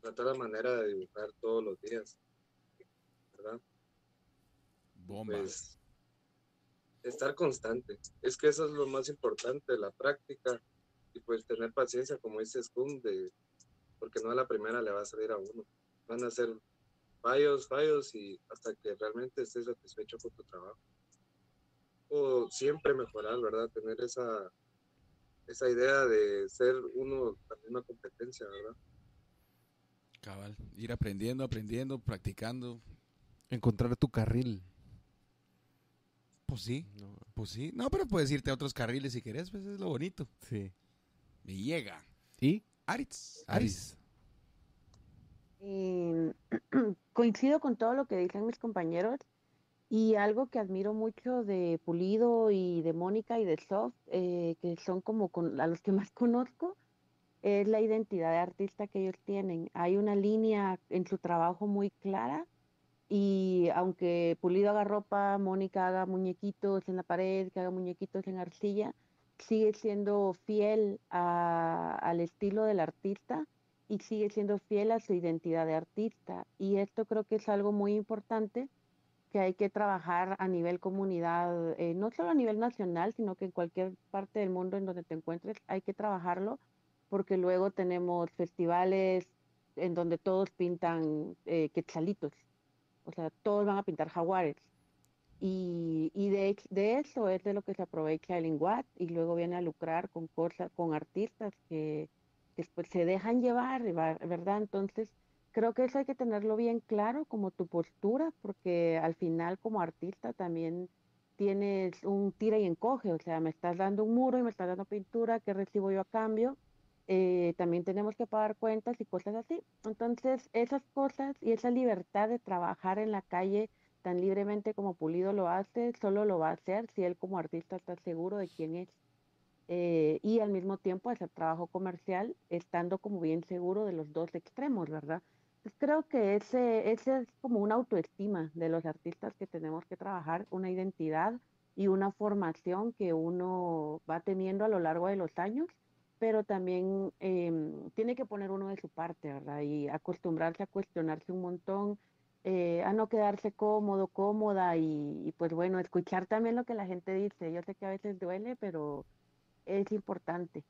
tratar la manera de dibujar todos los días, ¿verdad? Bomba. Estar constante. Es que eso es lo más importante, la práctica y pues tener paciencia, como dice Scum, de, porque no a la primera le va a salir a uno. Van a ser fallos, fallos y hasta que realmente estés satisfecho con tu trabajo. O siempre mejorar, ¿verdad? Tener esa, esa idea de ser uno también una competencia, ¿verdad? Cabal. Ir aprendiendo, aprendiendo, practicando. encontrar tu carril. Pues sí, No, pues sí. No, pero puedes irte a otros carriles si querés, pues es lo bonito. sí. Me llega. ¿Y? Aritz. Aris. Eh, <clears throat> coincido con todo lo que dicen mis compañeros y algo que admiro mucho de Pulido y de Mónica y de Soft, eh, que son como con- a los que <laughs> más conozco, es la identidad de artista que ellos tienen. Hay una línea en su trabajo muy clara y aunque Pulido haga ropa, Mónica haga muñequitos en la pared, que haga muñequitos en arcilla, sigue siendo fiel a- al estilo del artista y sigue siendo fiel a su identidad de artista. Y esto creo que es algo muy importante que hay que trabajar a nivel comunidad, eh, no solo a nivel nacional, sino que en cualquier parte del mundo en donde te encuentres hay que trabajarlo, porque luego tenemos festivales en donde todos pintan eh, quetzalitos, o sea, todos van a pintar jaguares. Y, y de, de eso es de lo que se aprovecha el INGUAT y luego viene a lucrar con cosas, con artistas que, pues, se dejan llevar, va- ¿verdad? Entonces, creo que eso hay que tenerlo bien claro como tu postura, porque al final como artista también tienes un tira y encoge, o sea, me estás dando un muro y me estás dando pintura, ¿qué recibo yo a cambio? Eh, también tenemos que pagar cuentas y cosas así. Entonces, esas cosas y esa libertad de trabajar en la calle tan libremente como Pulido lo hace, solo lo va a hacer si él como artista está seguro de quién es. Eh, y al mismo tiempo hacer trabajo comercial, estando como bien seguro de los dos extremos, ¿verdad? Pues creo que ese, ese es como una autoestima de los artistas que tenemos que trabajar, una identidad y una formación que uno va teniendo a lo largo de los años, pero también em, tiene que poner uno de su parte, ¿verdad? Y acostumbrarse a cuestionarse un montón, eh, a no quedarse cómodo, cómoda y, y, pues bueno, escuchar también lo que la gente dice. Yo sé que a veces duele, pero es importante.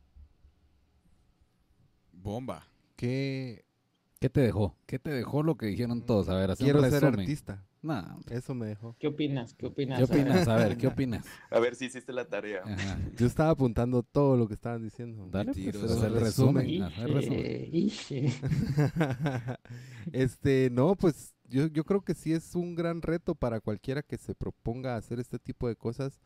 Bomba. ¿Qué? ¿Qué te dejó? ¿Qué te dejó lo que dijeron todos? A ver, así Quiero ser artista. Nah, Eso me dejó. ¿Qué opinas? ¿Qué opinas? ¿Qué opinas? A ver, ¿qué <laughs> opinas? A ver si hiciste la tarea. Ajá. <laughs> Yo estaba apuntando todo lo que estaban diciendo. Dale, pues, haz el Resumen. el resumen. <laughs> Este, no, pues yo, yo creo que sí es un gran reto para cualquiera que se proponga hacer este tipo de cosas.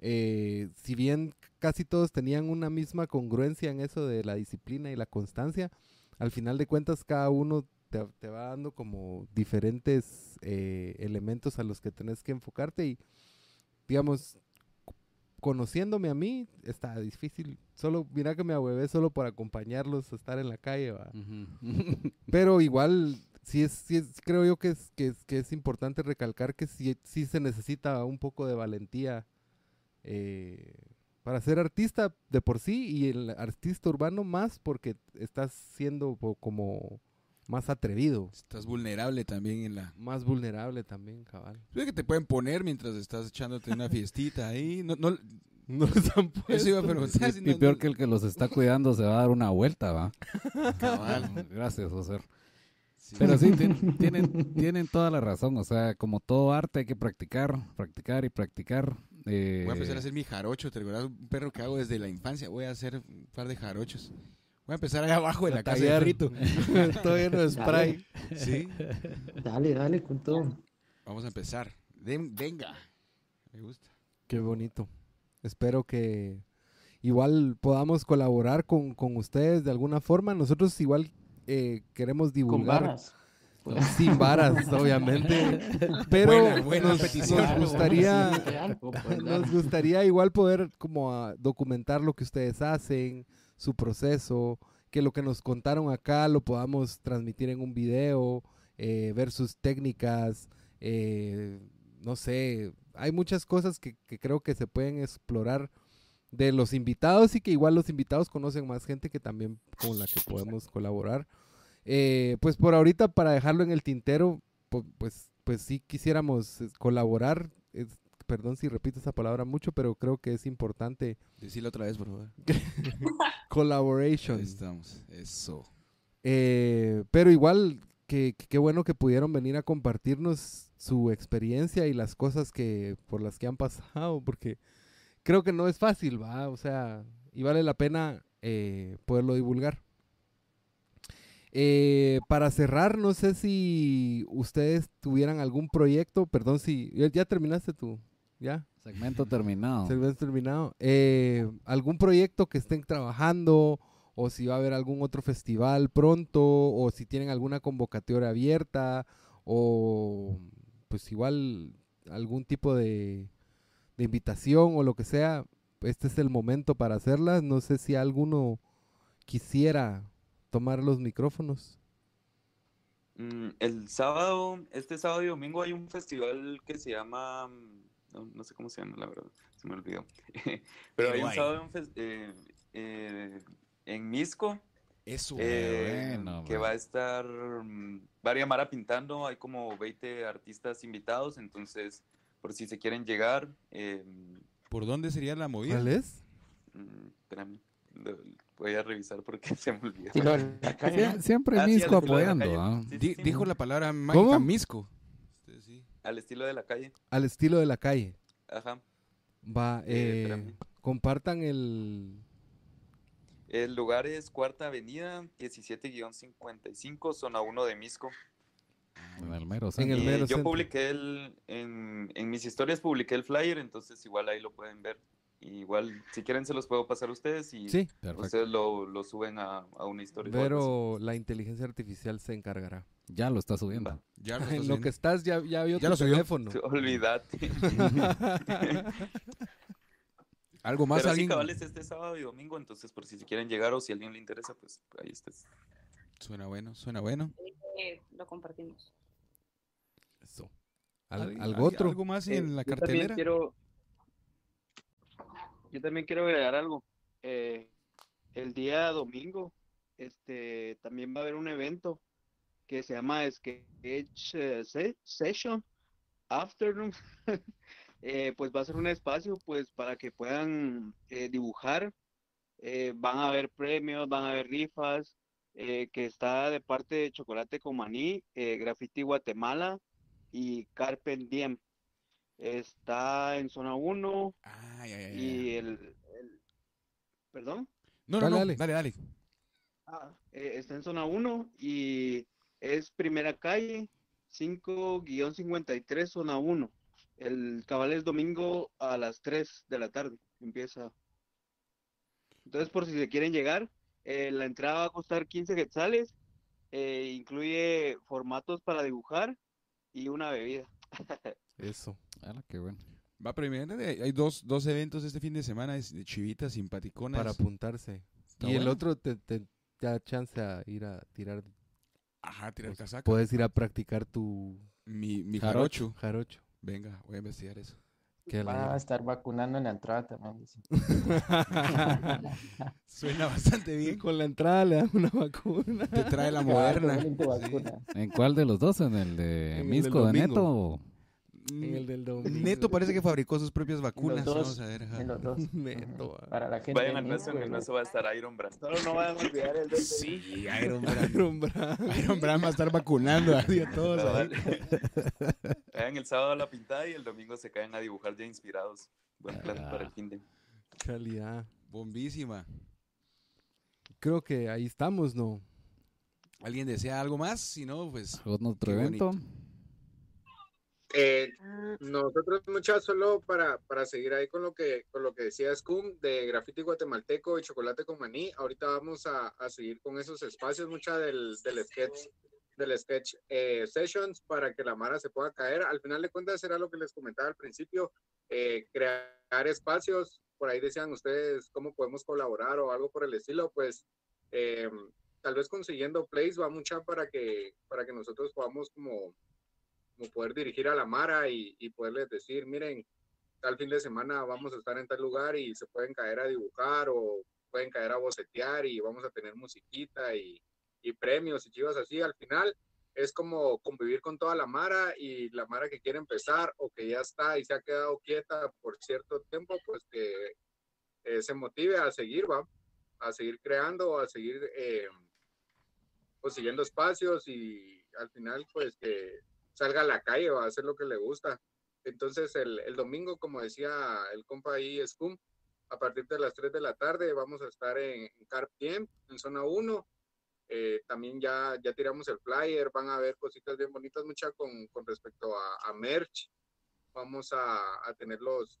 Eh, si bien casi todos tenían una misma congruencia en eso de la disciplina y la constancia, al final de cuentas cada uno te, te va dando como diferentes eh, elementos a los que tenés que enfocarte y digamos, conociéndome a mí, está difícil. Solo, mira que me ahuevé solo por acompañarlos a estar en la calle, ¿va? <laughs> Pero igual, sí es, sí es- creo yo que es, que es, que es importante recalcar que sí, sí se necesita un poco de valentía eh, para ser artista de por sí y el artista urbano más porque estás siendo como más atrevido, Estás vulnerable también en la... más vulnerable también, cabal. Es que te pueden poner mientras estás echándote una fiestita ahí. No, no, No han <laughs> eso iba a preguntar. Y no- peor que el que los está cuidando se va a dar una vuelta, ¿va? <laughs> Cabal. Gracias, José. Sí. Pero sí, <laughs> tien- tienen, tienen toda la razón. O sea, como todo arte hay que practicar, practicar y practicar. Eh, Voy a empezar a hacer mi jarocho. ¿Te recuerdas un perro que hago desde la infancia? Voy a hacer un par de jarochos. Voy a empezar allá abajo de la casa de. <laughs> Todo lleno de spray. Sí. Dale, dale, con todo. Vamos a empezar. Den- venga. Me gusta. Qué bonito. Espero que igual podamos colaborar con, con ustedes de alguna forma. Nosotros igual eh, queremos Con divulgar. varas. Sin varas, <laughs> obviamente. Pero Buena- buena nos, gustaría, nos dale. gustaría igual poder como documentar lo que ustedes hacen, su proceso, que lo que nos contaron acá lo podamos transmitir en un video, eh, ver sus técnicas, eh, no sé, hay muchas cosas que, que creo que se pueden explorar de los invitados y que igual los invitados conocen más gente que también con la que podemos colaborar. Eh, pues por ahorita para dejarlo en el tintero, pu- pues, pues sí quisiéramos eh, colaborar. Es- perdón si repito esa palabra mucho, pero creo que es importante Decilo otra vez, por favor. <laughs> collaboration. Ahí estamos. Eso. Eh, pero igual, que qué bueno que pudieron venir a compartirnos su experiencia y las cosas que por las que han pasado, porque creo que no es fácil, va, o sea, y vale la pena eh, poderlo divulgar. Eh, para cerrar, no sé si ustedes tuvieran algún proyecto, perdón si ya, ya terminaste tú, ya. Segmento terminado. Segmento terminado. Eh, ¿Algún proyecto que estén trabajando o si va a haber algún otro festival pronto o si tienen alguna convocatoria abierta o pues igual algún tipo de, de invitación o lo que sea? Este es el momento para hacerlas. No sé si alguno quisiera tomar los micrófonos. Mm, el sábado, este sábado y domingo hay un festival que se llama, mm, no, no sé cómo se llama, la verdad, se me olvidó. <laughs> Pero hay un sábado eh, eh, en Misco Eso. eh, bueno, que man. va a estar mm, Varia Mara pintando, hay como 20 artistas invitados, entonces por si se quieren llegar, eh, ¿Por dónde sería la movida? ¿Cuál es? mm, espérame, lo- voy a revisar porque <laughs> se me olvidó. Siempre Ah, sí, Misco la apoyando. ¿ah? Sí, sí, Di- sí. dijo la palabra mágica ¿Cómo? Misco. Al estilo de la calle, Al estilo de la calle. ajá. Va, Eh, eh, compartan el... El lugar es Cuarta Avenida, 17-55, zona 1 de Misco. En el mero En el mero yo centro. publiqué el, en, en mis historias publiqué el flyer, entonces igual ahí lo pueden ver. Y igual, si quieren se los puedo pasar a ustedes y Sí, ustedes lo, lo suben a, a una historia. pero la inteligencia artificial se encargará. Ya lo está subiendo. Va. Ya lo <laughs> En estás lo viendo. que estás ya, ya vio Ya tu lo teléfono. <laughs> Olvídate. <laughs> Algo más, Pero sí, alguien. cabal, es este sábado y domingo, entonces por si se quieren llegar o si a alguien le interesa, pues ahí estés. Suena bueno, suena bueno. Eh, lo compartimos. Eso. Al- ¿Alguien- ¿Algo alguien- otro? ¿Algo más Eh, en la yo también cartelera? quiero, yo también quiero agregar algo. Eh, el día domingo, este, también va a haber un evento que se llama Sketch eh, Se- Session Afternoon. <laughs> Eh, pues va a ser un espacio, pues, para que puedan dibujar. Van a haber premios, van a haber rifas, que está de parte de Chocolate con Maní, Graffiti Guatemala y Carpe Diem. Está en zona 1 Ay, ay, ay, y ay. el, el- ¿Perdón? No, no, Dale, no. dale. Dale, dale. Ah, eh, está en zona 1 y es primera calle 5-53 zona 1. El cabal es domingo a las 3 de la tarde. Empieza. Entonces, por si se quieren llegar, eh, la entrada va a costar 15 quetzales. eh, incluye formatos para dibujar y una bebida. <laughs> Eso. Ala, qué bueno. Va primero. Hay dos, dos eventos este fin de semana de chivitas simpaticonas. Para apuntarse. Está y el otro te, te da chance a ir a tirar. Ajá, tirar pues, casaca. Puedes ir a practicar tu Mi, mi Jarocho. jarocho. Venga, voy a investigar eso. Qué Va a estar vacunando en la entrada también. dice. <laughs> Suena bastante bien. Con la entrada le dan una vacuna. Te trae la Ah, moderna. ¿En cuál de los dos? ¿En el de En el del Misco de. Neto? O- En el del domingo. Neto parece que fabricó sus propias vacunas. dos, Vamos a ver. En los dos. <laughs> Neto, ah. Para la gente Vayan al nuestro, en el ¿no? nuestro va a estar Iron Brand. Solo no vayan a olvidar el del Sí, Iron Brand. <laughs> Iron Brand. Iron Brand va a estar vacunando así a todos. ahí. Vayan <laughs> el sábado a la pintada y el domingo se caen a dibujar ya inspirados. Buen plan para el fin de. Calidad. Bombísima. Creo que ahí estamos, ¿no? ¿Alguien desea algo más? Si no, pues. ¿Algún otro evento? bonito. Eh, nosotros muchas solo para, para seguir ahí con lo que con lo que decía Scum de graffiti guatemalteco y chocolate con maní, ahorita vamos a, a seguir con esos espacios mucha del, del sketch del sketch eh, sessions para que la mara se pueda caer. Al final de cuentas era lo que les comentaba al principio, eh, crear espacios, por ahí decían ustedes cómo podemos colaborar o algo por el estilo, pues eh, tal vez consiguiendo plays va mucha para que para que nosotros podamos como como poder dirigir a la Mara y, poderles decir, miren, tal fin de semana vamos a estar en tal lugar y se pueden caer a dibujar o pueden caer a bocetear y vamos a tener musiquita y, premios y chivas así. Al final es como convivir con toda la Mara y la Mara que quiere empezar o que ya está y se ha quedado quieta por cierto tiempo, pues que eh, se motive a seguir, va, a seguir creando, a seguir eh, pues siguiendo espacios y al final pues que salga a la calle va a hacer lo que le gusta. Entonces el, el domingo, como decía el compa ahí, Scum, a partir de las 3 de la tarde vamos a estar en, en Carp en zona 1. Eh, también ya, ya tiramos el flyer, van a ver cositas bien bonitas, mucha con, con respecto a, a merch. Vamos a, a tener los,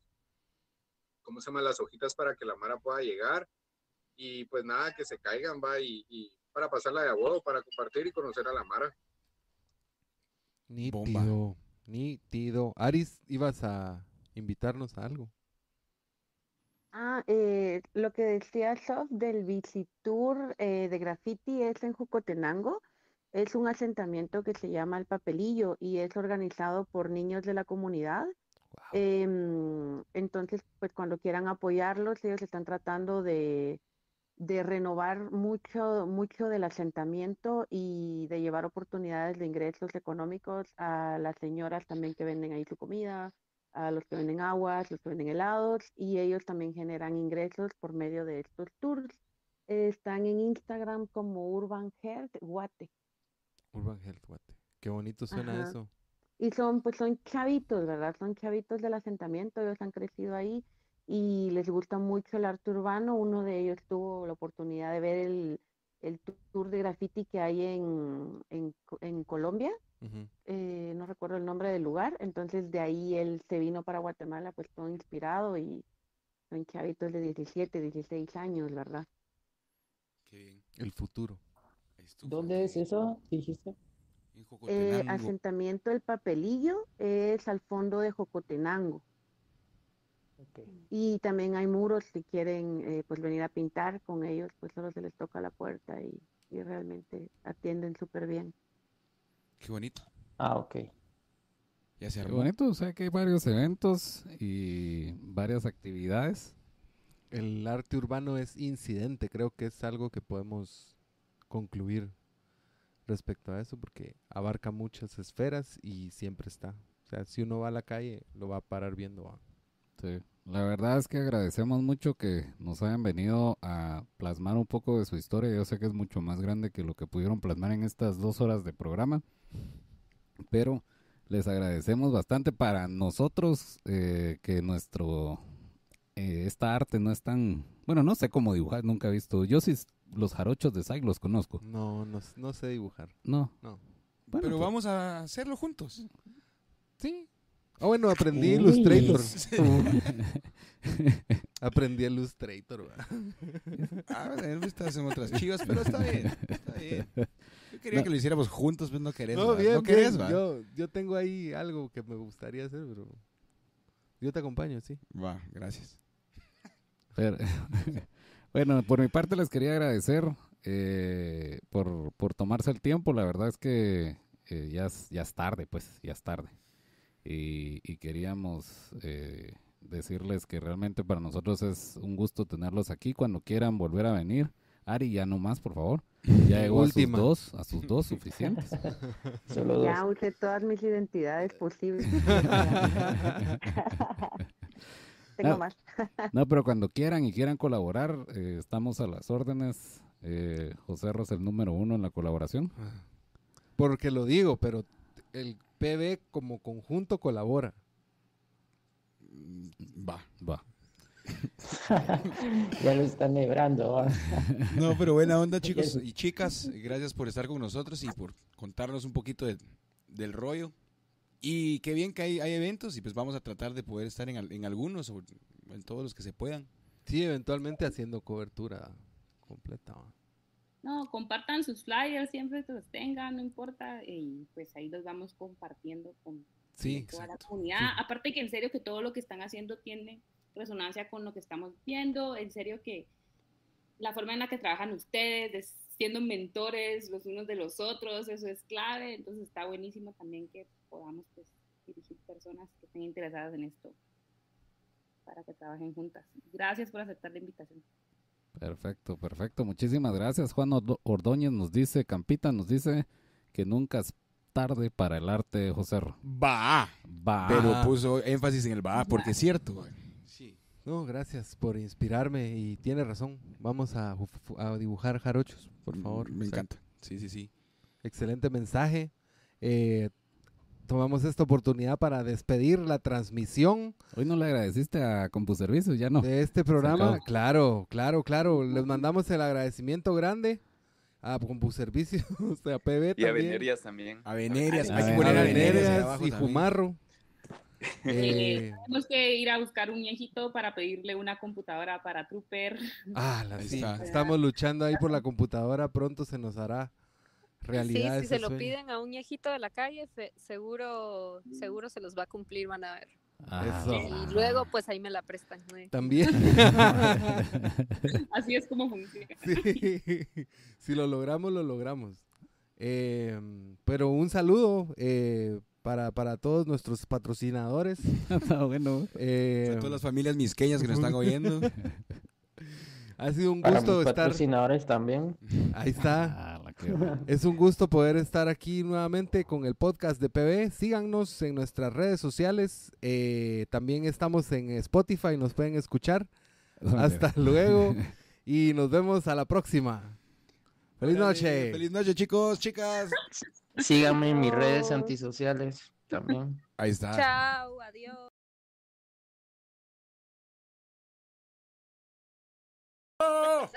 ¿cómo se llama? Las hojitas para que la Mara pueda llegar. Y pues nada, que se caigan, va, y, para pasarla de abuelo, para compartir y conocer a la Mara. Nítido, nítido. Aris, ibas a invitarnos a algo. Ah, eh, lo que decía Sof del Visitour eh, de graffiti es en Jucotenango. Es un asentamiento que se llama El Papelillo y es organizado por niños de la comunidad. Em, entonces, pues cuando quieran apoyarlos, ellos están tratando de, de renovar mucho, mucho del asentamiento y de llevar oportunidades de ingresos económicos a las señoras también que venden ahí su comida, a los que venden aguas, los que venden helados, y ellos también generan ingresos por medio de estos tours. Eh, están en Instagram como Urban Health Guate. Urban Health Guate. Qué bonito suena Ajá. eso. Y son, pues son chavitos, ¿verdad? Son chavitos del asentamiento, ellos han crecido ahí y les gusta mucho el arte urbano. Uno de ellos tuvo la oportunidad de ver el, el tour de graffiti que hay en, en, Co- en Colombia. Eh, no recuerdo el nombre del lugar, entonces de ahí él se vino para Guatemala pues todo inspirado y son chavitos de 17, 16 años, ¿verdad? El futuro. ¿Dónde es eso? Dijiste. Eh, asentamiento El Papelillo es al fondo de Jocotenango. Y también hay muros si quieren eh, pues venir a pintar con ellos, pues solo se les toca la puerta y, y realmente atienden súper bien. Qué bonito. Ah, ok. Ya se Qué bonito, o sea que hay varios eventos y varias actividades. El arte urbano es incidente, creo que es algo que podemos concluir respecto a eso porque abarca muchas esferas y siempre está. O sea, si uno va a la calle, lo va a parar viendo. Sí, la verdad es que agradecemos mucho que nos hayan venido a plasmar un poco de su historia. Yo sé que es mucho más grande que lo que pudieron plasmar en estas dos horas de programa, pero les agradecemos bastante para nosotros eh, que nuestro eh, esta arte no es tan bueno, no sé cómo dibujar, nunca he visto. Yo sí los jarochos de Sai los conozco. No, no, sé dibujar. No. No. Bueno, Pero pues- vamos a hacerlo juntos. Sí. Ah, bueno, aprendí Uy. Illustrator. Sí. <laughs> aprendí Illustrator. ¿va? <laughs> Ah, bueno, estas son otras chivas, pero está bien. Está bien. Yo quería No. que lo hiciéramos juntos, pero no querés. No, bien, no querés, bien. ¿va? Yo, yo tengo ahí algo que me gustaría hacer, pero yo te acompaño, sí. Va, gracias. Pero- <laughs> bueno, por mi parte les quería agradecer eh, por, por tomarse el tiempo. La verdad es que eh, ya, es, ya es tarde, pues, ya es tarde. Y, y queríamos eh, decirles que realmente para nosotros es un gusto tenerlos aquí. Cuando quieran volver a venir. Ari, ya no más, por favor. <laughs> Ya llegó Última. a sus dos, a sus dos suficientes. <laughs> Solo Ya usé todas mis identidades posibles. <laughs> Tengo No. más. No, pero cuando quieran y quieran colaborar, eh, estamos a las órdenes. Eh, José Ros el número uno en la colaboración. Porque lo digo, pero el PB como conjunto colabora. Va. Va. <laughs> ya lo están librando. No, pero buena onda, <laughs> chicos y chicas. Gracias por estar con nosotros y por contarnos un poquito de- del rollo. Y qué bien que hay, hay eventos y pues vamos a tratar de poder estar en, al- en algunos o en todos los que se puedan. Sí, eventualmente haciendo cobertura completa. No, compartan sus flyers siempre que los tengan, no importa, y pues ahí los vamos compartiendo con Sí, toda la comunidad. Aparte que en serio que todo lo que están haciendo tiene resonancia con lo que estamos viendo, en serio que la forma en la que trabajan ustedes, de siendo mentores los unos de los otros, eso es clave, entonces está buenísimo también que podamos pues, dirigir personas que estén interesadas en esto para que trabajen juntas. Gracias por aceptar la invitación. Perfecto, perfecto. Muchísimas gracias. Juan Ordóñez nos dice, Campita nos dice que nunca es tarde para el arte, José. Va. Va. Pero puso énfasis en el va, porque es cierto. güey. No, gracias por inspirarme y tiene razón. Vamos a, dibujar jarochos, por favor. Me encanta. Sí, sí, sí. Excelente mensaje. Eh, tomamos esta oportunidad para despedir la transmisión Hoy no le agradeciste a CompuServicios, ya no. de este programa. Claro, claro, claro. Les mandamos el agradecimiento grande a Compuservicio, <laughs> o sea, PB Y a. Venerias también. A Venerias, A hay que ver, poner a a Venerias y. Jumarro. <laughs> Eh, Tenemos que ir a buscar un viejito para pedirle una computadora para Trooper. ah, la sí, está. <laughs> Estamos luchando ahí por la computadora. Pronto se nos hará realidad. Sí, si se lo sueño. piden a un viejito de la calle, fe- seguro, seguro se los va a cumplir, van a ver. Ah, Eso. Y luego, pues ahí me la prestan. ¿no? También. <laughs> <laughs> Así es como funciona. Sí, si lo logramos, lo logramos. Eh, pero un saludo eh, para, para todos nuestros patrocinadores. Está <laughs> bueno. Eh, A todas las familias misqueñas que nos están oyendo. ha sido un Para gusto mis estar. patrocinadores también. Ahí está. Ah. <laughs> es un gusto poder estar aquí nuevamente con el podcast de PB. Síganos en nuestras redes sociales. Eh, también estamos en Spotify, nos pueden escuchar. Hasta luego <laughs> y nos vemos a la próxima. Feliz noche. Feliz noche, chicos, chicas. Síganme en mis redes antisociales también. Ahí está. Chao, adiós. Oh!